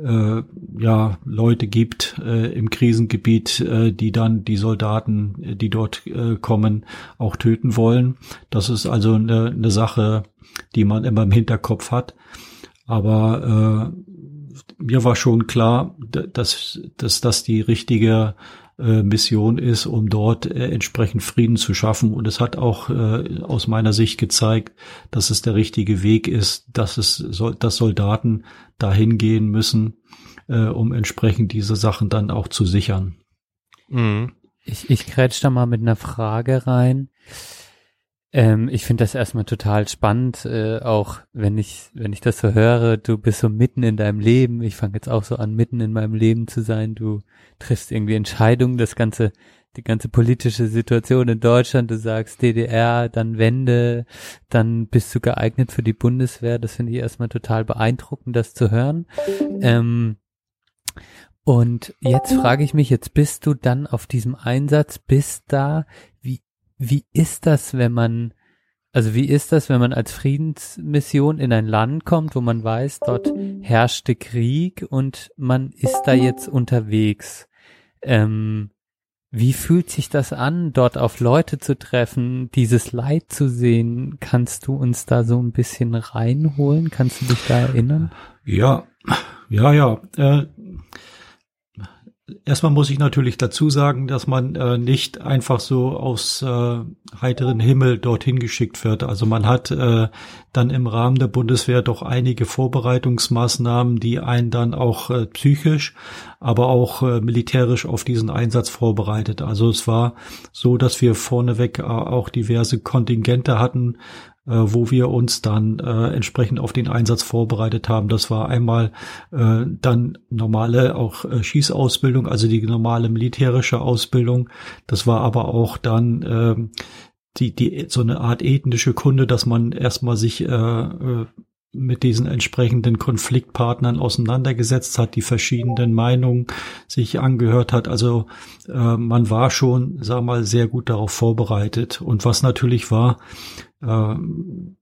S6: äh, ja Leute gibt äh, im Krisengebiet, äh, die dann die Soldaten, äh, die dort äh, kommen, auch töten wollen. Das ist also eine, eine Sache, die man immer im Hinterkopf hat. Aber äh, mir war schon klar, dass, dass das die richtige äh, Mission ist, um dort äh, entsprechend Frieden zu schaffen. Und es hat auch äh, aus meiner Sicht gezeigt, dass es der richtige Weg ist, dass es soll, dass Soldaten dahin gehen müssen, äh, um entsprechend diese Sachen dann auch zu sichern.
S2: Mhm.
S1: Ich, ich grätsch da mal mit einer Frage rein. Ähm, ich finde das erstmal total spannend, äh, auch wenn ich, wenn ich das so höre, du bist so mitten in deinem Leben. Ich fange jetzt auch so an, mitten in meinem Leben zu sein. Du triffst irgendwie Entscheidungen, das ganze, die ganze politische Situation in Deutschland. Du sagst DDR, dann Wende, dann bist du geeignet für die Bundeswehr. Das finde ich erstmal total beeindruckend, das zu hören. Ähm, und jetzt frage ich mich, jetzt bist du dann auf diesem Einsatz, bist da, wie, wie ist das, wenn man, also wie ist das, wenn man als Friedensmission in ein Land kommt, wo man weiß, dort herrschte Krieg und man ist da jetzt unterwegs? Ähm, wie fühlt sich das an, dort auf Leute zu treffen, dieses Leid zu sehen? Kannst du uns da so ein bisschen reinholen? Kannst du dich da erinnern?
S6: Ja, ja, ja. Äh, erstmal muss ich natürlich dazu sagen, dass man äh, nicht einfach so aus äh, heiteren Himmel dorthin geschickt wird. Also man hat äh, dann im Rahmen der Bundeswehr doch einige Vorbereitungsmaßnahmen, die einen dann auch äh, psychisch, aber auch äh, militärisch auf diesen Einsatz vorbereitet. Also es war so, dass wir vorneweg äh, auch diverse Kontingente hatten, wo wir uns dann äh, entsprechend auf den Einsatz vorbereitet haben. Das war einmal äh, dann normale auch äh, Schießausbildung, also die normale militärische Ausbildung. Das war aber auch dann ähm, die, die so eine Art ethnische Kunde, dass man erstmal sich äh, äh, mit diesen entsprechenden Konfliktpartnern auseinandergesetzt hat, die verschiedenen Meinungen sich angehört hat. Also äh, man war schon, sag mal, sehr gut darauf vorbereitet. Und was natürlich war, äh,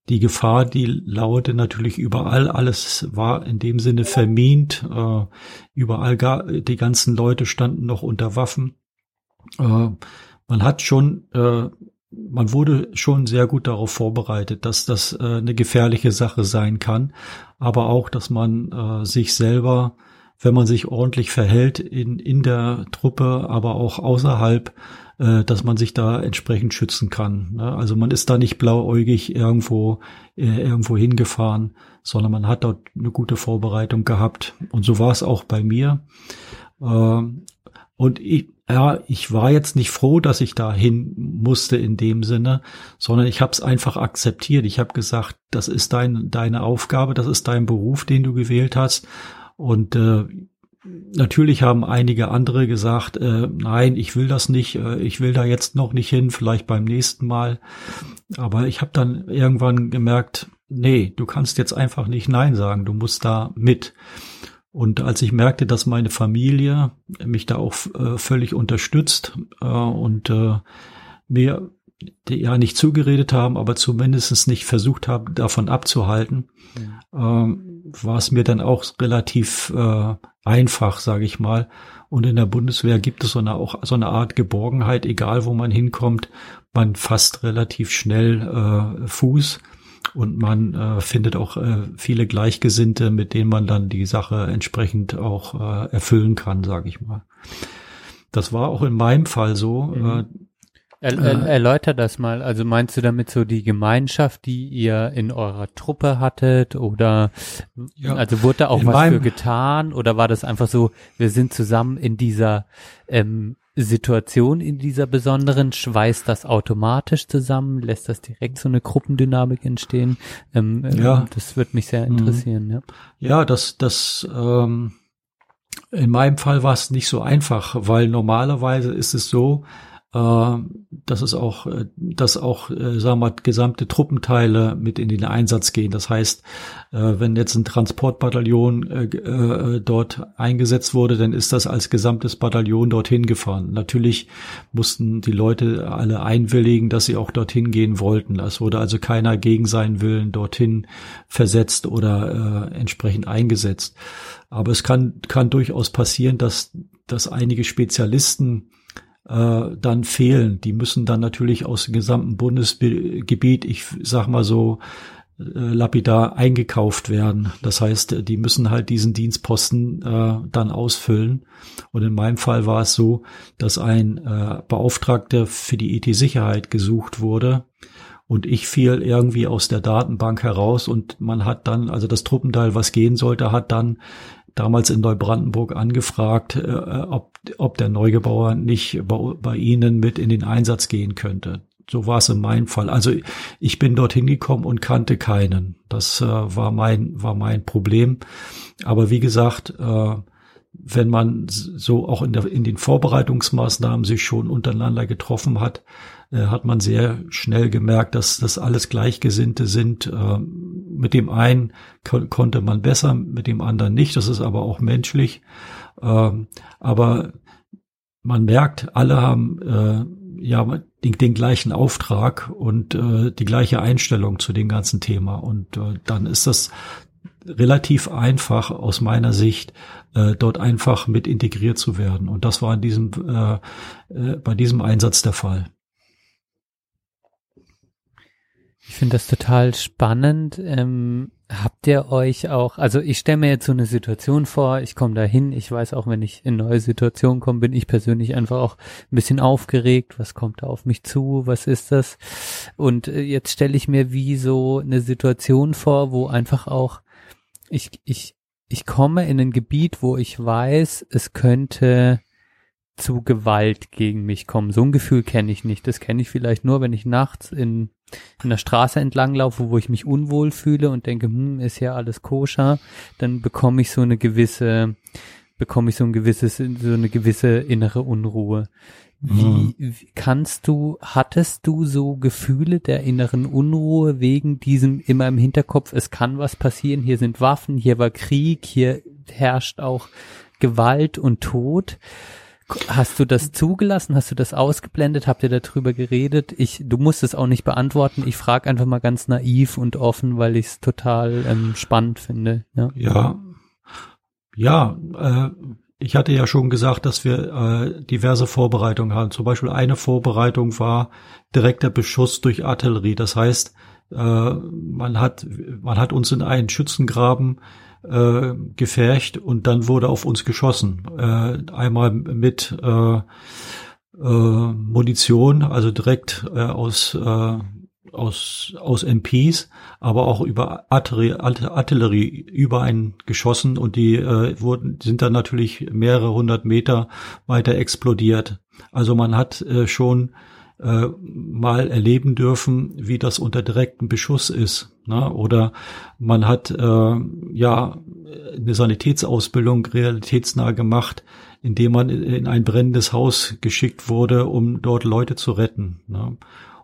S6: die Gefahr, die lauerte natürlich überall. Alles war in dem Sinne vermint. Äh, überall gar, die ganzen Leute standen noch unter Waffen. Äh, man hat schon äh, man wurde schon sehr gut darauf vorbereitet, dass das äh, eine gefährliche Sache sein kann, aber auch, dass man äh, sich selber, wenn man sich ordentlich verhält in, in der Truppe, aber auch außerhalb, äh, dass man sich da entsprechend schützen kann. Ne? Also man ist da nicht blauäugig irgendwo, äh, irgendwo hingefahren, sondern man hat dort eine gute Vorbereitung gehabt. Und so war es auch bei mir. Ähm, und ich, ja, ich war jetzt nicht froh, dass ich da hin musste in dem Sinne, sondern ich habe es einfach akzeptiert. Ich habe gesagt, das ist dein, deine Aufgabe, das ist dein Beruf, den du gewählt hast. Und äh, natürlich haben einige andere gesagt, äh, nein, ich will das nicht, äh, ich will da jetzt noch nicht hin, vielleicht beim nächsten Mal. Aber ich habe dann irgendwann gemerkt, nee, du kannst jetzt einfach nicht Nein sagen, du musst da mit. Und als ich merkte, dass meine Familie mich da auch äh, völlig unterstützt äh, und äh, mir die, ja nicht zugeredet haben, aber zumindest nicht versucht haben, davon abzuhalten, ähm, war es mir dann auch relativ äh, einfach, sage ich mal. Und in der Bundeswehr gibt es so eine, auch so eine Art Geborgenheit, egal wo man hinkommt. Man fasst relativ schnell äh, Fuß und man äh, findet auch äh, viele Gleichgesinnte, mit denen man dann die Sache entsprechend auch äh, erfüllen kann, sage ich mal. Das war auch in meinem Fall so. Mhm. Äh,
S1: er, er, erläuter das mal. Also meinst du damit so die Gemeinschaft, die ihr in eurer Truppe hattet oder ja, also wurde da auch was für getan oder war das einfach so, wir sind zusammen in dieser ähm, Situation, in dieser besonderen, schweißt das automatisch zusammen, lässt das direkt so eine Gruppendynamik entstehen? Ähm, ähm ja. Das wird mich sehr mhm. interessieren, ja.
S6: Ja, das, das ähm, in meinem Fall war es nicht so einfach, weil normalerweise ist es so, dass es auch, äh, dass auch, äh, sagen wir, gesamte Truppenteile mit in den Einsatz gehen. Das heißt, wenn jetzt ein Transportbataillon dort eingesetzt wurde, dann ist das als gesamtes Bataillon dorthin gefahren. Natürlich mussten die Leute alle einwilligen, dass sie auch dorthin gehen wollten. Es wurde also keiner gegen seinen Willen dorthin versetzt oder äh, entsprechend eingesetzt. Aber es kann, kann durchaus passieren, dass, dass einige Spezialisten äh, dann fehlen. Die müssen dann natürlich aus dem gesamten Bundesgebiet, ich sag mal so, äh, lapidar eingekauft werden. Das heißt, die müssen halt diesen Dienstposten äh, dann ausfüllen. Und in meinem Fall war es so, dass ein äh, Beauftragter für die IT-Sicherheit gesucht wurde. Und ich fiel irgendwie aus der Datenbank heraus und man hat dann, also das Truppenteil, was gehen sollte, hat dann damals in Neubrandenburg angefragt, äh, ob, ob der Neugebauer nicht bei, bei Ihnen mit in den Einsatz gehen könnte. So war es in meinem Fall. Also ich bin dorthin gekommen und kannte keinen. Das äh, war mein war mein Problem. Aber wie gesagt, äh, wenn man so auch in, der, in den Vorbereitungsmaßnahmen sich schon untereinander getroffen hat, äh, hat man sehr schnell gemerkt, dass das alles Gleichgesinnte sind. Äh, mit dem einen ko konnte man besser, mit dem anderen nicht. Das ist aber auch menschlich. Äh, aber man merkt, alle haben äh, ja den, den, gleichen Auftrag und äh, die gleiche Einstellung zu dem ganzen Thema. Und äh, dann ist das relativ einfach aus meiner Sicht, äh, dort einfach mit integriert zu werden. Und das war in diesem, äh, äh, bei diesem Einsatz der Fall.
S1: Ich finde das total spannend. Ähm, habt ihr euch auch, also ich stelle mir jetzt so eine Situation vor, ich komme da hin, ich weiß auch, wenn ich in neue Situationen komme, bin ich persönlich einfach auch ein bisschen aufgeregt, was kommt da auf mich zu, was ist das? Und äh, jetzt stelle ich mir wie so eine Situation vor, wo einfach auch ich, ich, ich komme in ein Gebiet, wo ich weiß, es könnte zu Gewalt gegen mich kommen. So ein Gefühl kenne ich nicht. Das kenne ich vielleicht nur, wenn ich nachts in, in der Straße entlang laufe, wo ich mich unwohl fühle und denke, hm, ist ja alles koscher, dann bekomme ich so eine gewisse, bekomme ich so ein gewisses, so eine gewisse innere Unruhe. Wie, mhm. wie kannst du, hattest du so Gefühle der inneren Unruhe wegen diesem immer im Hinterkopf, es kann was passieren, hier sind Waffen, hier war Krieg, hier herrscht auch Gewalt und Tod? Hast du das zugelassen? Hast du das ausgeblendet? Habt ihr darüber geredet? Ich, du musst es auch nicht beantworten. Ich frage einfach mal ganz naiv und offen, weil ich es total ähm, spannend finde.
S6: Ja, ja, ja äh, ich hatte ja schon gesagt, dass wir äh, diverse Vorbereitungen haben. Zum Beispiel eine Vorbereitung war direkter Beschuss durch Artillerie. Das heißt, äh, man hat man hat uns in einen Schützengraben äh, gefercht und dann wurde auf uns geschossen. Äh, einmal mit äh, äh, Munition, also direkt äh, aus äh, aus aus MPs, aber auch über Artillerie, Artillerie über einen geschossen und die äh, wurden sind dann natürlich mehrere hundert Meter weiter explodiert. Also man hat äh, schon äh, mal erleben dürfen, wie das unter direktem Beschuss ist. Ne? Oder man hat äh, ja eine Sanitätsausbildung realitätsnah gemacht, indem man in ein brennendes Haus geschickt wurde, um dort Leute zu retten. Ne?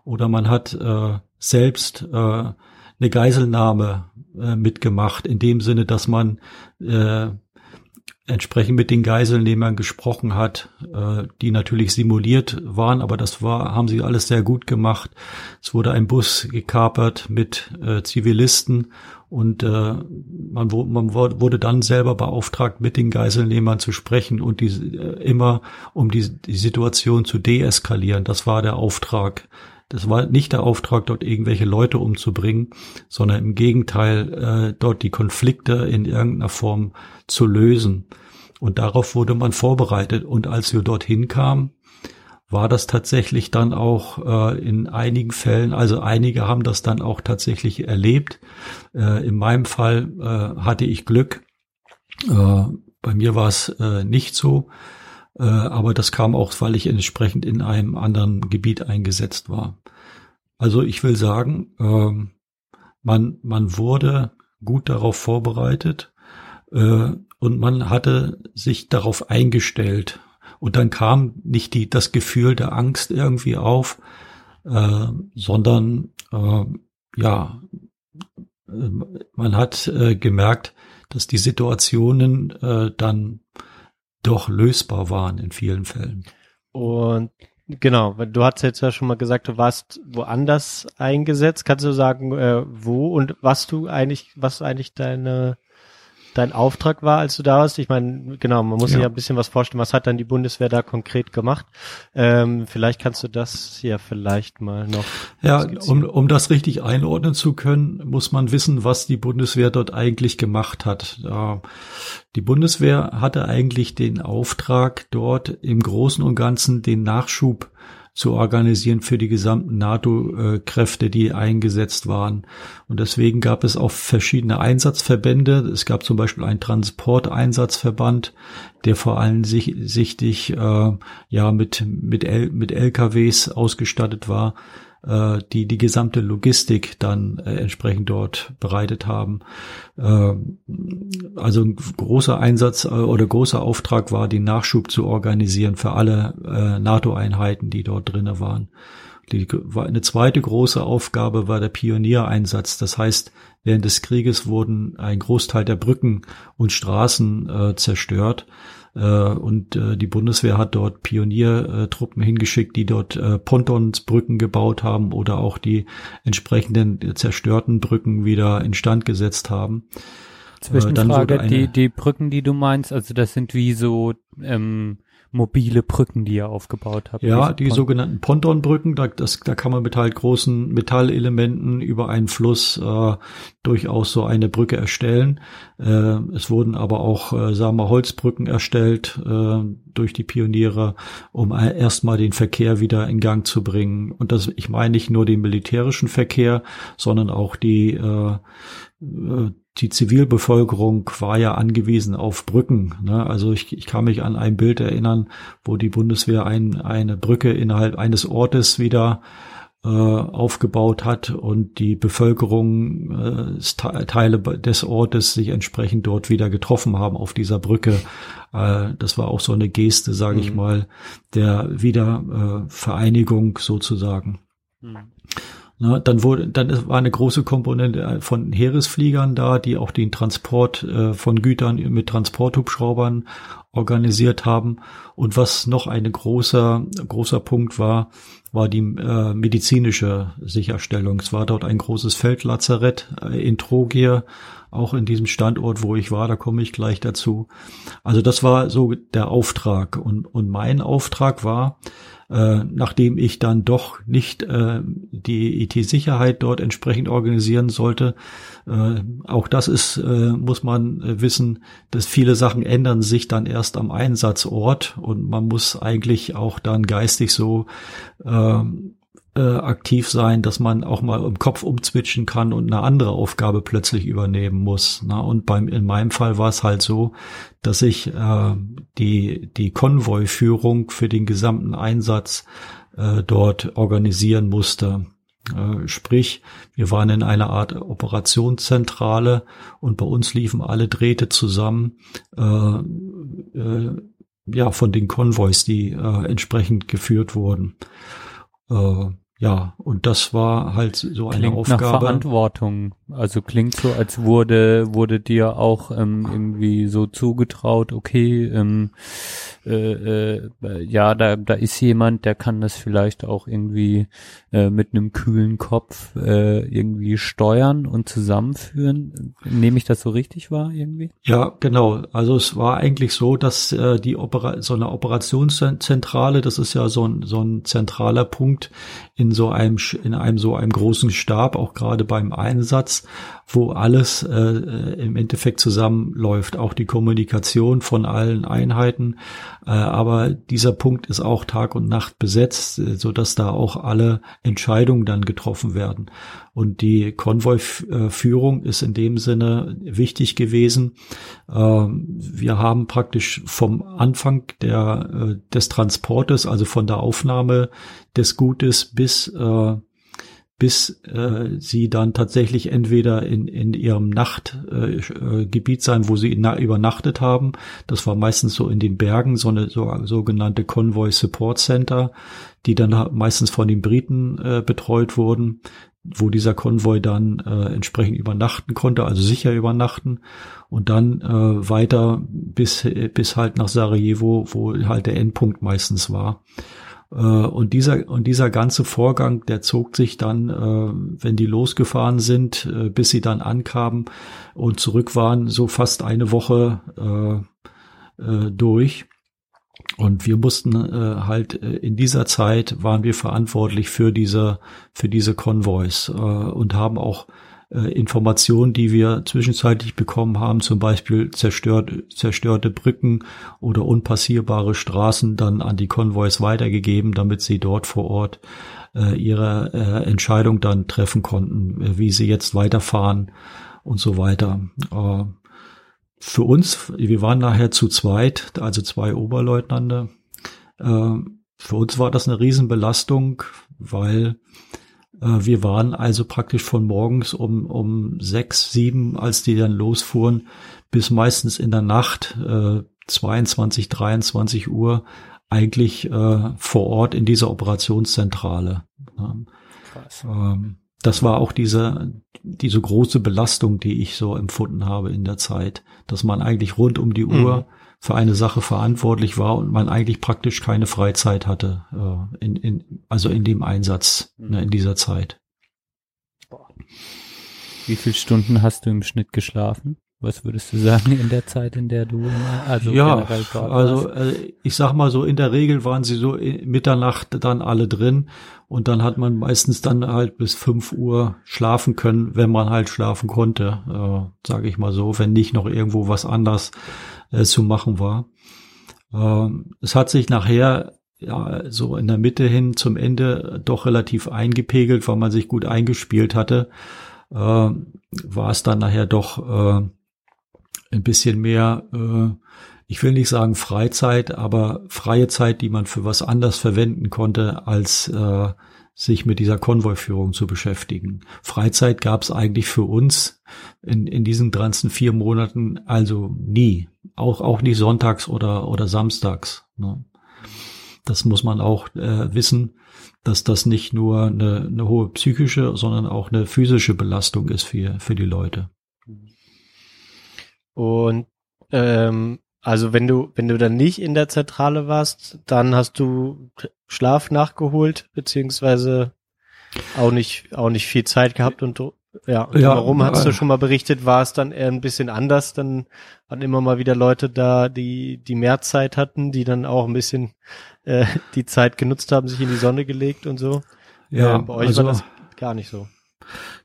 S6: Oder man hat äh, selbst äh, eine Geiselnahme äh, mitgemacht, in dem Sinne, dass man äh, entsprechend mit den Geiselnehmern gesprochen hat, äh, die natürlich simuliert waren, aber das war, haben sie alles sehr gut gemacht. Es wurde ein Bus gekapert mit äh, Zivilisten und äh, man, man wurde dann selber beauftragt, mit den Geiselnehmern zu sprechen und die, äh, immer um die, die Situation zu deeskalieren. Das war der Auftrag. Das war nicht der Auftrag, dort irgendwelche Leute umzubringen, sondern im Gegenteil, äh, dort die Konflikte in irgendeiner Form zu lösen. Und darauf wurde man vorbereitet. Und als wir dorthin kamen, war das tatsächlich dann auch äh, in einigen Fällen, also einige haben das dann auch tatsächlich erlebt. Äh, in meinem Fall äh, hatte ich Glück. Äh, bei mir war es äh, nicht so, äh, aber das kam auch, weil ich entsprechend in einem anderen Gebiet eingesetzt war. Also ich will sagen, äh, man, man wurde gut darauf vorbereitet äh, und man hatte sich darauf eingestellt. Und dann kam nicht die, das Gefühl der Angst irgendwie auf, äh, sondern äh, ja, äh, man hat äh, gemerkt, dass die Situationen äh, dann doch lösbar waren in vielen Fällen.
S2: Und genau, du hast jetzt ja schon mal gesagt, du warst woanders eingesetzt. Kannst du sagen, äh, wo und was du eigentlich, was eigentlich deine dein Auftrag war, als du da warst. Ich meine, genau, man muss ja. sich ja ein bisschen was vorstellen, was hat dann die Bundeswehr da konkret gemacht. Ähm, vielleicht kannst du das ja vielleicht mal noch.
S6: Ja, um, um das richtig einordnen zu können, muss man wissen, was die Bundeswehr dort eigentlich gemacht hat. Die Bundeswehr hatte eigentlich den Auftrag, dort im Großen und Ganzen den Nachschub zu organisieren für die gesamten NATO-Kräfte, die eingesetzt waren. Und deswegen gab es auch verschiedene Einsatzverbände. Es gab zum Beispiel einen Transporteinsatzverband, der vor allem sich, sichtig äh, ja mit mit, L, mit LKWs ausgestattet war äh, die die gesamte Logistik dann äh, entsprechend dort bereitet haben. Äh, also ein großer Einsatz äh, oder großer Auftrag war, den Nachschub zu organisieren für alle äh, NATO-Einheiten, die dort drinnen waren. Die, eine zweite große Aufgabe war der Pioniereinsatz. Das heißt, während des Krieges wurden ein Großteil der Brücken und Straßen äh, zerstört. Äh, und äh, die Bundeswehr hat dort Pioniertruppen hingeschickt, die dort äh, Pontonsbrücken gebaut haben oder auch die entsprechenden zerstörten Brücken wieder instand gesetzt haben.
S1: Zwischenfrage, die, die Brücken, die du meinst, also das sind wie so ähm, mobile Brücken, die ihr aufgebaut habt.
S6: Ja, die Pont sogenannten Pontonbrücken, da, das, da kann man mit halt großen Metallelementen über einen Fluss äh, durchaus so eine Brücke erstellen. Äh, es wurden aber auch, äh, sagen wir, Holzbrücken erstellt äh, durch die Pioniere, um erstmal den Verkehr wieder in Gang zu bringen. Und das, ich meine nicht nur den militärischen Verkehr, sondern auch die äh, äh die Zivilbevölkerung war ja angewiesen auf Brücken. Ne? Also ich, ich kann mich an ein Bild erinnern, wo die Bundeswehr ein, eine Brücke innerhalb eines Ortes wieder äh, aufgebaut hat und die Bevölkerung äh, Teile des Ortes sich entsprechend dort wieder getroffen haben auf dieser Brücke. Äh, das war auch so eine Geste, sage mhm. ich mal, der Wiedervereinigung sozusagen. Mhm. Na, dann wurde, dann war eine große Komponente von Heeresfliegern da, die auch den Transport äh, von Gütern mit Transporthubschraubern organisiert haben. Und was noch ein großer, großer Punkt war, war die äh, medizinische Sicherstellung. Es war dort ein großes Feldlazarett äh, in Trogier, auch in diesem Standort, wo ich war, da komme ich gleich dazu. Also das war so der Auftrag. Und, und mein Auftrag war, äh, nachdem ich dann doch nicht äh, die IT-Sicherheit dort entsprechend organisieren sollte. Äh, auch das ist, äh, muss man äh, wissen, dass viele Sachen ändern sich dann erst am Einsatzort und man muss eigentlich auch dann geistig so äh, äh, aktiv sein, dass man auch mal im Kopf umzwitschen kann und eine andere Aufgabe plötzlich übernehmen muss. Ne? Und beim in meinem Fall war es halt so, dass ich äh, die die Konvoiführung für den gesamten Einsatz äh, dort organisieren musste. Äh, sprich, wir waren in einer Art Operationszentrale und bei uns liefen alle Drähte zusammen. Äh, äh, ja, von den Konvois, die äh, entsprechend geführt wurden. Äh, ja, und das war halt so eine
S1: klingt
S6: Aufgabe.
S1: nach Verantwortung. Also klingt so, als wurde wurde dir auch ähm, irgendwie so zugetraut, okay, ähm, äh, äh, ja, da da ist jemand, der kann das vielleicht auch irgendwie äh, mit einem kühlen Kopf äh, irgendwie steuern und zusammenführen. Nehme ich das so richtig wahr irgendwie?
S6: Ja, genau. Also es war eigentlich so, dass äh, die Opera so eine Operationszentrale, das ist ja so ein so ein zentraler Punkt in so einem in einem so einem großen Stab, auch gerade beim Einsatz, wo alles äh, äh, im Endeffekt zusammenläuft, auch die Kommunikation von allen Einheiten. Äh, aber dieser Punkt ist auch Tag und Nacht besetzt, äh, so dass da auch alle Entscheidungen dann getroffen werden. Und die Konvoiführung ist in dem Sinne wichtig gewesen. Ähm, wir haben praktisch vom Anfang der, äh, des Transportes, also von der Aufnahme des Gutes bis bis äh, sie dann tatsächlich entweder in, in ihrem Nachtgebiet äh, sein, wo sie na, übernachtet haben. Das war meistens so in den Bergen, so eine so, sogenannte Convoy Support Center, die dann meistens von den Briten äh, betreut wurden, wo dieser Konvoi dann äh, entsprechend übernachten konnte, also sicher übernachten und dann äh, weiter bis bis halt nach Sarajevo, wo halt der Endpunkt meistens war. Äh, und dieser, und dieser ganze Vorgang, der zog sich dann, äh, wenn die losgefahren sind, äh, bis sie dann ankamen und zurück waren, so fast eine Woche durch. Und wir mussten halt in dieser Zeit waren wir verantwortlich für diese für diese Konvois und haben auch äh, Informationen, die wir zwischenzeitlich bekommen haben, zum Beispiel zerstört, zerstörte Brücken oder unpassierbare Straßen, dann an die Konvois weitergegeben, damit sie dort vor Ort äh, ihre äh, Entscheidung dann treffen konnten, äh, wie sie jetzt weiterfahren und so weiter. Äh, für uns, wir waren nachher zu zweit, also zwei Oberleutnante. Äh, für uns war das eine Riesenbelastung, weil wir waren also praktisch von morgens um, um sechs, sieben, als die dann losfuhren, bis meistens in der Nacht, äh, 22, 23 Uhr, eigentlich äh, vor Ort in dieser Operationszentrale. Krass. Ähm, das war auch diese, diese große Belastung, die ich so empfunden habe in der Zeit, dass man eigentlich rund um die Uhr mhm für eine Sache verantwortlich war und man eigentlich praktisch keine Freizeit hatte, äh, in, in, also in dem Einsatz, ne, mhm. in dieser Zeit.
S1: Wie viele Stunden hast du im Schnitt geschlafen? Was würdest du sagen in der Zeit, in der du
S6: also ja, also äh, ich sag mal so in der Regel waren sie so Mitternacht dann alle drin und dann hat man meistens dann halt bis fünf Uhr schlafen können, wenn man halt schlafen konnte, äh, sage ich mal so, wenn nicht noch irgendwo was anders äh, zu machen war. Ähm, es hat sich nachher ja, so in der Mitte hin zum Ende doch relativ eingepegelt, weil man sich gut eingespielt hatte, äh, war es dann nachher doch äh, ein bisschen mehr, äh, ich will nicht sagen Freizeit, aber freie Zeit, die man für was anders verwenden konnte, als äh, sich mit dieser Konvoiführung zu beschäftigen. Freizeit gab es eigentlich für uns in, in diesen ganzen vier Monaten also nie. Auch, auch nicht sonntags oder, oder samstags. Ne? Das muss man auch äh, wissen, dass das nicht nur eine, eine hohe psychische, sondern auch eine physische Belastung ist für, für die Leute.
S2: Und ähm, also wenn du, wenn du dann nicht in der Zentrale warst, dann hast du Schlaf nachgeholt, beziehungsweise auch nicht, auch nicht viel Zeit gehabt und ja, ja warum hast du schon mal berichtet, war es dann eher ein bisschen anders, dann waren immer mal wieder Leute da, die, die mehr Zeit hatten, die dann auch ein bisschen äh, die Zeit genutzt haben, sich in die Sonne gelegt und so.
S6: Ja, äh, bei euch also, war das
S2: gar nicht so.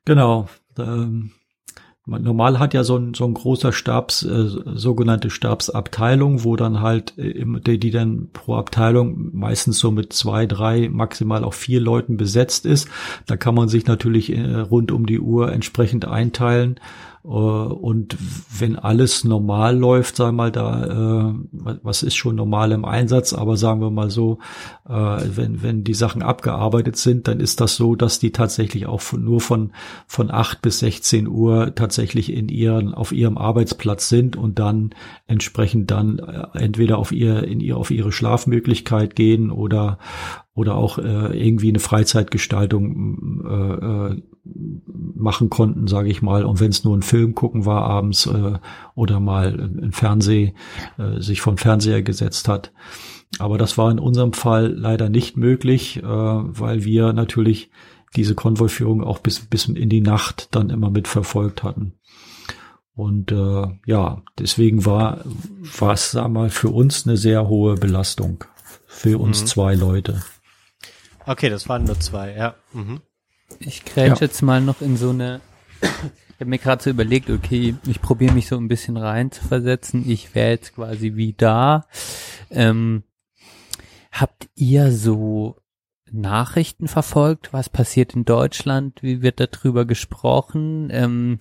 S6: Genau. Ähm, Normal hat ja so ein, so ein großer Stabs, äh, sogenannte Stabsabteilung, wo dann halt, äh, die, die dann pro Abteilung meistens so mit zwei, drei, maximal auch vier Leuten besetzt ist. Da kann man sich natürlich äh, rund um die Uhr entsprechend einteilen und wenn alles normal läuft, sagen wir mal, da, äh, was ist schon normal im Einsatz, aber sagen wir mal so, äh, wenn, wenn die Sachen abgearbeitet sind, dann ist das so, dass die tatsächlich auch von, nur von, von acht bis 16 Uhr tatsächlich in ihren, auf ihrem Arbeitsplatz sind und dann entsprechend dann entweder auf ihr, in ihr, auf ihre Schlafmöglichkeit gehen oder oder auch äh, irgendwie eine Freizeitgestaltung äh, äh, machen konnten, sage ich mal. Und wenn es nur ein Film gucken war abends äh, oder mal ein Fernseh, äh, sich vom Fernseher gesetzt hat. Aber das war in unserem Fall leider nicht möglich, äh, weil wir natürlich diese Konvoiführung auch bis, bis in die Nacht dann immer mitverfolgt hatten. Und äh, ja, deswegen war war es sag mal für uns eine sehr hohe Belastung für uns mhm. zwei Leute.
S2: Okay, das waren nur zwei, ja. Mhm.
S1: Ich grätsch ja. jetzt mal noch in so eine. Ich habe mir gerade so überlegt, okay, ich probiere mich so ein bisschen rein zu versetzen. Ich wäre jetzt quasi wie da. Ähm, habt ihr so Nachrichten verfolgt? Was passiert in Deutschland? Wie wird darüber gesprochen? Ähm,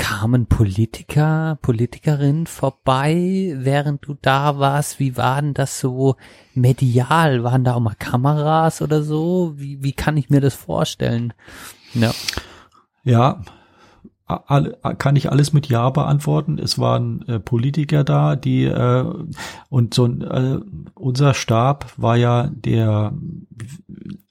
S1: kamen Politiker, Politikerinnen vorbei, während du da warst? Wie war denn das so medial? Waren da auch mal Kameras oder so? Wie, wie kann ich mir das vorstellen?
S6: Ja. Ja, alle, kann ich alles mit Ja beantworten. Es waren äh, Politiker da, die äh, und so äh, unser Stab war ja der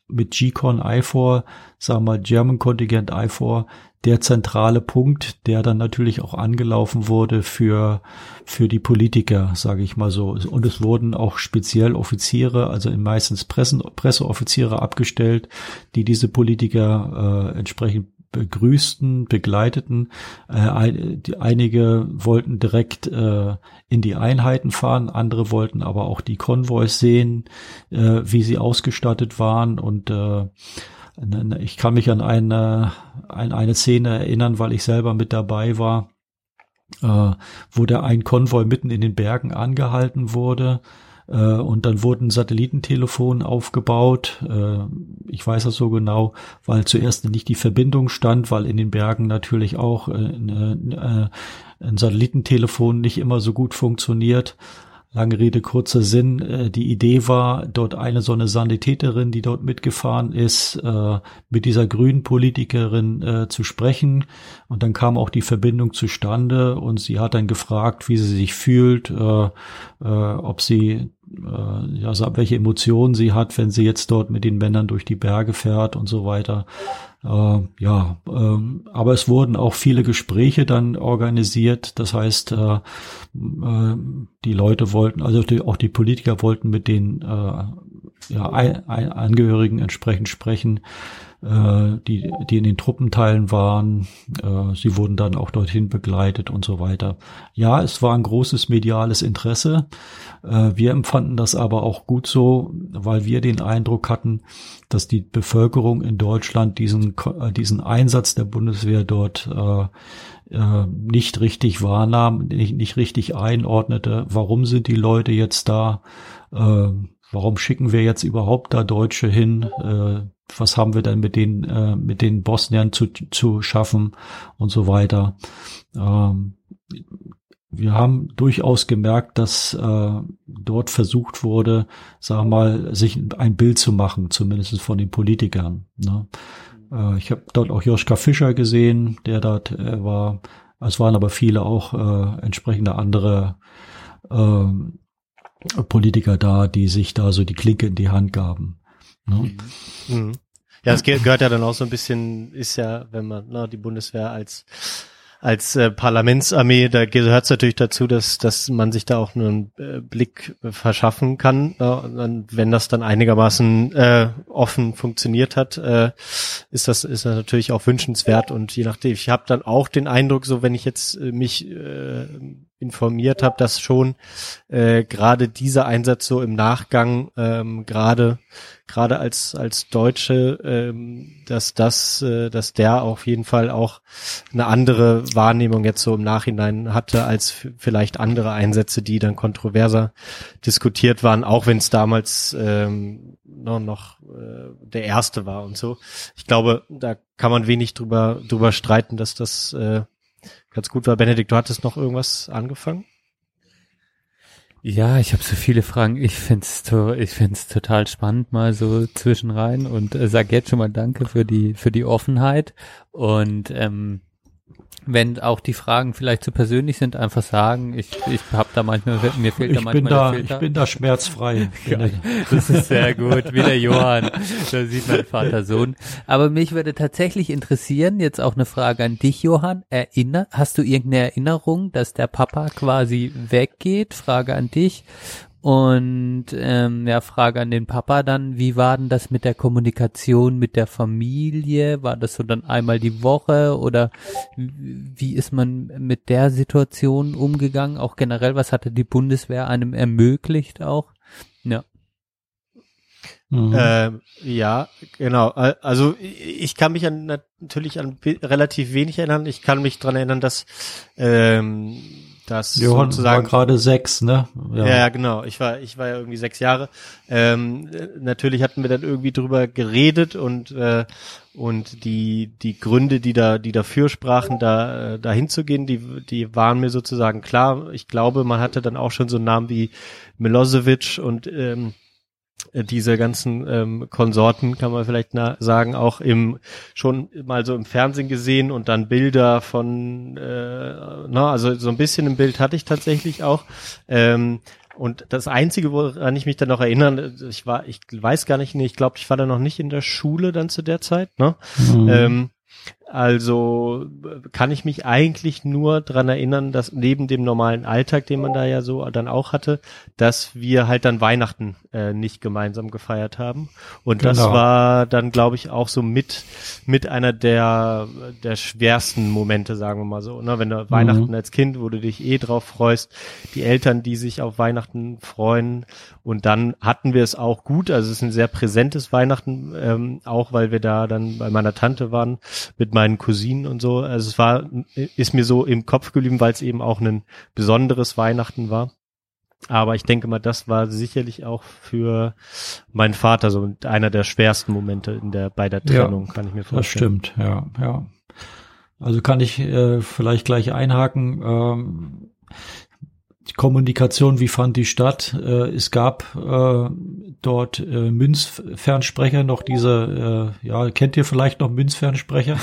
S6: mit GCON I4, sagen wir German Contingent I4, der zentrale Punkt, der dann natürlich auch angelaufen wurde für für die Politiker, sage ich mal so. Und es wurden auch speziell Offiziere, also meistens Pressen, Presseoffiziere abgestellt, die diese Politiker äh, entsprechend begrüßten, begleiteten. Äh, einige wollten direkt äh, in die Einheiten fahren, andere wollten aber auch die Konvois sehen, äh, wie sie ausgestattet waren und ich kann mich an eine, an eine Szene erinnern, weil ich selber mit dabei war, äh, wo der ein Konvoi mitten in den Bergen angehalten wurde. Äh, und dann wurden Satellitentelefon aufgebaut. Äh, ich weiß das so genau, weil zuerst nicht die Verbindung stand, weil in den Bergen natürlich auch äh, äh, ein Satellitentelefon nicht immer so gut funktioniert. Lange Rede, kurzer Sinn. Äh, die Idee war, dort eine so eine Sanitäterin, die dort mitgefahren ist, äh, mit dieser grünen Politikerin äh, zu sprechen. Und dann kam auch die Verbindung zustande und sie hat dann gefragt, wie sie sich fühlt, ob sie ja, welche Emotionen sie hat, wenn sie jetzt dort mit den Männern durch die Berge fährt und so weiter. Äh, ja, äh, aber es wurden auch viele Gespräche dann organisiert. Das heißt, äh, äh, die Leute wollten, also die, auch die Politiker wollten mit den äh, ja, ein, ein Angehörigen entsprechend sprechen äh, die, die in den Truppenteilen waren. Äh, sie wurden dann auch dorthin begleitet und so weiter. Ja, es war ein großes mediales Interesse. Wir empfanden das aber auch gut so, weil wir den Eindruck hatten, dass die Bevölkerung in Deutschland diesen, äh, diesen Einsatz der Bundeswehr dort äh, äh, nicht richtig wahrnahm, nicht, nicht richtig einordnete. Warum sind die Leute jetzt da? Äh, warum schicken wir jetzt überhaupt da Deutsche hin? Äh, was haben wir denn mit den, äh, mit den Bosniern zu, zu schaffen und so weiter. Ähm, wir haben durchaus gemerkt, dass äh, dort versucht wurde, wir mal, sich ein Bild zu machen, zumindest von den Politikern. Ne? Äh, ich habe dort auch Joschka Fischer gesehen, der dort äh, war. Es waren aber viele auch äh, entsprechende andere äh, Politiker da, die sich da so die Klinke in die Hand gaben. Ne?
S2: Mhm. Ja, es gehört ja dann auch so ein bisschen, ist ja, wenn man na, die Bundeswehr als als äh, Parlamentsarmee, da gehört es natürlich dazu, dass, dass man sich da auch nur einen äh, Blick verschaffen kann. Und wenn das dann einigermaßen äh, offen funktioniert hat, äh, ist das ist das natürlich auch wünschenswert. Und je nachdem, ich habe dann auch den Eindruck, so wenn ich jetzt äh, mich äh, informiert habe, dass schon äh, gerade dieser Einsatz so im Nachgang ähm, gerade gerade als als Deutsche, ähm, dass das, äh, dass der auf jeden Fall auch eine andere Wahrnehmung jetzt so im Nachhinein hatte als vielleicht andere Einsätze, die dann kontroverser diskutiert waren, auch wenn es damals ähm, noch, noch äh, der erste war und so. Ich glaube, da kann man wenig drüber drüber streiten, dass das äh, ganz gut war. Benedikt, du hattest noch irgendwas angefangen?
S1: Ja, ich habe so viele Fragen. Ich find's to ich find's total spannend mal so zwischenrein und äh, sag jetzt schon mal Danke für die für die Offenheit und ähm, Wenn auch die Fragen vielleicht zu persönlich sind, einfach sagen. Ich, ich habe da manchmal, mir fehlt da
S6: Ich
S1: manchmal
S6: bin
S1: der
S6: da,
S1: Filter.
S6: ich bin da schmerzfrei. [laughs]
S1: Das ist sehr gut, wie der Johann. Da sieht man Vater Sohn. Aber mich würde tatsächlich interessieren, jetzt auch eine Frage an dich, Johann. Erinner, hast du irgendeine Erinnerung, dass der Papa quasi weggeht? Frage an dich. Und ähm, ja, Frage an den Papa dann, wie war denn das mit der Kommunikation mit der Familie? War das so dann einmal die Woche oder wie ist man mit der Situation umgegangen? Auch generell, was hatte die Bundeswehr einem ermöglicht auch? Ja.
S6: Mhm.
S2: Ähm, ja, genau. Al- Also ich kann mich an natürlich an relativ wenig erinnern. Ich kann mich dran erinnern, dass ähm, das
S6: Johann war
S2: sozusagen
S6: gerade sechs, ne?
S2: Ja. ja, genau. Ich war, ich war ja irgendwie sechs Jahre. Ähm, äh, natürlich hatten wir dann irgendwie drüber geredet und äh, und die die Gründe, die da die dafür sprachen, da äh, dahin zu gehen, die die waren mir sozusagen klar. Ich glaube, man hatte dann auch schon so einen Namen wie Milosevic und ähm, äh, diese ganzen ähm, Konsorten kann man vielleicht sagen auch im schon mal so im Fernsehen gesehen und dann Bilder von äh, na also so ein bisschen ein Bild hatte ich tatsächlich auch ähm, und das einzige woran ich mich dann noch erinnern ich war ich weiß gar nicht ich glaube ich war da noch nicht in der Schule dann zu der Zeit ne
S6: Mhm.
S2: ähm, also kann ich mich eigentlich nur dran erinnern, dass neben dem normalen Alltag, den man da ja so dann auch hatte, dass wir halt dann Weihnachten äh, nicht gemeinsam gefeiert haben. Und das
S6: Genau.
S2: war dann, glaube ich, auch so mit mit einer der der schwersten Momente, sagen wir mal so. Ne? Wenn du Weihnachten als Kind, wo du dich eh drauf freust, die Eltern, die sich auf Weihnachten freuen. Und dann hatten wir es auch gut. Also es ist ein sehr präsentes Weihnachten, ähm, auch weil wir da dann bei meiner Tante waren mit meinen Cousinen und so. Also es war, ist mir so im Kopf geblieben, weil es eben auch ein besonderes Weihnachten war. Aber ich denke mal, das war sicherlich auch für meinen Vater so einer der schwersten Momente in der, bei der
S6: Ja,
S2: Trennung, kann ich mir
S6: Das
S2: vorstellen.
S6: stimmt, ja, ja. Also kann ich äh, vielleicht gleich einhaken. Ähm, die Kommunikation, wie fand die statt? Äh, es gab äh, dort äh, Münzfernsprecher, noch diese, äh, ja, kennt ihr vielleicht noch Münzfernsprecher?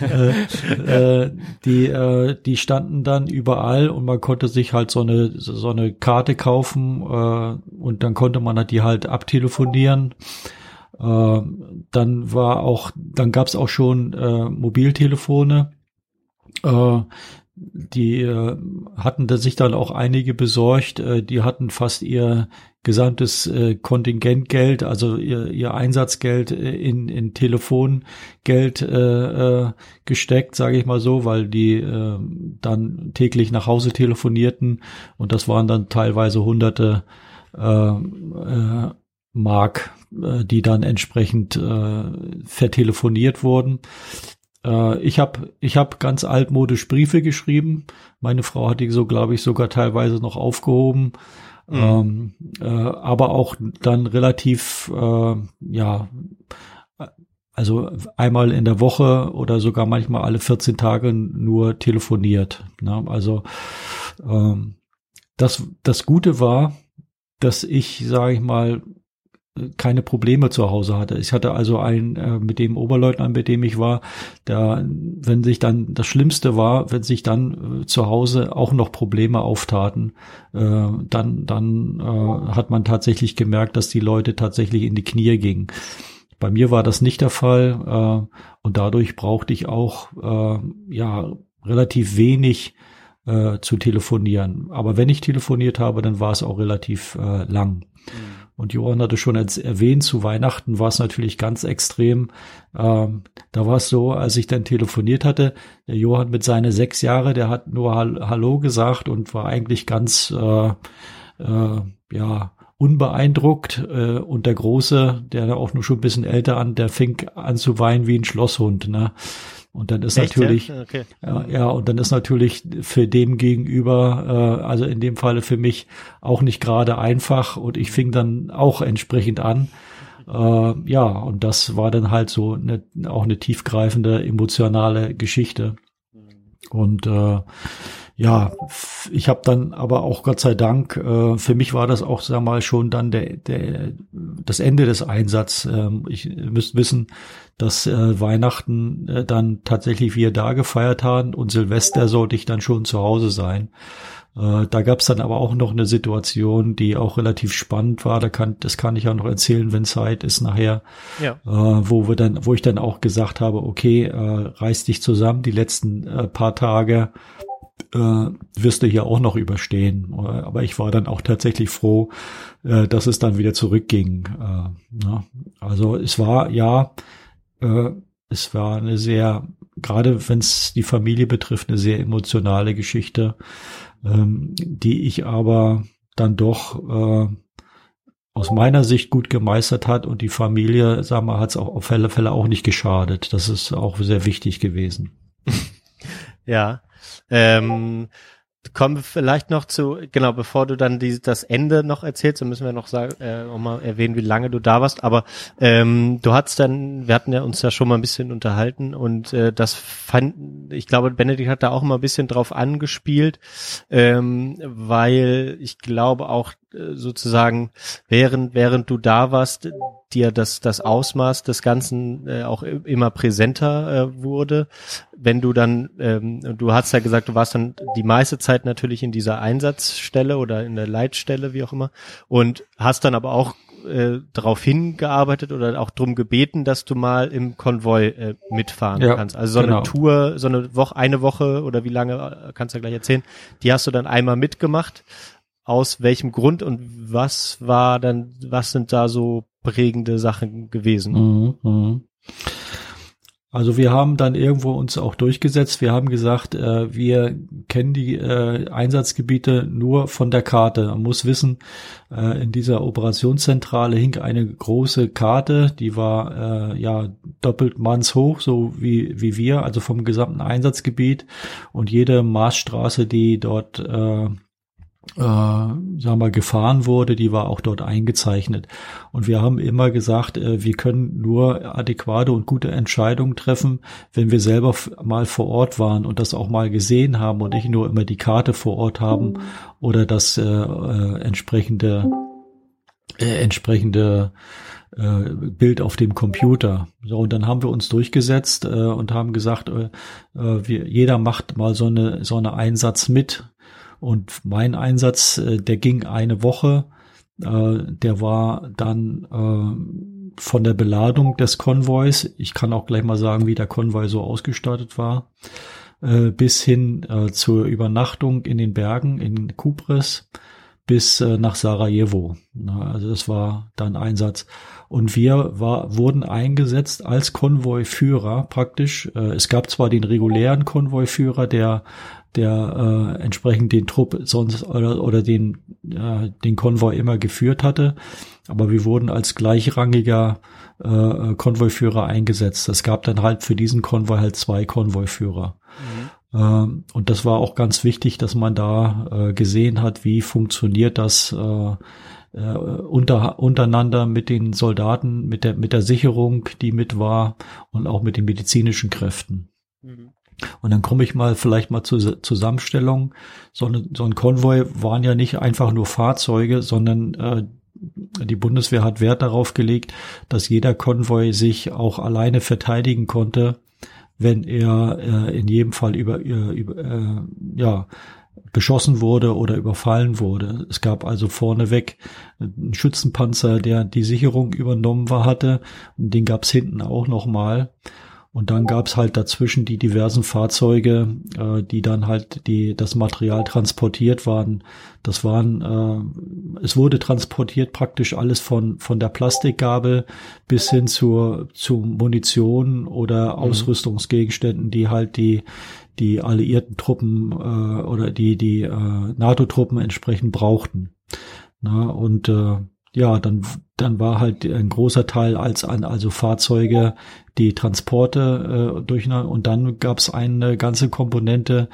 S6: [laughs] äh, äh, die, äh, die standen dann überall und man konnte sich halt so eine, so eine Karte kaufen äh, und dann konnte man halt die halt abtelefonieren. Äh, dann war auch, dann gab es auch schon äh, Mobiltelefone. Äh, die äh, hatten da sich dann auch einige besorgt. Äh, die hatten fast ihr gesamtes äh, Kontingentgeld, also ihr, ihr Einsatzgeld äh, in, in Telefongeld äh, äh, gesteckt, sage ich mal so, weil die äh, dann täglich nach Hause telefonierten und das waren dann teilweise hunderte äh, äh, Mark, äh, die dann entsprechend äh, vertelefoniert wurden. Äh, ich habe ich hab ganz altmodisch Briefe geschrieben. Meine Frau hat die so, glaube ich, sogar teilweise noch aufgehoben. Ähm, äh, aber auch dann relativ, äh, ja, also einmal in der Woche oder sogar manchmal alle 14 Tage nur telefoniert. Ne? Also ähm, das, das Gute war, dass ich, sage ich mal, keine Probleme zu Hause hatte. Ich hatte also einen äh, mit dem Oberleutnant, mit dem ich war, da, wenn sich dann das Schlimmste war, wenn sich dann äh, zu Hause auch noch Probleme auftaten, äh, dann dann äh, hat man tatsächlich gemerkt, dass die Leute tatsächlich in die Knie gingen. Bei mir war das nicht der Fall äh, und dadurch brauchte ich auch äh, ja relativ wenig äh, zu telefonieren. Aber wenn ich telefoniert habe, dann war es auch relativ äh, lang. Und Johann hatte schon erwähnt, zu Weihnachten war es natürlich ganz extrem. Ähm, da war es so, als ich dann telefoniert hatte, der Johann mit seine sechs Jahre, der hat nur Hall Hallo gesagt und war eigentlich ganz, äh, äh, ja, unbeeindruckt. Äh, und der Große, der auch nur schon ein bisschen älter an, der fing an zu weinen wie ein Schlosshund. Ne? Und dann ist
S2: Echt,
S6: natürlich,
S2: Ja? Okay.
S6: ja, ja, und dann ist natürlich für dem gegenüber, äh, also in dem Falle für mich auch nicht gerade einfach und ich fing dann auch entsprechend an. Äh, ja, und das war dann halt so eine, auch eine tiefgreifende emotionale Geschichte. Und äh, ja, ich habe dann aber auch Gott sei Dank, äh, für mich war das auch, sag mal, schon dann der, der das Ende des Einsatzes. Ähm, ich ihr müsst wissen, dass äh, Weihnachten äh, dann tatsächlich wir da gefeiert haben und Silvester sollte ich dann schon zu Hause sein. Äh, da gab es dann aber auch noch eine Situation, die auch relativ spannend war. Da kann, das kann ich auch noch erzählen, wenn Zeit ist nachher
S2: Ja.
S6: äh, wo wir dann, wo ich dann auch gesagt habe, okay, äh, reiß dich zusammen, die letzten äh, paar Tage äh, wirst du hier auch noch überstehen. Aber ich war dann auch tatsächlich froh, äh, dass es dann wieder zurückging. Äh, ne? Also es war ja, äh, es war eine sehr, gerade wenn es die Familie betrifft, eine sehr emotionale Geschichte, ähm, die ich aber dann doch äh, aus meiner Sicht gut gemeistert hat und die Familie, sagen wir, hat es auch auf alle Fälle auch nicht geschadet. Das ist auch sehr wichtig gewesen. [laughs]
S2: Ja. Ähm, kommen wir vielleicht noch zu, genau, bevor du dann die, das Ende noch erzählst, dann müssen wir noch sagen, äh, noch mal erwähnen, wie lange du da warst. Aber ähm, du hattest dann, wir hatten ja uns ja schon mal ein bisschen unterhalten und äh, das fand, ich glaube, Benedikt hat da auch mal ein bisschen drauf angespielt, ähm, weil ich glaube auch sozusagen, während während du da warst, dir das das Ausmaß des Ganzen äh, auch immer präsenter äh, wurde wenn du dann, ähm, du hast ja gesagt, du warst dann die meiste Zeit natürlich in dieser Einsatzstelle oder in der Leitstelle, wie auch immer, und hast dann aber auch äh, darauf hingearbeitet oder auch drum gebeten, dass du mal im Konvoi äh, mitfahren
S6: Ja,
S2: kannst. Also so
S6: genau.
S2: eine Tour, so eine Woche, eine Woche oder wie lange, äh, kannst du ja gleich erzählen, die hast du dann einmal mitgemacht. Aus welchem Grund und was war dann, was sind da so prägende Sachen gewesen?
S6: Mhm, mhm. Also wir haben dann irgendwo uns auch durchgesetzt. Wir haben gesagt, äh, wir kennen die äh, Einsatzgebiete nur von der Karte. Man muss wissen, äh, in dieser Operationszentrale hing eine große Karte, die war äh, ja doppelt mannshoch, so wie, wie wir, also vom gesamten Einsatzgebiet. Und jede Maßstraße, die dort äh, sagen wir mal, gefahren wurde, die war auch dort eingezeichnet. Und wir haben immer gesagt, äh, wir können nur adäquate und gute Entscheidungen treffen, wenn wir selber mal vor Ort waren und das auch mal gesehen haben und nicht nur immer die Karte vor Ort haben oder das äh, äh, entsprechende äh, entsprechende äh, Bild auf dem Computer. So, und dann haben wir uns durchgesetzt äh, und haben gesagt, äh, äh, wir, jeder macht mal so eine, so eine Einsatz mit. Und mein Einsatz, äh, der ging eine Woche, äh, der war dann äh, von der Beladung des Konvois, ich kann auch gleich mal sagen, wie der Konvoi so ausgestattet war, bis hin zur Übernachtung in den Bergen in Kupres bis nach Sarajevo. Also das war dann Einsatz. Und wir war, wurden eingesetzt als Konvoiführer praktisch. Es gab zwar den regulären Konvoiführer, der der äh, entsprechend den Trupp sonst oder, oder den äh, den Konvoi immer geführt hatte, aber wir wurden als gleichrangiger äh, Konvoiführer eingesetzt. Es gab dann halt für diesen Konvoi halt zwei Konvoiführer. Ähm, und das war auch ganz wichtig, dass man da äh, gesehen hat, wie funktioniert das äh, äh, unter, untereinander mit den Soldaten, mit der, mit der Sicherung, die mit war und auch mit den medizinischen Kräften. Und dann komme ich mal vielleicht mal zur Zusammenstellung. So, eine, so ein Konvoi waren ja nicht einfach nur Fahrzeuge, sondern äh, die Bundeswehr hat Wert darauf gelegt, dass jeder Konvoi sich auch alleine verteidigen konnte, wenn er äh, in jedem Fall über, über, über äh, ja beschossen wurde oder überfallen wurde. Es gab also vorneweg einen Schützenpanzer, der die Sicherung übernommen war, hatte. Und den gab's hinten auch nochmal. Und dann gab's halt dazwischen die diversen Fahrzeuge, äh, die dann halt die das Material transportiert waren. Das waren, äh, es wurde transportiert praktisch alles von von der Plastikgabel bis hin zur zu Munition oder Ausrüstungsgegenständen, die halt die die alliierten Truppen äh, oder die die äh, NATO-Truppen entsprechend brauchten. Na, und äh, ja, dann, dann war halt ein großer Teil als an, also Fahrzeuge, die Transporte äh, durch und dann gab es eine ganze Komponente,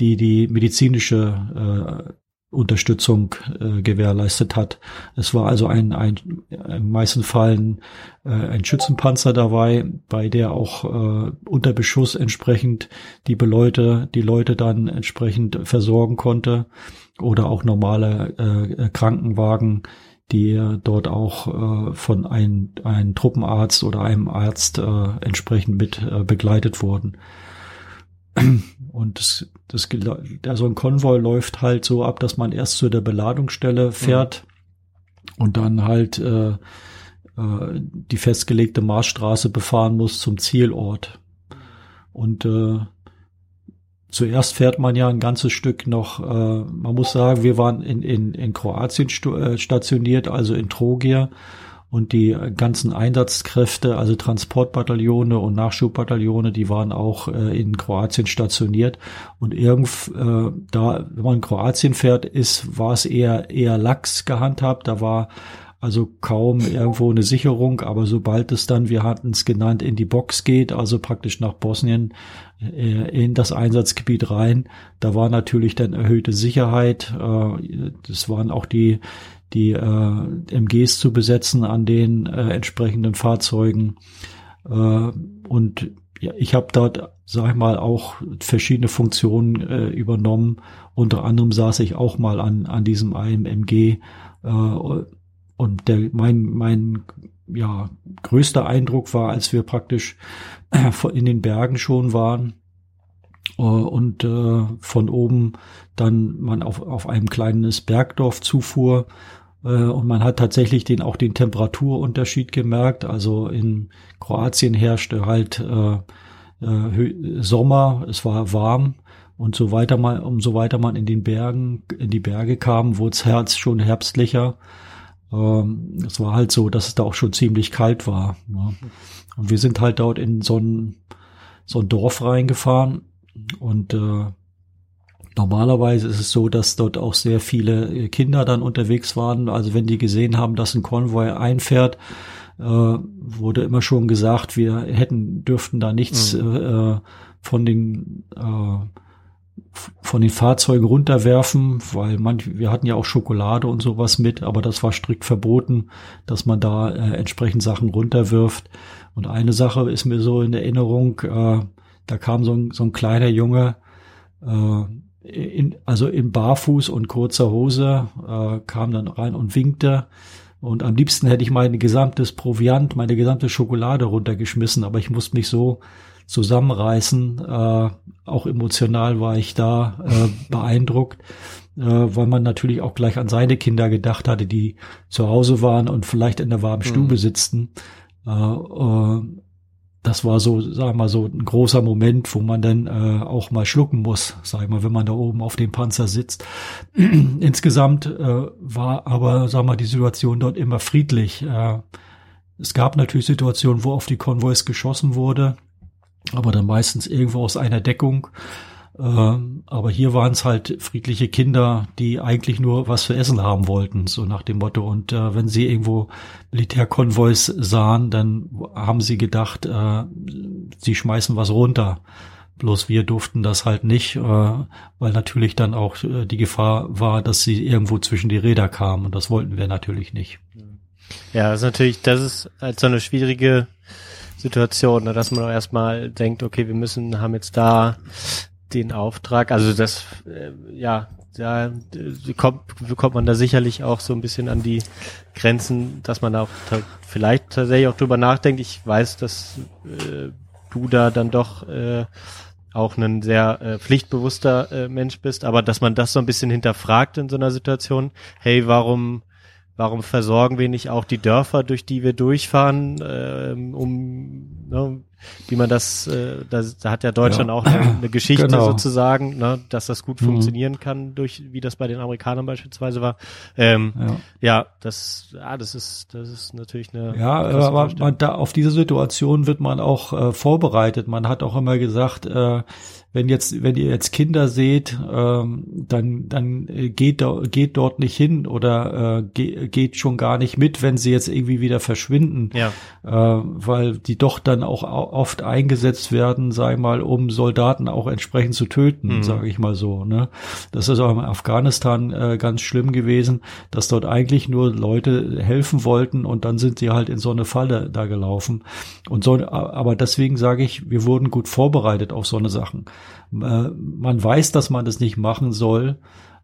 S6: die die medizinische Unterstützung äh, gewährleistet hat. Es war also ein, ein im meisten Fällen äh, ein Schützenpanzer dabei, bei der auch äh, unter Beschuss entsprechend die Leute, die Leute dann entsprechend versorgen konnte oder auch normale äh, Krankenwagen, die dort auch äh, von einem, einem Truppenarzt oder einem Arzt äh, entsprechend mit äh, begleitet wurden. [clears throat] Und das, das, also ein Konvoi läuft halt so ab, dass man erst zu der Beladungsstelle fährt mhm. und dann halt äh, äh, die festgelegte Marschstraße befahren muss zum Zielort. Und äh, zuerst fährt man ja ein ganzes Stück noch, äh, man muss sagen, wir waren in, in, in Kroatien äh, stationiert, also in Trogir und die ganzen Einsatzkräfte, also Transportbataillone und Nachschubbataillone, die waren auch äh, in Kroatien stationiert. Und irgend äh, da, wenn man in Kroatien fährt, ist, war es eher eher lax gehandhabt. Da war also kaum irgendwo eine Sicherung, aber sobald es dann, wir hatten es genannt, in die Box geht, also praktisch nach Bosnien in das Einsatzgebiet rein, da war natürlich dann erhöhte Sicherheit. Äh, das waren auch die die äh, MGs zu besetzen an den äh, entsprechenden Fahrzeugen. Äh, und ich habe dort, sag ich mal, auch verschiedene Funktionen äh, übernommen. Unter anderem saß ich auch mal an, an diesem einem MG. Äh, und der, mein, mein ja, größter Eindruck war, als wir praktisch äh, in den Bergen schon waren äh, und äh, von oben dann man auf, auf einem kleines Bergdorf zufuhr und man hat tatsächlich den auch den Temperaturunterschied gemerkt. Also in Kroatien herrschte halt äh, Sommer, es war warm und so weiter man, umso weiter man in den Bergen, in die Berge kam, wurde es Herz schon herbstlicher. Ähm, es war halt so, dass es da auch schon ziemlich kalt war. Ja. Und wir sind halt dort in so ein, so ein Dorf reingefahren und äh, Normalerweise ist es so, dass dort auch sehr viele äh, Kinder dann unterwegs waren. Also wenn die gesehen haben, dass ein Konvoi einfährt, äh, wurde immer schon gesagt, wir hätten, dürften da nichts mhm. äh, von den äh, von den Fahrzeugen runterwerfen, weil man, wir hatten ja auch Schokolade und sowas mit, aber das war strikt verboten, dass man da äh, entsprechend Sachen runterwirft. Und eine Sache ist mir so in Erinnerung, äh, da kam so ein, so ein kleiner Junge, äh, in, also in Barfuß und kurzer Hose, äh, kam dann rein und winkte. Und am liebsten hätte ich mein gesamtes Proviant, meine gesamte Schokolade runtergeschmissen, aber ich musste mich so zusammenreißen. Äh, auch emotional war ich da äh, beeindruckt, äh, weil man natürlich auch gleich an seine Kinder gedacht hatte, die zu Hause waren und vielleicht in der warmen Stube mhm. sitzten. Äh, äh, das war so, sag ich mal, so ein großer Moment, wo man dann äh, auch mal schlucken muss, sag ich mal, wenn man da oben auf dem Panzer sitzt. [clears throat] Insgesamt äh, war aber, sag mal, die Situation dort immer friedlich. Äh, es gab natürlich Situationen, wo auf die Konvois geschossen wurde, aber dann meistens irgendwo aus einer Deckung. Ähm, aber hier waren es halt friedliche Kinder, die eigentlich nur was zu essen haben wollten, so nach dem Motto. Und äh, wenn sie irgendwo Militärkonvois sahen, dann haben sie gedacht, äh, sie schmeißen was runter. Bloß wir durften das halt nicht, äh, weil natürlich dann auch äh, die Gefahr war, dass sie irgendwo zwischen die Räder kamen. Und das wollten wir natürlich nicht.
S2: Ja, das ist natürlich, das ist halt so eine schwierige Situation, ne, dass man auch erstmal denkt, okay, wir müssen, haben jetzt da den Auftrag. Also das, äh, ja, da äh, kommt, kommt man da sicherlich auch so ein bisschen an die Grenzen, dass man da auch vielleicht tatsächlich auch drüber nachdenkt. Ich weiß, dass äh, du da dann doch äh, auch ein sehr äh, pflichtbewusster äh, Mensch bist, aber dass man das so ein bisschen hinterfragt in so einer Situation. Hey, warum warum versorgen wir nicht auch die Dörfer, durch die wir durchfahren, äh, um ne, wie man das, äh, das da hat ja Deutschland ja. auch eine, eine Geschichte genau. sozusagen, ne, dass das gut mhm. funktionieren kann, durch wie das bei den Amerikanern beispielsweise war. Ähm, ja. ja, das, ja, das ist, das ist natürlich eine.
S6: Ja, aber man, da auf diese Situation wird man auch äh, vorbereitet. Man hat auch immer gesagt, äh, wenn jetzt, wenn ihr jetzt Kinder seht, ähm, dann, dann äh, geht, geht dort nicht hin oder äh, ge geht schon gar nicht mit, wenn sie jetzt irgendwie wieder verschwinden,
S2: ja.
S6: äh, weil die doch dann auch oft eingesetzt werden, sei mal, um Soldaten auch entsprechend zu töten,
S2: Mhm.
S6: sage ich mal so. Ne? Das ist auch in Afghanistan äh, ganz schlimm gewesen, dass dort eigentlich nur Leute helfen wollten und dann sind sie halt in so eine Falle da gelaufen. Und so, aber deswegen sage ich, wir wurden gut vorbereitet auf so eine Sachen. Äh, man weiß, dass man das nicht machen soll,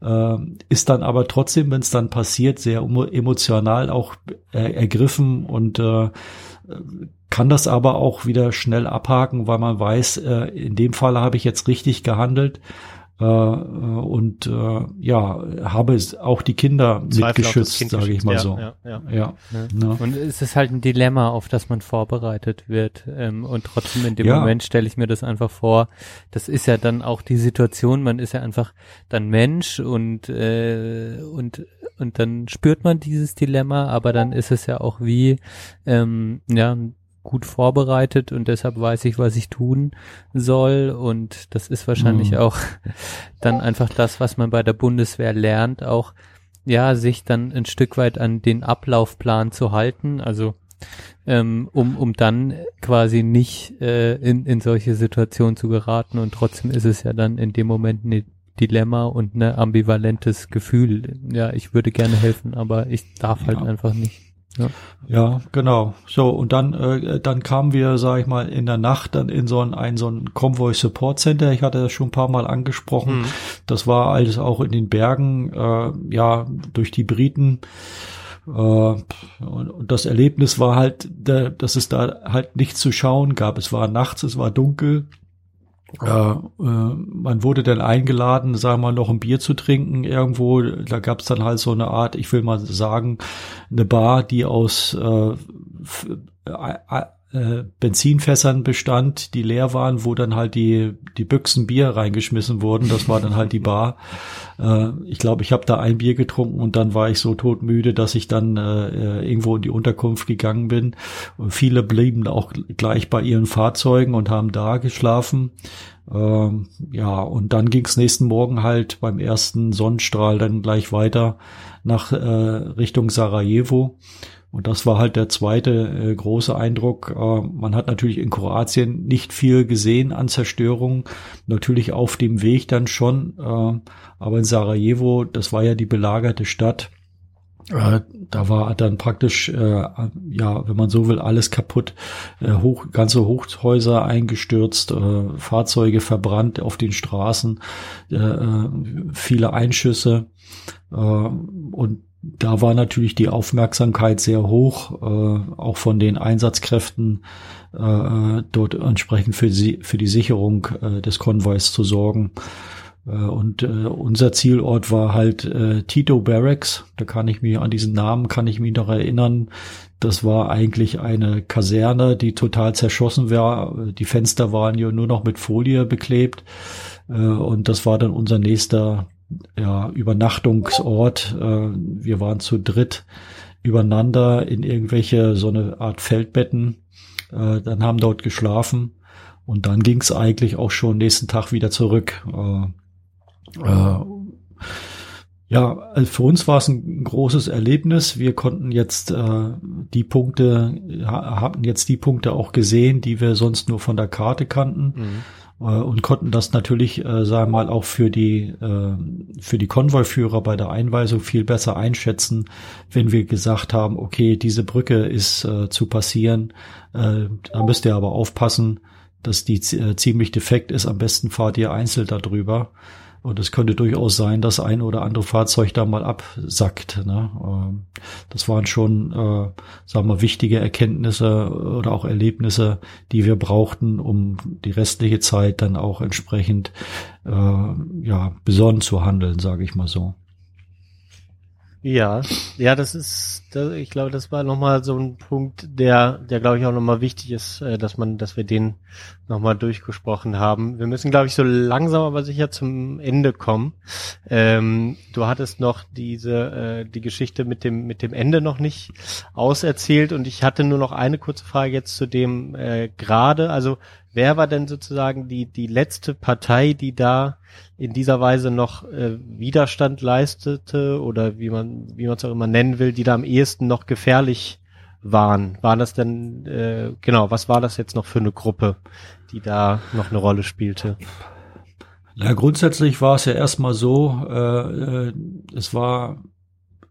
S6: äh, ist dann aber trotzdem, wenn es dann passiert, sehr emo- emotional auch äh, ergriffen und kann das aber auch wieder schnell abhaken, weil man weiß, in dem Fall habe ich jetzt richtig gehandelt und äh, ja, habe es auch die Kinder mitgeschützt,
S2: Kind
S6: sage ich mal
S2: ja,
S6: so.
S2: Ja, ja.
S6: Ja,
S1: Ne?
S6: ja.
S1: Und es ist halt ein Dilemma, auf das man vorbereitet wird. Ähm, und trotzdem in dem
S6: Ja.
S1: Moment stelle ich mir das einfach vor. Das ist ja dann auch die Situation, man ist ja einfach dann Mensch und, äh, und, und dann spürt man dieses Dilemma, aber dann ist es ja auch wie, ähm, ja, gut vorbereitet und deshalb weiß ich, was ich tun soll und das ist wahrscheinlich
S6: Mhm.
S1: auch dann einfach das, was man bei der Bundeswehr lernt, auch ja, sich dann ein Stück weit an den Ablaufplan zu halten, also ähm, um, um dann quasi nicht äh, in, in solche Situationen zu geraten und trotzdem ist es ja dann in dem Moment ein Dilemma und ein ambivalentes Gefühl. Ja, ich würde gerne helfen, aber ich darf halt
S6: Ja.
S1: einfach nicht.
S6: Ja, genau. So, und dann, äh, dann kamen wir, sag ich mal, in der Nacht dann in so ein, ein so ein Convoy Support Center. Ich hatte das schon ein paar Mal angesprochen.
S2: Mhm.
S6: Das war alles auch in den Bergen, äh, ja, durch die Briten. Äh, und, und das Erlebnis war halt, der, dass es da halt nichts zu schauen gab. Es war nachts, es war dunkel. Äh, äh, man wurde dann eingeladen, sagen wir mal, noch ein Bier zu trinken irgendwo. Da gab es dann halt so eine Art, ich will mal sagen, eine Bar, die aus äh, f- äh, Benzinfässern bestand, die leer waren, wo dann halt die die Büchsen Bier reingeschmissen wurden. Das war dann halt die Bar. Äh, ich glaube, ich habe da ein Bier getrunken und dann war ich so todmüde, dass ich dann äh, irgendwo in die Unterkunft gegangen bin. Und viele blieben auch gleich bei ihren Fahrzeugen und haben da geschlafen. Ähm, ja, und dann ging's nächsten Morgen halt beim ersten Sonnenstrahl dann gleich weiter nach äh, Richtung Sarajevo. Und das war halt der zweite äh, große Eindruck. Äh, man hat natürlich in Kroatien nicht viel gesehen an Zerstörung. Natürlich auf dem Weg dann schon. Äh, aber in Sarajevo, das war ja die belagerte Stadt. Äh, da war dann praktisch, äh, ja, wenn man so will, alles kaputt. Äh, hoch, ganze Hochhäuser eingestürzt, äh, Fahrzeuge verbrannt auf den Straßen, äh, viele Einschüsse. Und da war natürlich die Aufmerksamkeit sehr hoch, auch von den Einsatzkräften, dort entsprechend für, sie, für die Sicherung des Konvois zu sorgen. Äh, und äh, unser Zielort war halt äh, Tito Barracks. Da kann ich mich an diesen Namen kann ich mich noch erinnern. Das war eigentlich eine Kaserne, die total zerschossen war. Die Fenster waren ja nur noch mit Folie beklebt. Äh, und das war dann unser nächster ja, Übernachtungsort. Äh, wir waren zu dritt übereinander in irgendwelche so eine Art Feldbetten. Äh, dann haben dort geschlafen und dann ging es eigentlich auch schon nächsten Tag wieder zurück. Äh, äh, ja, also für uns war es ein großes Erlebnis. Wir konnten jetzt äh, die Punkte, ha hatten jetzt die Punkte auch gesehen, die wir sonst nur von der Karte kannten
S2: Mhm.
S6: äh, und konnten das natürlich, äh, sagen wir mal, auch für die äh, für die Konvoiführer bei der Einweisung viel besser einschätzen, wenn wir gesagt haben, okay, diese Brücke ist äh, zu passieren, äh, da müsst ihr aber aufpassen, dass die äh, ziemlich defekt ist. Am besten fahrt ihr einzeln darüber. Und es könnte durchaus sein, dass ein oder andere Fahrzeug da mal absackt. Ne? Ähm, Das waren schon, äh, sagen wir, wichtige Erkenntnisse oder auch Erlebnisse, die wir brauchten, um die restliche Zeit dann auch entsprechend äh, ja besonnen zu handeln, sage ich mal so.
S2: Ja, ja, das ist, das, ich glaube, das war nochmal so ein Punkt, der, der glaube ich auch nochmal wichtig ist, äh, dass man, dass wir den nochmal durchgesprochen haben. Wir müssen, glaube ich, so langsam aber sicher zum Ende kommen. Ähm, du hattest noch diese, äh, die Geschichte mit dem, mit dem Ende noch nicht auserzählt und ich hatte nur noch eine kurze Frage jetzt zu dem äh, gerade. Also wer war denn sozusagen die, die letzte Partei, die da in dieser Weise noch äh, Widerstand leistete oder wie man wie man es auch immer nennen will, die da am ehesten noch gefährlich waren. Waren das denn, äh, genau, was war das jetzt noch für eine Gruppe, die da noch eine Rolle spielte?
S6: Ja, grundsätzlich war es ja erstmal so, äh, äh, es war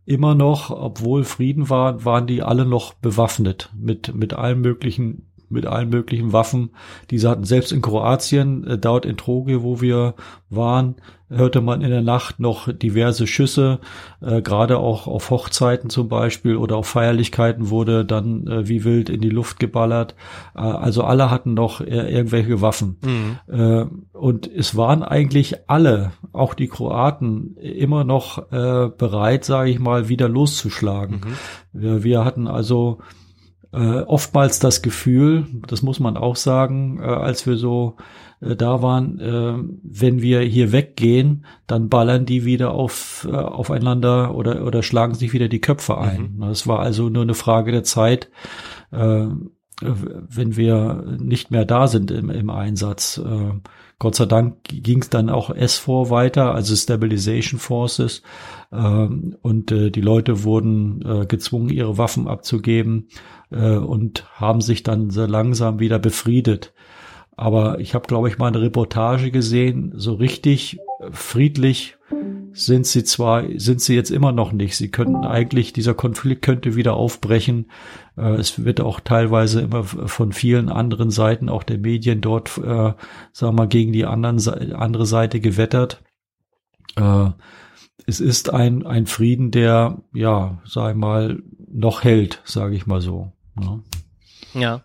S6: immer noch, obwohl Frieden war, waren die alle noch bewaffnet mit, mit allen möglichen mit allen möglichen Waffen. Diese hatten selbst in Kroatien, äh, dort in Troge, wo wir waren, hörte man in der Nacht noch diverse Schüsse. Äh, Gerade auch auf Hochzeiten zum Beispiel oder auf Feierlichkeiten wurde dann äh, wie wild in die Luft geballert. Äh, also alle hatten noch äh, irgendwelche Waffen. Mhm. Äh, und es waren eigentlich alle, auch die Kroaten, immer noch äh, bereit, sage ich mal, wieder loszuschlagen. Mhm. Wir, wir hatten also äh, oftmals das Gefühl, das muss man auch sagen, äh, als wir so äh, da waren, äh, wenn wir hier weggehen, dann ballern die wieder auf, äh, aufeinander oder, oder schlagen sich wieder die Köpfe ein. Mhm. Das war also nur eine Frage der Zeit, äh, wenn wir nicht mehr da sind im, im Einsatz. Gott sei Dank ging es dann auch S4 weiter, also Stabilization Forces, und äh, die Leute wurden äh, gezwungen, ihre Waffen abzugeben äh, und haben sich dann sehr langsam wieder befriedet. Aber ich habe, glaube ich, mal eine Reportage gesehen, so richtig friedlich sind sie zwar, sind sie jetzt immer noch nicht. Sie könnten eigentlich, dieser Konflikt könnte wieder aufbrechen. Es wird auch teilweise immer von vielen anderen Seiten, auch der Medien dort, äh, sagen wir mal, gegen die anderen, andere Seite gewettert. Äh, es ist ein, ein Frieden, der, ja, sag ich mal, noch hält, sage ich mal so.
S2: Ne? Ja.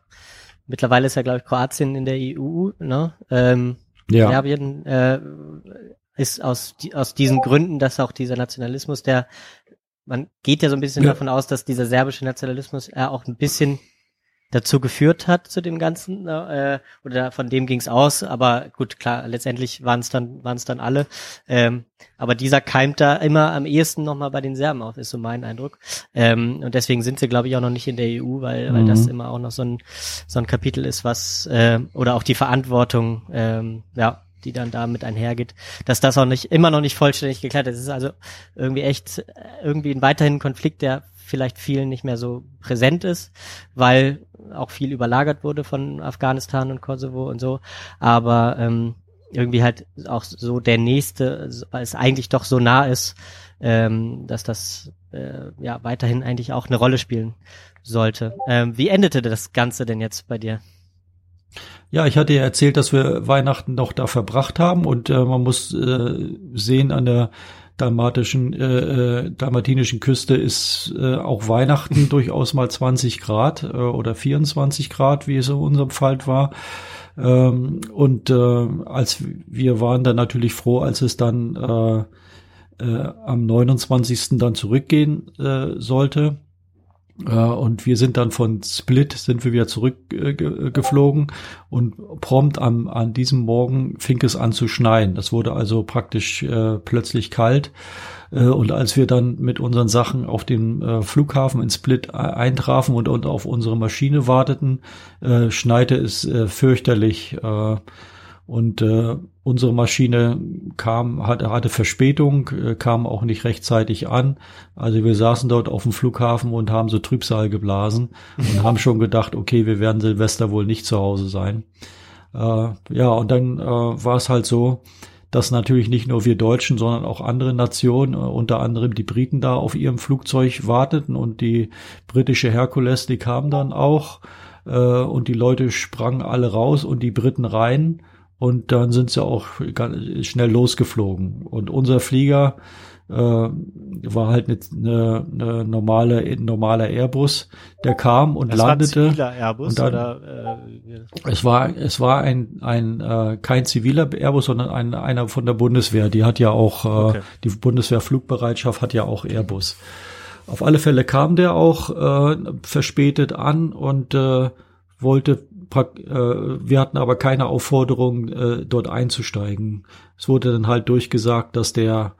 S2: Mittlerweile ist ja, glaube ich, Kroatien in der EU, ne? Ähm, ja. Serbien äh, ist aus, aus diesen Gründen, dass auch dieser Nationalismus, der, man geht ja so ein bisschen ja. davon aus, dass dieser serbische Nationalismus ja auch ein bisschen dazu geführt hat zu dem Ganzen ne, äh, oder von dem ging es aus, aber gut, klar, letztendlich waren es dann waren es dann alle, ähm, aber dieser keimt da immer am ehesten nochmal bei den Serben auf, ist so mein Eindruck ähm, und deswegen sind sie glaube ich auch noch nicht in der EU, weil mhm. weil das immer auch noch so ein so ein Kapitel ist, was äh, oder auch die Verantwortung ähm, ja die dann damit einhergeht, dass das auch nicht immer noch nicht vollständig geklärt ist. Es ist also irgendwie echt äh, irgendwie ein weiterhin Konflikt, der vielleicht vielen nicht mehr so präsent ist, weil auch viel überlagert wurde von Afghanistan und Kosovo und so. Aber ähm, irgendwie halt auch so der nächste, weil es eigentlich doch so nah ist, ähm, dass das äh, ja weiterhin eigentlich auch eine Rolle spielen sollte. Ähm, wie endete das Ganze denn jetzt bei dir?
S6: Ja, ich hatte ja erzählt, dass wir Weihnachten noch da verbracht haben und äh, man muss äh, sehen an der dalmatischen, äh, äh, dalmatinischen Küste ist äh, auch Weihnachten [laughs] durchaus mal 20 Grad äh, oder 24 Grad, wie es in unserem Fall war. Ähm, und äh, als wir waren dann natürlich froh, als es dann äh, äh, am 29. dann zurückgehen äh, sollte. Äh, und wir sind dann von Split sind wir wieder zurückgeflogen äh, und prompt am, an diesem Morgen fing es an zu schneien. Das wurde also praktisch äh, plötzlich kalt. Äh, und als wir dann mit unseren Sachen auf äh, Flughafen in Split eintrafen und, und auf unsere Maschine warteten, äh, schneite es äh, fürchterlich. Äh, und äh, unsere Maschine kam, hatte, hatte Verspätung, äh, kam auch nicht rechtzeitig an. Also wir saßen dort auf dem Flughafen und haben so Trübsal geblasen und haben schon gedacht, okay, wir werden Silvester wohl nicht zu Hause sein. Äh, ja, und dann äh, war es halt so, dass natürlich nicht nur wir Deutschen, sondern auch andere Nationen, äh, unter anderem die Briten da auf ihrem Flugzeug warteten und die britische Herkules, die kam dann auch äh, und die Leute sprangen alle raus und die Briten rein und dann sind sie auch ganz schnell losgeflogen. Und unser Flieger äh, war halt eine, eine normale ein normaler Airbus, der kam und
S2: das
S6: landete.
S2: War ein Airbus
S6: und dann,
S2: oder,
S6: äh, es war es war ein ein äh, kein ziviler Airbus, sondern ein, einer von der Bundeswehr. Die hat ja auch äh, okay. die Bundeswehr Flugbereitschaft hat ja auch Airbus. Auf alle Fälle kam der auch äh, verspätet an und äh, wollte wir hatten aber keine Aufforderung, äh, dort einzusteigen. Es wurde dann halt durchgesagt, dass der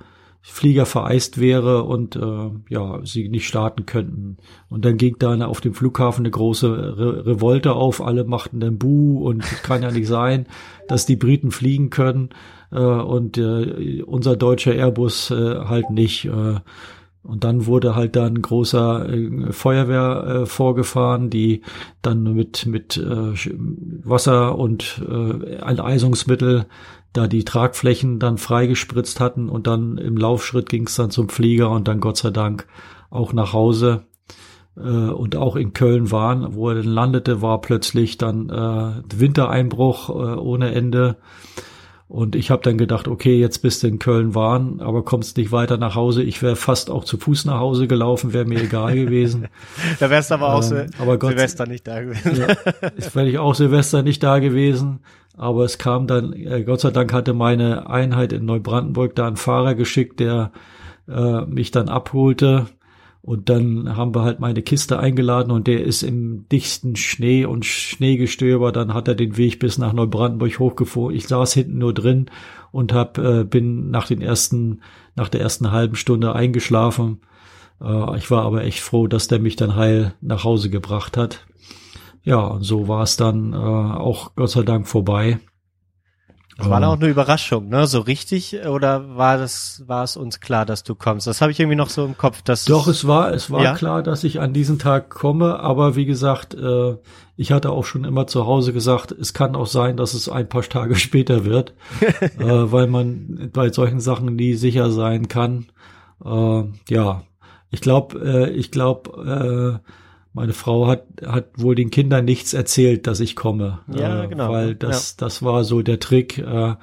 S6: Flieger vereist wäre und äh, ja, sie nicht starten könnten. Und dann ging dann auf dem Flughafen eine große Re Revolte auf, alle machten dann Buh und es kann ja nicht sein, [laughs] dass die Briten fliegen können äh, und äh, unser deutscher Airbus äh, halt nicht. Äh, Und dann wurde halt dann großer äh, Feuerwehr äh, vorgefahren, die dann mit mit äh, Wasser und äh, Enteisungsmittel da die Tragflächen dann freigespritzt hatten. Und dann im Laufschritt ging es dann zum Flieger und dann Gott sei Dank auch nach Hause äh, und auch in Köln waren, wo er dann landete, war plötzlich dann äh, Wintereinbruch äh, ohne Ende und ich habe dann gedacht, okay, jetzt bist du in Köln waren, aber kommst nicht weiter nach Hause. Ich wäre fast auch zu Fuß nach Hause gelaufen, wäre mir egal [laughs] gewesen.
S2: da wärst aber auch ähm,
S6: aber Gott,
S2: Silvester nicht da gewesen.
S6: ja, wäre ich auch Silvester nicht da gewesen. Aber es kam dann, äh, Gott sei Dank hatte meine Einheit in Neubrandenburg da einen Fahrer geschickt, der äh, mich dann abholte und dann haben wir halt meine Kiste eingeladen und der ist im dichten Schnee und Schneegestöber. Dann hat er den Weg bis nach Neubrandenburg hochgefahren. Ich saß hinten nur drin und hab, äh, bin nach den ersten, nach der ersten halben Stunde eingeschlafen. Äh, ich war aber echt froh, dass der mich dann heil nach Hause gebracht hat. Ja, und so war es dann äh, auch Gott sei Dank vorbei.
S2: Das war auch eine Überraschung, ne? So richtig oder war das war es uns klar, dass du kommst? Das habe ich irgendwie noch so im Kopf, dass
S6: Doch, es war es war ja? klar, dass ich an diesen Tag komme, aber wie gesagt, äh, ich hatte auch schon immer zu Hause gesagt, es kann auch sein, dass es ein paar Tage [laughs] später wird, [laughs] äh, weil man bei solchen Sachen nie sicher sein kann. Äh, ja, ich glaube, äh, ich glaube äh, meine Frau hat, hat wohl den Kindern nichts erzählt, dass ich komme.
S2: Ja, äh, genau.
S6: Weil das, ja. das war so der Trick. Äh,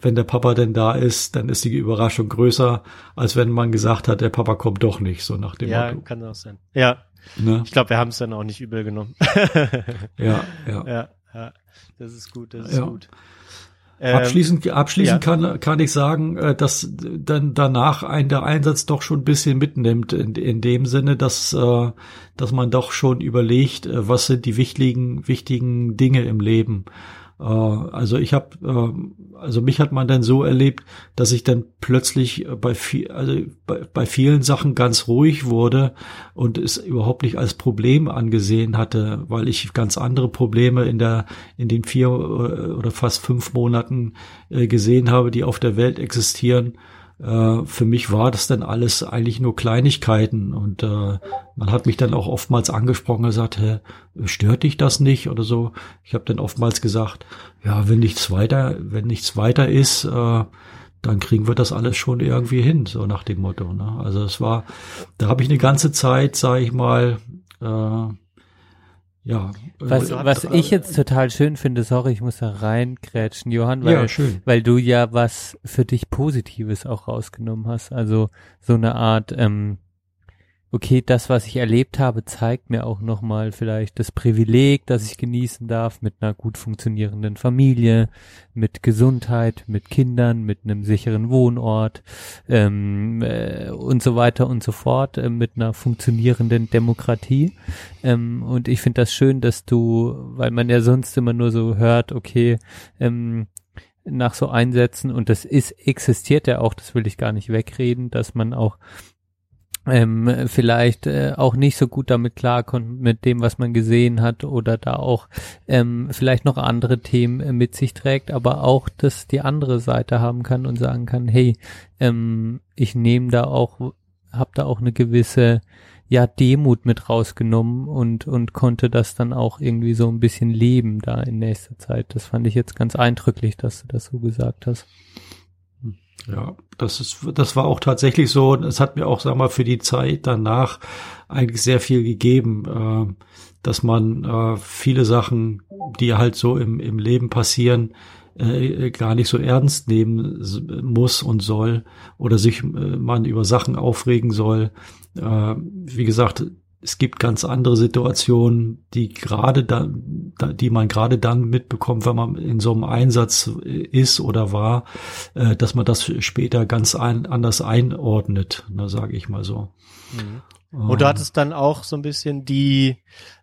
S6: wenn der Papa denn da ist, dann ist die Überraschung größer, als wenn man gesagt hat, der Papa kommt doch nicht, so nach dem
S2: ja,
S6: Motto.
S2: Ja, kann auch sein. Ja. Ne? Ich glaube, wir haben es dann auch nicht übel genommen.
S6: ja, ja. [laughs]
S2: Ja, ja. Das ist gut, das ist ja. gut.
S6: Ähm, abschließend abschließend ja. kann, kann ich sagen, äh, dass dann danach ein der Einsatz doch schon ein bisschen mitnimmt, in, in dem Sinne, dass, äh, dass man doch schon überlegt, äh, was sind die wichtigen, wichtigen Dinge im Leben. Äh, also ich habe, äh, also mich hat man dann so erlebt, dass ich dann plötzlich bei viel, also bei, bei vielen Sachen ganz ruhig wurde und es überhaupt nicht als Problem angesehen hatte, weil ich ganz andere Probleme in der in den vier äh, oder fast fünf Monaten gesehen habe, die auf der Welt existieren äh, für mich war das dann alles eigentlich nur Kleinigkeiten und äh, man hat mich dann auch oftmals angesprochen und gesagt, hä, stört dich das nicht oder so. Ich habe dann oftmals gesagt, ja, wenn nichts weiter, wenn nichts weiter ist, äh, dann kriegen wir das alles schon irgendwie hin, so nach dem Motto. Ne? Also es war, da habe ich eine ganze Zeit, sage ich mal, äh, ja.
S1: Was, äh, was ich jetzt total schön finde, sorry, ich muss da reingrätschen, Johann, weil, ja, weil du ja was für dich Positives auch rausgenommen hast. Also so eine Art, ähm, okay, das, was ich erlebt habe, zeigt mir auch nochmal vielleicht das Privileg, das ich genießen darf mit einer gut funktionierenden Familie, mit Gesundheit, mit Kindern, mit einem sicheren Wohnort ähm, äh, und so weiter und so fort, äh, mit einer funktionierenden Demokratie. Ähm, und ich finde das schön, dass du, weil man ja sonst immer nur so hört, okay, ähm, nach so Einsätzen und das ist existiert ja auch, das will ich gar nicht wegreden, dass man auch ähm, vielleicht äh, auch nicht so gut damit klarkommt mit dem, was man gesehen hat oder da auch ähm, vielleicht noch andere Themen äh, mit sich trägt, aber auch dass die andere Seite haben kann und sagen kann, hey, ähm, ich nehme da auch, habe da auch eine gewisse ja Demut mit rausgenommen und und konnte das dann auch irgendwie so ein bisschen leben da in nächster Zeit. Das fand ich jetzt ganz eindrücklich, dass du das so gesagt hast.
S6: Ja, das ist, das war auch tatsächlich so. Es hat mir auch, sag mal, für die Zeit danach eigentlich sehr viel gegeben, äh, dass man äh, viele Sachen, die halt so im, im Leben passieren, äh, gar nicht so ernst nehmen muss und soll oder sich äh, man über Sachen aufregen soll. Äh, wie gesagt, es gibt ganz andere Situationen, die gerade dann, die man gerade dann mitbekommt, wenn man in so einem Einsatz ist oder war, äh, dass man das später ganz ein, anders einordnet, ne, sage ich mal so.
S2: Mhm. Und du hattest dann auch so ein bisschen die,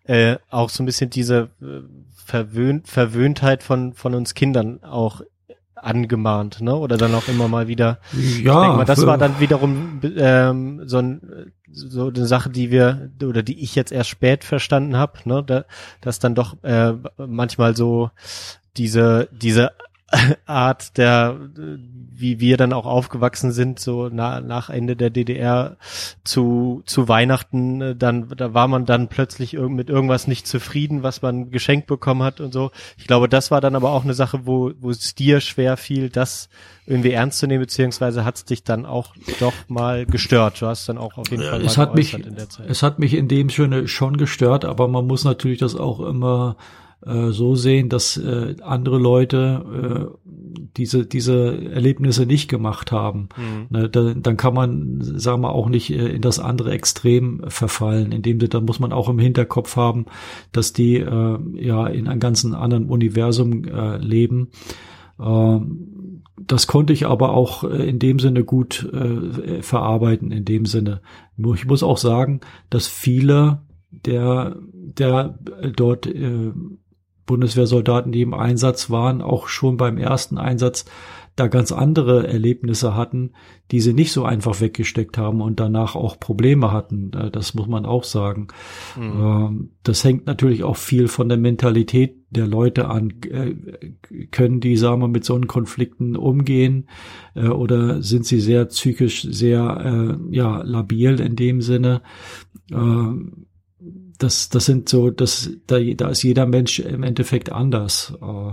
S2: äh, auch so ein bisschen diese äh, Verwöhnt, Verwöhntheit von, von uns Kindern auch angemahnt, ne? Oder dann auch immer mal wieder.
S6: Ja.
S2: Mal, das war dann wiederum ähm, so, ein, so eine Sache, die wir oder die ich jetzt erst spät verstanden habe, ne? Da, dass dann doch äh, manchmal so diese diese Art der, wie wir dann auch aufgewachsen sind, so na, nach Ende der DDR zu, zu Weihnachten, äh, dann, da war man dann plötzlich irg mit irgendwas nicht zufrieden, was man geschenkt bekommen hat und so. Ich glaube, das war dann aber auch eine Sache, wo, wo es dir schwer fiel, das irgendwie ernst zu nehmen, beziehungsweise hat es dich dann auch doch mal gestört. Du hast dann auch auf jeden Fall
S6: es
S2: mal
S6: hat mich,
S2: in der Zeit.
S6: es hat mich in dem Sinne schon gestört, aber man muss natürlich das auch immer äh, so sehen, dass äh, andere Leute äh, diese diese Erlebnisse nicht gemacht haben.
S2: Mhm.
S6: Ne, da, dann kann man, sagen wir, auch nicht äh, in das andere Extrem verfallen. In dem Sinne, da muss man auch im Hinterkopf haben, dass die äh, ja in einem ganzen anderen Universum äh, leben. Ähm, das konnte ich aber auch äh, in dem Sinne gut äh, verarbeiten, in dem Sinne. Ich muss auch sagen, dass viele der, der dort äh, Bundeswehrsoldaten, die im Einsatz waren, auch schon beim ersten Einsatz da ganz andere Erlebnisse hatten, die sie nicht so einfach weggesteckt haben und danach auch Probleme hatten. Äh, Das muss man auch sagen. Mhm. Das hängt natürlich auch viel von der Mentalität der Leute an. Äh, können die, sagen wir, mit so Konflikten umgehen äh, oder sind sie sehr psychisch sehr ja labil in dem Sinne? Ähm, das, das sind so, das, da, da ist jeder Mensch im Endeffekt anders. Äh,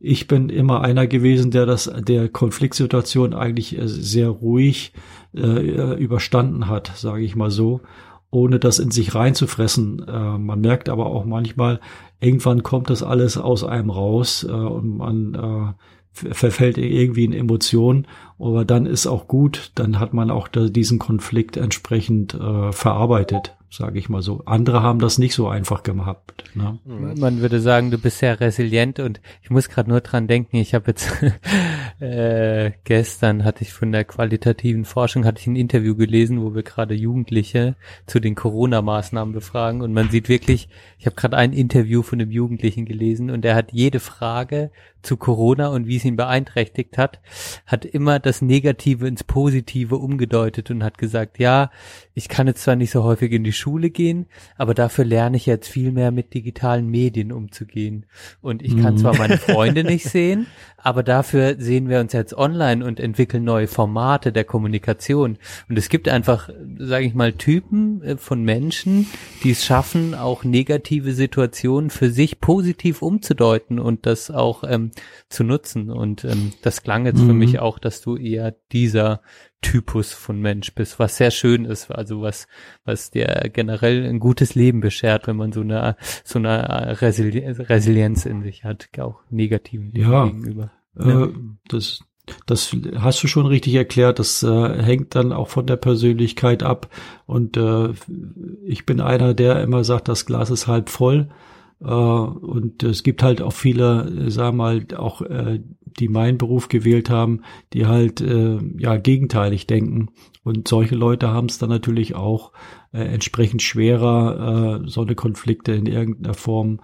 S6: ich bin immer einer gewesen, der das, der Konfliktsituation eigentlich äh, sehr ruhig äh, überstanden hat, sage ich mal so, ohne das in sich reinzufressen. Man merkt aber auch manchmal, irgendwann kommt das alles aus einem raus und man verfällt irgendwie in Emotionen, aber dann ist auch gut, dann hat man auch diesen Konflikt entsprechend verarbeitet, sage ich mal so. Andere haben das nicht so einfach gehabt. Ne?
S1: Man würde sagen, du bist sehr resilient und ich muss gerade nur dran denken, ich habe jetzt [laughs] äh, gestern hatte ich von der qualitativen Forschung hatte ich ein Interview gelesen, wo wir gerade Jugendliche zu den Corona-Maßnahmen befragen und man sieht wirklich, ich habe gerade ein Interview von einem Jugendlichen gelesen und der hat jede Frage zu Corona und wie es ihn beeinträchtigt hat, hat immer das Negative ins Positive umgedeutet und hat gesagt, ja, ich kann jetzt zwar nicht so häufig in die Schule gehen, aber dafür lerne ich jetzt viel mehr mit digitalen Medien umzugehen. Und ich kann
S6: Mhm.
S1: zwar meine Freunde nicht [laughs] sehen, aber dafür sehen wir uns jetzt online und entwickeln neue Formate der Kommunikation. Und es gibt einfach, sage ich mal, Typen äh, von Menschen, die es schaffen, auch negative Situationen für sich positiv umzudeuten und das auch ähm, zu nutzen. Und ähm, das klang jetzt für
S6: Mhm.
S1: mich auch, dass du eher dieser Typus von Mensch bist, was sehr schön ist, also was, was dir generell ein gutes Leben beschert, wenn man so eine, so eine Resili Resilienz in sich hat, auch negativen Dingen
S6: Ja.
S1: gegenüber.
S6: Äh, das, das hast du schon richtig erklärt. Das äh, hängt dann auch von der Persönlichkeit ab. Und äh, ich bin einer, der immer sagt, das Glas ist halb voll. Äh, und es gibt halt auch viele, äh, sagen wir mal, auch äh, die meinen Beruf gewählt haben, die halt äh, ja gegenteilig denken. Und solche Leute haben es dann natürlich auch äh, entsprechend schwerer, äh, so eine Konflikte in irgendeiner Form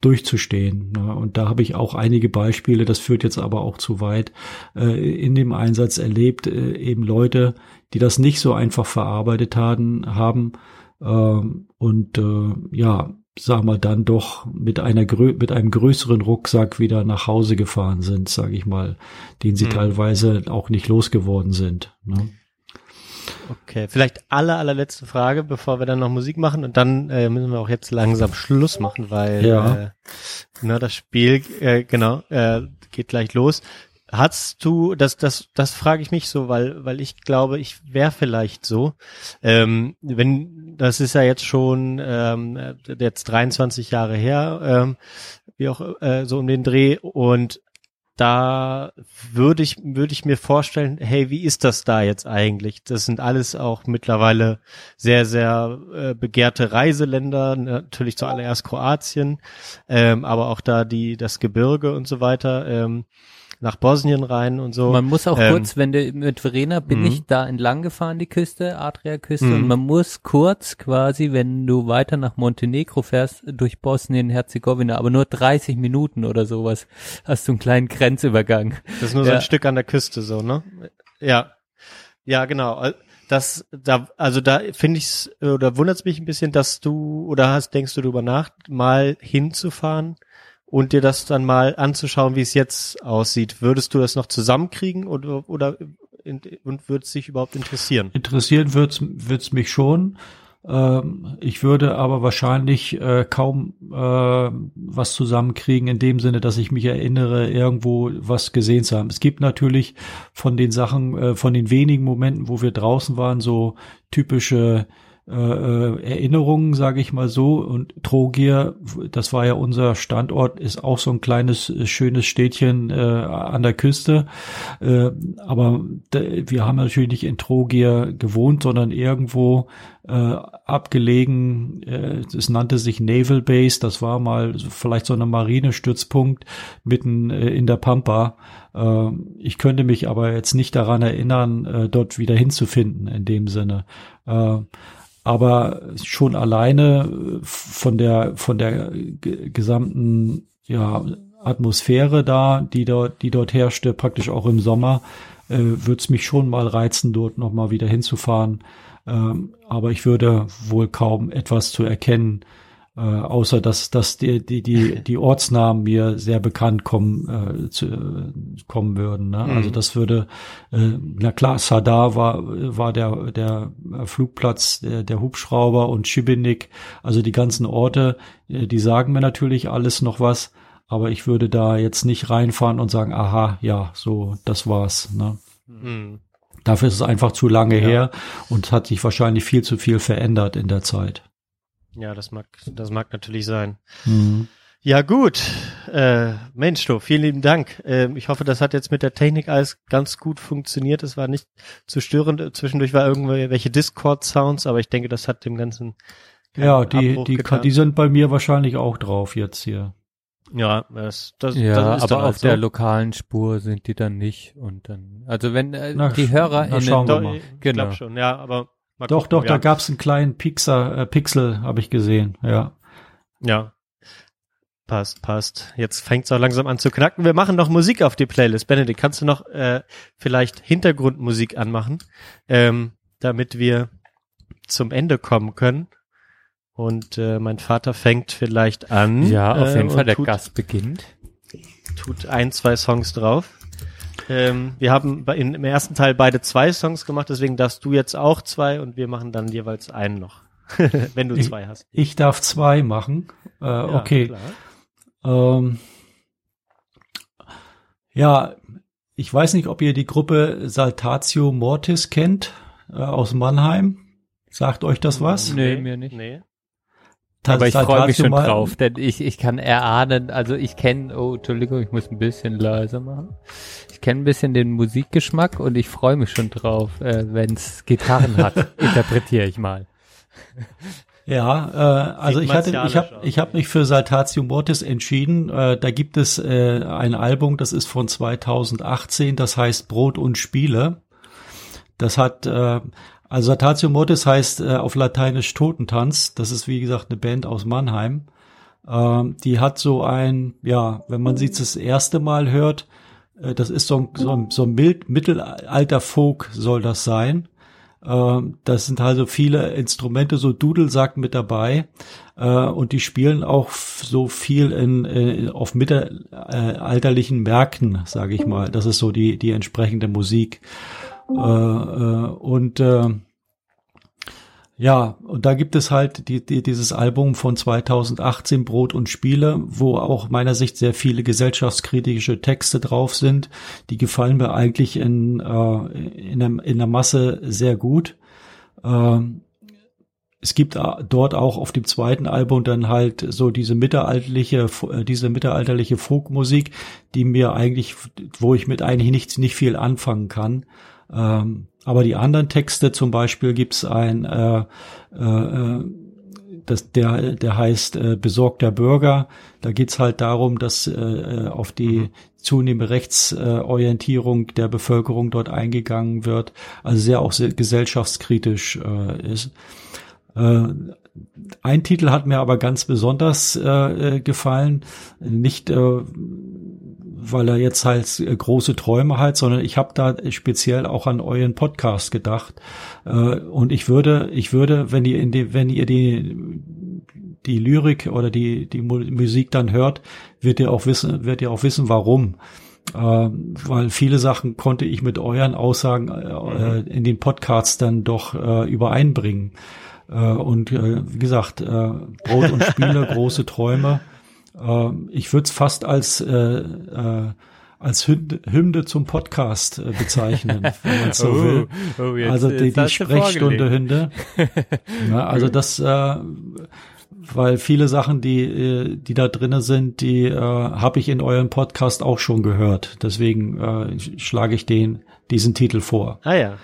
S6: durchzustehen. Ne? Und da habe ich auch einige Beispiele, das führt jetzt aber auch zu weit, äh, in dem Einsatz erlebt, äh, eben Leute, die das nicht so einfach verarbeitet haben, haben ähm, und äh, ja, sag mal, dann doch mit einer grö mit einem größeren Rucksack wieder nach Hause gefahren sind, sage ich mal, den sie
S2: Hm.
S6: teilweise auch nicht losgeworden sind. Ne?
S2: Okay, vielleicht aller, allerletzte Frage, bevor wir dann noch Musik machen und dann äh, müssen wir auch jetzt langsam Schluss machen, weil
S6: Ja.
S2: äh, na, das Spiel, äh, genau, äh, geht gleich los. Hast du, das, das, das frage ich mich so, weil, weil ich glaube, ich wäre vielleicht so, ähm, wenn, das ist ja jetzt schon ähm, äh, jetzt 23 Jahre her, ähm, wie auch äh, so um den Dreh. Und da würde ich, würde ich mir vorstellen, hey, wie ist das da jetzt eigentlich? Das sind alles auch mittlerweile sehr, sehr äh, begehrte Reiseländer, natürlich zuallererst Kroatien, ähm, aber auch da die, das Gebirge und so weiter, ähm, nach Bosnien rein und so.
S1: Man muss auch
S2: Ähm,
S1: kurz, wenn du mit Verena bin
S2: mhm.
S1: ich da entlang gefahren, die Küste, Adria-Küste,
S2: Mhm.
S1: und man muss kurz quasi, wenn du weiter nach Montenegro fährst, durch Bosnien-Herzegowina, aber nur 30 Minuten oder sowas, hast du einen kleinen Grenzübergang.
S2: Das ist nur so
S1: Ja.
S2: ein Stück an der Küste so, ne? Ja. Ja, genau. Das, da, also da finde ich's, oder wundert's mich ein bisschen, dass du, oder hast, denkst du darüber nach, mal hinzufahren und dir das dann mal anzuschauen, wie es jetzt aussieht. Würdest du das noch zusammenkriegen oder, oder und würde es dich überhaupt interessieren?
S6: Interessieren wird's wird's mich schon. Ähm, ich würde aber wahrscheinlich äh, kaum äh, was zusammenkriegen in dem Sinne, dass ich mich erinnere, irgendwo was gesehen zu haben. Es gibt natürlich von den Sachen, äh, von den wenigen Momenten, wo wir draußen waren, so typische äh, äh, Erinnerungen, sage ich mal so. Und Trogir, das war ja unser Standort, ist auch so ein kleines, äh, schönes Städtchen äh, an der Küste. Äh, aber wir haben natürlich nicht in Trogir gewohnt, sondern irgendwo äh, abgelegen. Äh, es nannte sich Naval Base. Das war mal vielleicht so ein Marinestützpunkt mitten äh, in der Pampa. Äh, ich könnte mich aber jetzt nicht daran erinnern, dort wieder hinzufinden in dem Sinne. Aber schon alleine äh, von der von der gesamten ja Atmosphäre da, die dort die dort herrschte, praktisch auch im Sommer, äh, würde es mich schon mal reizen, dort noch mal wieder hinzufahren. Ähm, aber ich würde wohl kaum etwas zu erkennen äh, außer dass, dass die, die, die, die Ortsnamen mir sehr bekannt kommen, äh, zu, äh, kommen würden. Ne? Also mhm. Also das würde, äh, na klar, Sadar war, war der, der Flugplatz der, der Hubschrauber und Schibenik, also die ganzen Orte, äh, die sagen mir natürlich alles noch was, aber ich würde da jetzt nicht reinfahren und sagen, aha, ja, so, das war's. Ne? Mhm. Dafür ist es einfach zu lange ja. her und hat sich wahrscheinlich viel zu viel verändert in der Zeit.
S2: Ja, das mag, das mag natürlich sein. Mhm. Ja, gut. Äh, Mensch, du, vielen lieben Dank. Äh, ich hoffe, das hat jetzt mit der Technik alles ganz gut funktioniert. Es war nicht zu störend. Zwischendurch war irgendwelche Discord-Sounds, aber ich denke, das hat dem Ganzen.
S6: Ja, die, die, getan. die sind bei mir wahrscheinlich auch drauf jetzt hier.
S1: Ja, das, das, ja, das ist aber auf halt so. der lokalen Spur sind die dann nicht und dann, also wenn äh, na, die Hörer
S6: na, schauen wir mal.
S2: Genau. schon, ja, aber
S6: Mal doch, gucken, doch, ja. da gab's einen kleinen Pixar, äh, Pixel, habe ich gesehen, ja.
S2: Ja. Passt, passt. Jetzt fängt's auch langsam an zu knacken. Wir machen noch Musik auf die Playlist. Benedikt, kannst du noch äh, vielleicht Hintergrundmusik anmachen, ähm, damit wir zum Ende kommen können? Und äh, mein Vater fängt vielleicht an.
S1: Ja, auf jeden äh, Fall, der tut, Gast beginnt.
S2: Tut ein, zwei Songs drauf. Ähm, wir haben in, im ersten Teil beide zwei Songs gemacht, deswegen darfst du jetzt auch zwei und wir machen dann jeweils einen noch, [laughs] wenn du zwei hast.
S6: Ich darf zwei machen. Äh, ja, okay. Ähm, ja, ich weiß nicht, ob ihr die Gruppe Saltatio Mortis kennt äh, aus Mannheim. Sagt euch das was?
S1: Nee, mir nicht. Nee. Aber ich freue mich schon drauf, denn ich, ich kann erahnen, also ich kenne, oh, Entschuldigung, ich muss ein bisschen leiser machen. Ich kenne ein bisschen den Musikgeschmack und ich freue mich schon drauf, äh, wenn es Gitarren hat, [laughs] interpretiere ich mal.
S6: Ja, äh, also ich hatte, ich habe, ich habe mich für Saltatio Mortis entschieden. Äh, da gibt es äh, ein Album, das ist von 2018, das heißt Brot und Spiele. Das hat äh, also Satatio Mortis heißt äh, auf Lateinisch Totentanz. Das ist wie gesagt eine Band aus Mannheim. Ähm, die hat so ein, ja, wenn man sie das erste Mal hört, äh, das ist so ein, so ein, so ein Mild, mittelalter Folk soll das sein. Ähm, das sind also viele Instrumente, so Dudelsack mit dabei. Äh, und die spielen auch so viel in, in auf mittelalterlichen Märkten, sage ich mal. Das ist so die, die entsprechende Musik. Äh, äh, und äh, ja, und da gibt es halt die, die, dieses Album von 2018 Brot und Spiele, wo auch meiner Sicht sehr viele gesellschaftskritische Texte drauf sind. Die gefallen mir eigentlich in, äh, in, der, in der Masse sehr gut. Ähm, es gibt dort auch auf dem zweiten Album dann halt so diese mittelalterliche, diese mittelalterliche Folkmusik, die mir eigentlich, wo ich mit eigentlich nicht, nicht viel anfangen kann. Ähm, aber die anderen Texte, zum Beispiel gibt's ein, äh, äh, das, der, der heißt äh, besorgter Bürger. Da geht's halt darum, dass äh, auf die mhm. zunehmende Rechtsorientierung der Bevölkerung dort eingegangen wird. Also sehr auch sehr gesellschaftskritisch äh, ist. Äh, ein Titel hat mir aber ganz besonders äh, gefallen. Nicht äh, weil er jetzt halt große Träume hat, sondern ich habe da speziell auch an euren Podcast gedacht. Äh, und ich würde, ich würde, wenn ihr in die, wenn ihr die die Lyrik oder die die Mu- Musik dann hört, wird ihr auch wissen, wird ihr auch wissen, warum. Äh, weil viele Sachen konnte ich mit euren Aussagen äh, in den Podcasts dann doch äh, übereinbringen. Äh, und wie gesagt, Brot und Spiele, [laughs] große Träume. Äh, ich würde es fast als äh, äh, als Hymne, zum Podcast äh, bezeichnen, [laughs] wenn man so will.
S1: oh, jetzt,
S6: also die, die
S1: hast du
S6: Sprechstunde
S1: vorgelegt.
S6: Hünde. [laughs] ja, also das, äh, weil viele Sachen, die äh, die da drinnen sind, die äh, habe ich in eurem Podcast auch schon gehört. Deswegen äh, schlage ich den diesen Titel vor.
S2: Ah ja.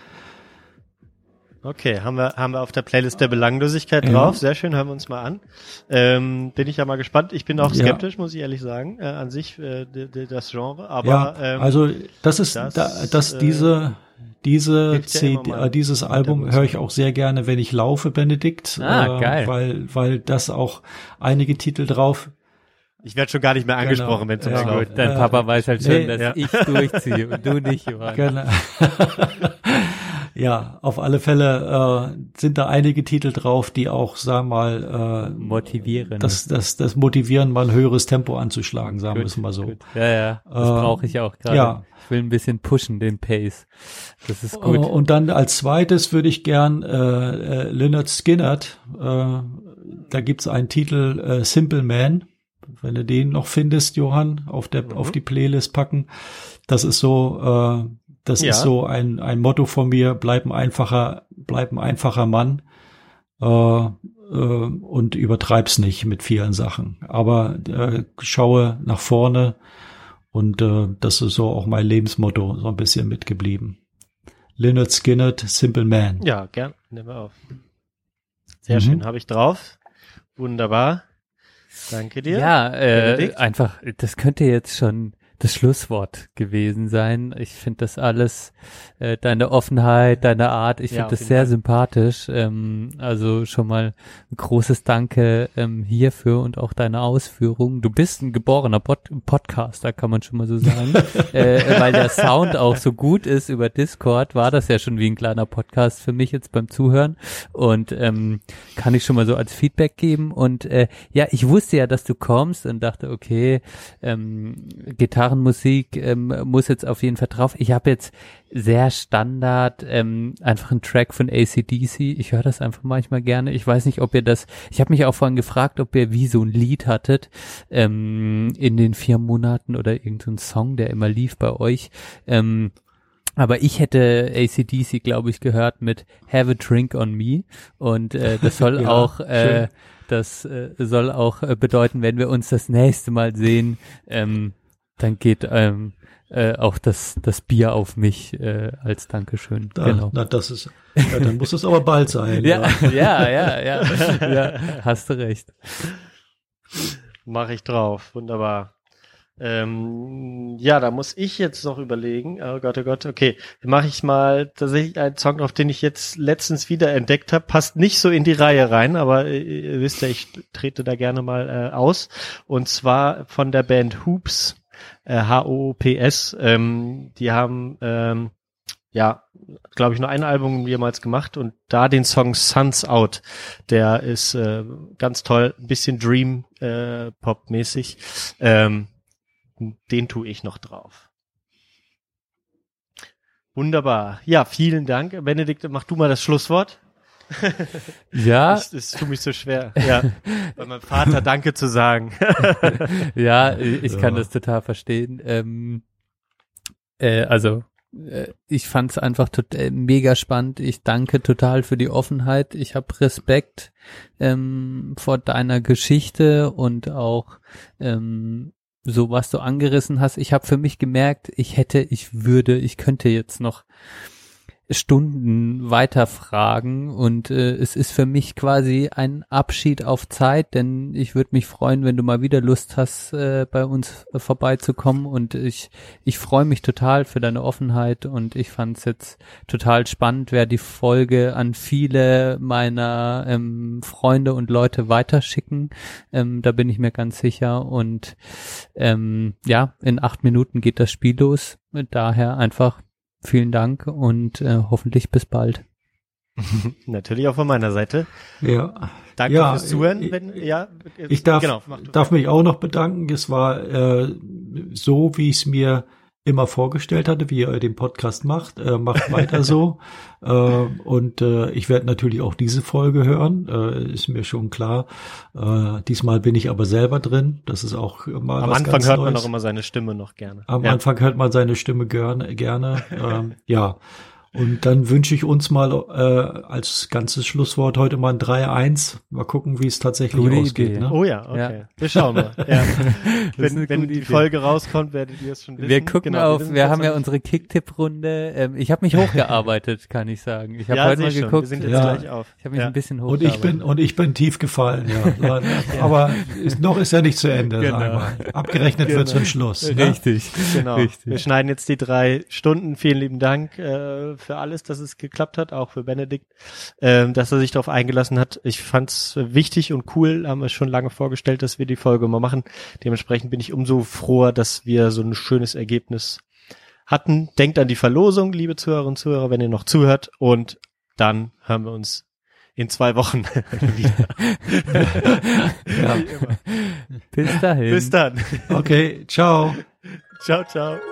S2: Okay, haben wir, haben wir auf der Playlist der Belanglosigkeit
S6: Ja.
S2: drauf. Sehr schön, hören wir uns mal an. Ähm, bin ich ja mal gespannt. Ich bin auch
S6: Ja.
S2: skeptisch, muss ich ehrlich sagen, äh, an sich, äh, das Genre. Aber
S6: ja,
S2: ähm,
S6: also das ist,
S2: das,
S6: da, dass
S2: äh,
S6: diese diese
S2: ja
S6: CD,
S2: mal
S6: äh, dieses Album höre ich auch sehr gerne, wenn ich laufe, Benedikt,
S1: Ah,
S6: äh,
S1: geil.
S6: weil weil das auch einige Titel drauf
S2: ich werde schon gar nicht mehr angesprochen, wenn es
S6: Genau. Ja,
S2: ums
S1: Ja,
S2: Laufen
S1: gut, dein
S6: Äh,
S1: Papa weiß halt schon,
S6: nee,
S1: dass
S2: ja.
S1: ich durchziehe und du nicht, Johann.
S6: Genau. [laughs] ja, auf alle Fälle äh, sind da einige Titel drauf, die auch, sagen wir mal, äh,
S1: Motivieren.
S6: das, das, das motivieren, mal ein höheres Tempo anzuschlagen, sagen wir es mal so.
S1: Gut. Ja, ja, das
S6: Äh,
S1: brauche ich auch gerade.
S6: ja.
S1: Ich will ein bisschen pushen, den Pace. Das ist
S6: Äh,
S1: gut.
S6: Und dann als zweites würde ich gern äh, äh, Leonard Skinnert, äh, da gibt's einen Titel äh, Simple Man, wenn du den noch findest, Johann, auf der
S2: Mhm.
S6: auf die Playlist packen. Das ist so, äh, das
S2: Ja.
S6: ist so ein ein Motto von mir: Bleib ein einfacher, bleib ein einfacher Mann äh, äh, und übertreib's nicht mit vielen Sachen. Aber äh, schaue nach vorne und äh, das ist so auch mein Lebensmotto so ein bisschen mitgeblieben. Leonard Skinner, Simple Man.
S2: Ja, gern. Nehmen wir auf. Sehr
S6: Mhm.
S2: schön, habe ich drauf. Wunderbar. Danke dir.
S1: Ja, äh,
S2: Benedikt?
S1: einfach, das könnte jetzt schon das Schlusswort gewesen sein. Ich finde das alles, äh, deine Offenheit, deine Art, ich
S2: Ja,
S1: finde
S2: auf
S1: das sehr
S2: Fall.
S1: sympathisch. Ähm, also schon mal ein großes Danke ähm, hierfür und auch deine Ausführungen. Du bist ein geborener Pod Podcaster, kann man schon mal so sagen. [laughs] äh, weil der Sound auch so gut ist über Discord, war das ja schon wie ein kleiner Podcast für mich jetzt beim Zuhören. Und ähm, kann ich schon mal so als Feedback geben. Und äh, ja, ich wusste ja, dass du kommst und dachte, okay, ähm, Gitarrenmusik ähm, muss jetzt auf jeden Fall drauf. Ich habe jetzt sehr Standard ähm, einfach einen Track von ACDC. Ich höre das einfach manchmal gerne. Ich weiß nicht, ob ihr das. Ich habe mich auch vorhin gefragt, ob ihr wie so ein Lied hattet ähm, in den vier Monaten oder irgendein Song, der immer lief bei euch. Ähm, aber ich hätte ACDC, glaube ich, gehört mit Have a Drink on Me. Und äh, das soll [laughs]
S6: Ja,
S1: auch, äh,
S6: schön.
S1: das äh, soll auch äh, bedeuten, wenn wir uns das nächste Mal sehen, ähm, dann geht ähm, äh, auch das, das Bier auf mich äh, als Dankeschön.
S6: Da,
S1: genau.
S6: Na, das ist, ja, dann muss es aber bald sein. [laughs]
S1: Ja, ja, ja, ja, ja, hast du recht.
S2: Mache ich drauf. Wunderbar. Ähm, ja, da muss ich jetzt noch überlegen. Oh Gott, oh Gott, okay. Mache ich mal tatsächlich einen Song drauf, den ich jetzt letztens wieder entdeckt habe. Passt nicht so in die Reihe rein, aber äh, ihr wisst ja, ich trete da gerne mal äh, aus. Und zwar von der Band Hoops, äh, H-O-O-P-S. Ähm, die haben ähm, ja, glaube ich, nur ein Album jemals gemacht und da den Song Suns Out. Der ist äh, ganz toll, ein bisschen Dream äh, Pop mäßig. Ähm, den tue ich noch drauf. Wunderbar. Ja, vielen Dank. Benedikt, mach du mal das Schlusswort.
S1: Ja,
S2: Es ist für mich so schwer. Ja, [laughs] bei meinem Vater Danke zu sagen. [laughs]
S1: ja, ich kann
S6: Ja.
S1: das total verstehen. Ähm, äh, also äh, ich fand es einfach tot, äh, mega spannend. Ich danke total für die Offenheit. Ich habe Respekt ähm, vor deiner Geschichte und auch ähm, so was du angerissen hast. Ich habe für mich gemerkt, ich hätte, ich würde, ich könnte jetzt noch Stunden weiterfragen und äh, es ist für mich quasi ein Abschied auf Zeit, denn ich würde mich freuen, wenn du mal wieder Lust hast, äh, bei uns vorbeizukommen und ich ich freue mich total für deine Offenheit und ich fand es jetzt total spannend, wer die Folge an viele meiner ähm, Freunde und Leute weiterschicken, ähm, da bin ich mir ganz sicher und ähm, ja, in acht Minuten geht das Spiel los, daher einfach vielen Dank und äh, hoffentlich bis bald. [laughs]
S2: Natürlich auch von meiner Seite.
S6: Ja.
S2: Danke
S6: Ja,
S2: fürs Zuhören.
S6: ich-
S2: Wenn, ja,
S6: Ich darf,
S2: genau,
S6: darf mich auch noch bedanken. Es war äh, so, wie ich es mir immer vorgestellt hatte, wie ihr den Podcast macht. Äh, macht weiter so. [laughs] Äh, und äh, ich werde natürlich auch diese Folge hören, äh, ist mir schon klar. Äh, diesmal bin ich aber selber drin. Das ist auch mal
S2: Am
S6: was
S2: Anfang hört man
S6: Neues.
S2: auch immer seine Stimme noch gerne.
S6: Am
S2: ja.
S6: Anfang hört man seine Stimme gerne. gerne. [laughs] ähm, ja. Und dann wünsche ich uns mal äh, als ganzes Schlusswort heute mal ein 3-1. Mal gucken, wie es tatsächlich
S1: Gute
S6: ausgeht.
S1: Idee.
S6: Ne?
S2: Oh ja, okay.
S1: Ja.
S2: Wir schauen mal. Ja. [laughs] wenn wenn die
S1: Idee.
S2: Folge rauskommt, werdet ihr es schon wissen.
S1: Wir gucken
S2: Genau,
S1: auf, wir
S2: jetzt
S1: haben ja unsere Kick-Tipp-Runde. Ähm, ich habe mich hochgearbeitet, [laughs] kann ich sagen. Ich habe
S2: ja,
S1: heute mal
S2: schon.
S1: geguckt.
S2: Wir sind jetzt
S6: Ja.
S2: gleich auf.
S1: Ich habe mich
S2: ja.
S1: ein bisschen
S6: Und
S1: hochgearbeitet.
S6: ich bin und ich bin tief gefallen, [laughs] ja. Aber ist, noch ist ja nicht zu Ende.
S1: Genau.
S6: Sagen wir. Abgerechnet wird zum Schluss. Ne?
S1: Richtig.
S2: Genau. Wir
S1: Richtig.
S2: schneiden jetzt die drei Stunden. Vielen lieben Dank äh, für alles, dass es geklappt hat, auch für Benedikt, ähm, dass er sich darauf eingelassen hat. Ich fand's wichtig und cool, haben wir schon lange vorgestellt, dass wir die Folge mal machen. Dementsprechend bin ich umso froher, dass wir so ein schönes Ergebnis hatten. Denkt an die Verlosung, liebe Zuhörerinnen und Zuhörer, wenn ihr noch zuhört. Und dann hören wir uns in zwei Wochen [laughs] wieder. [laughs]
S1: Bis dahin.
S2: Bis dann.
S6: Okay, ciao.
S2: ciao, ciao.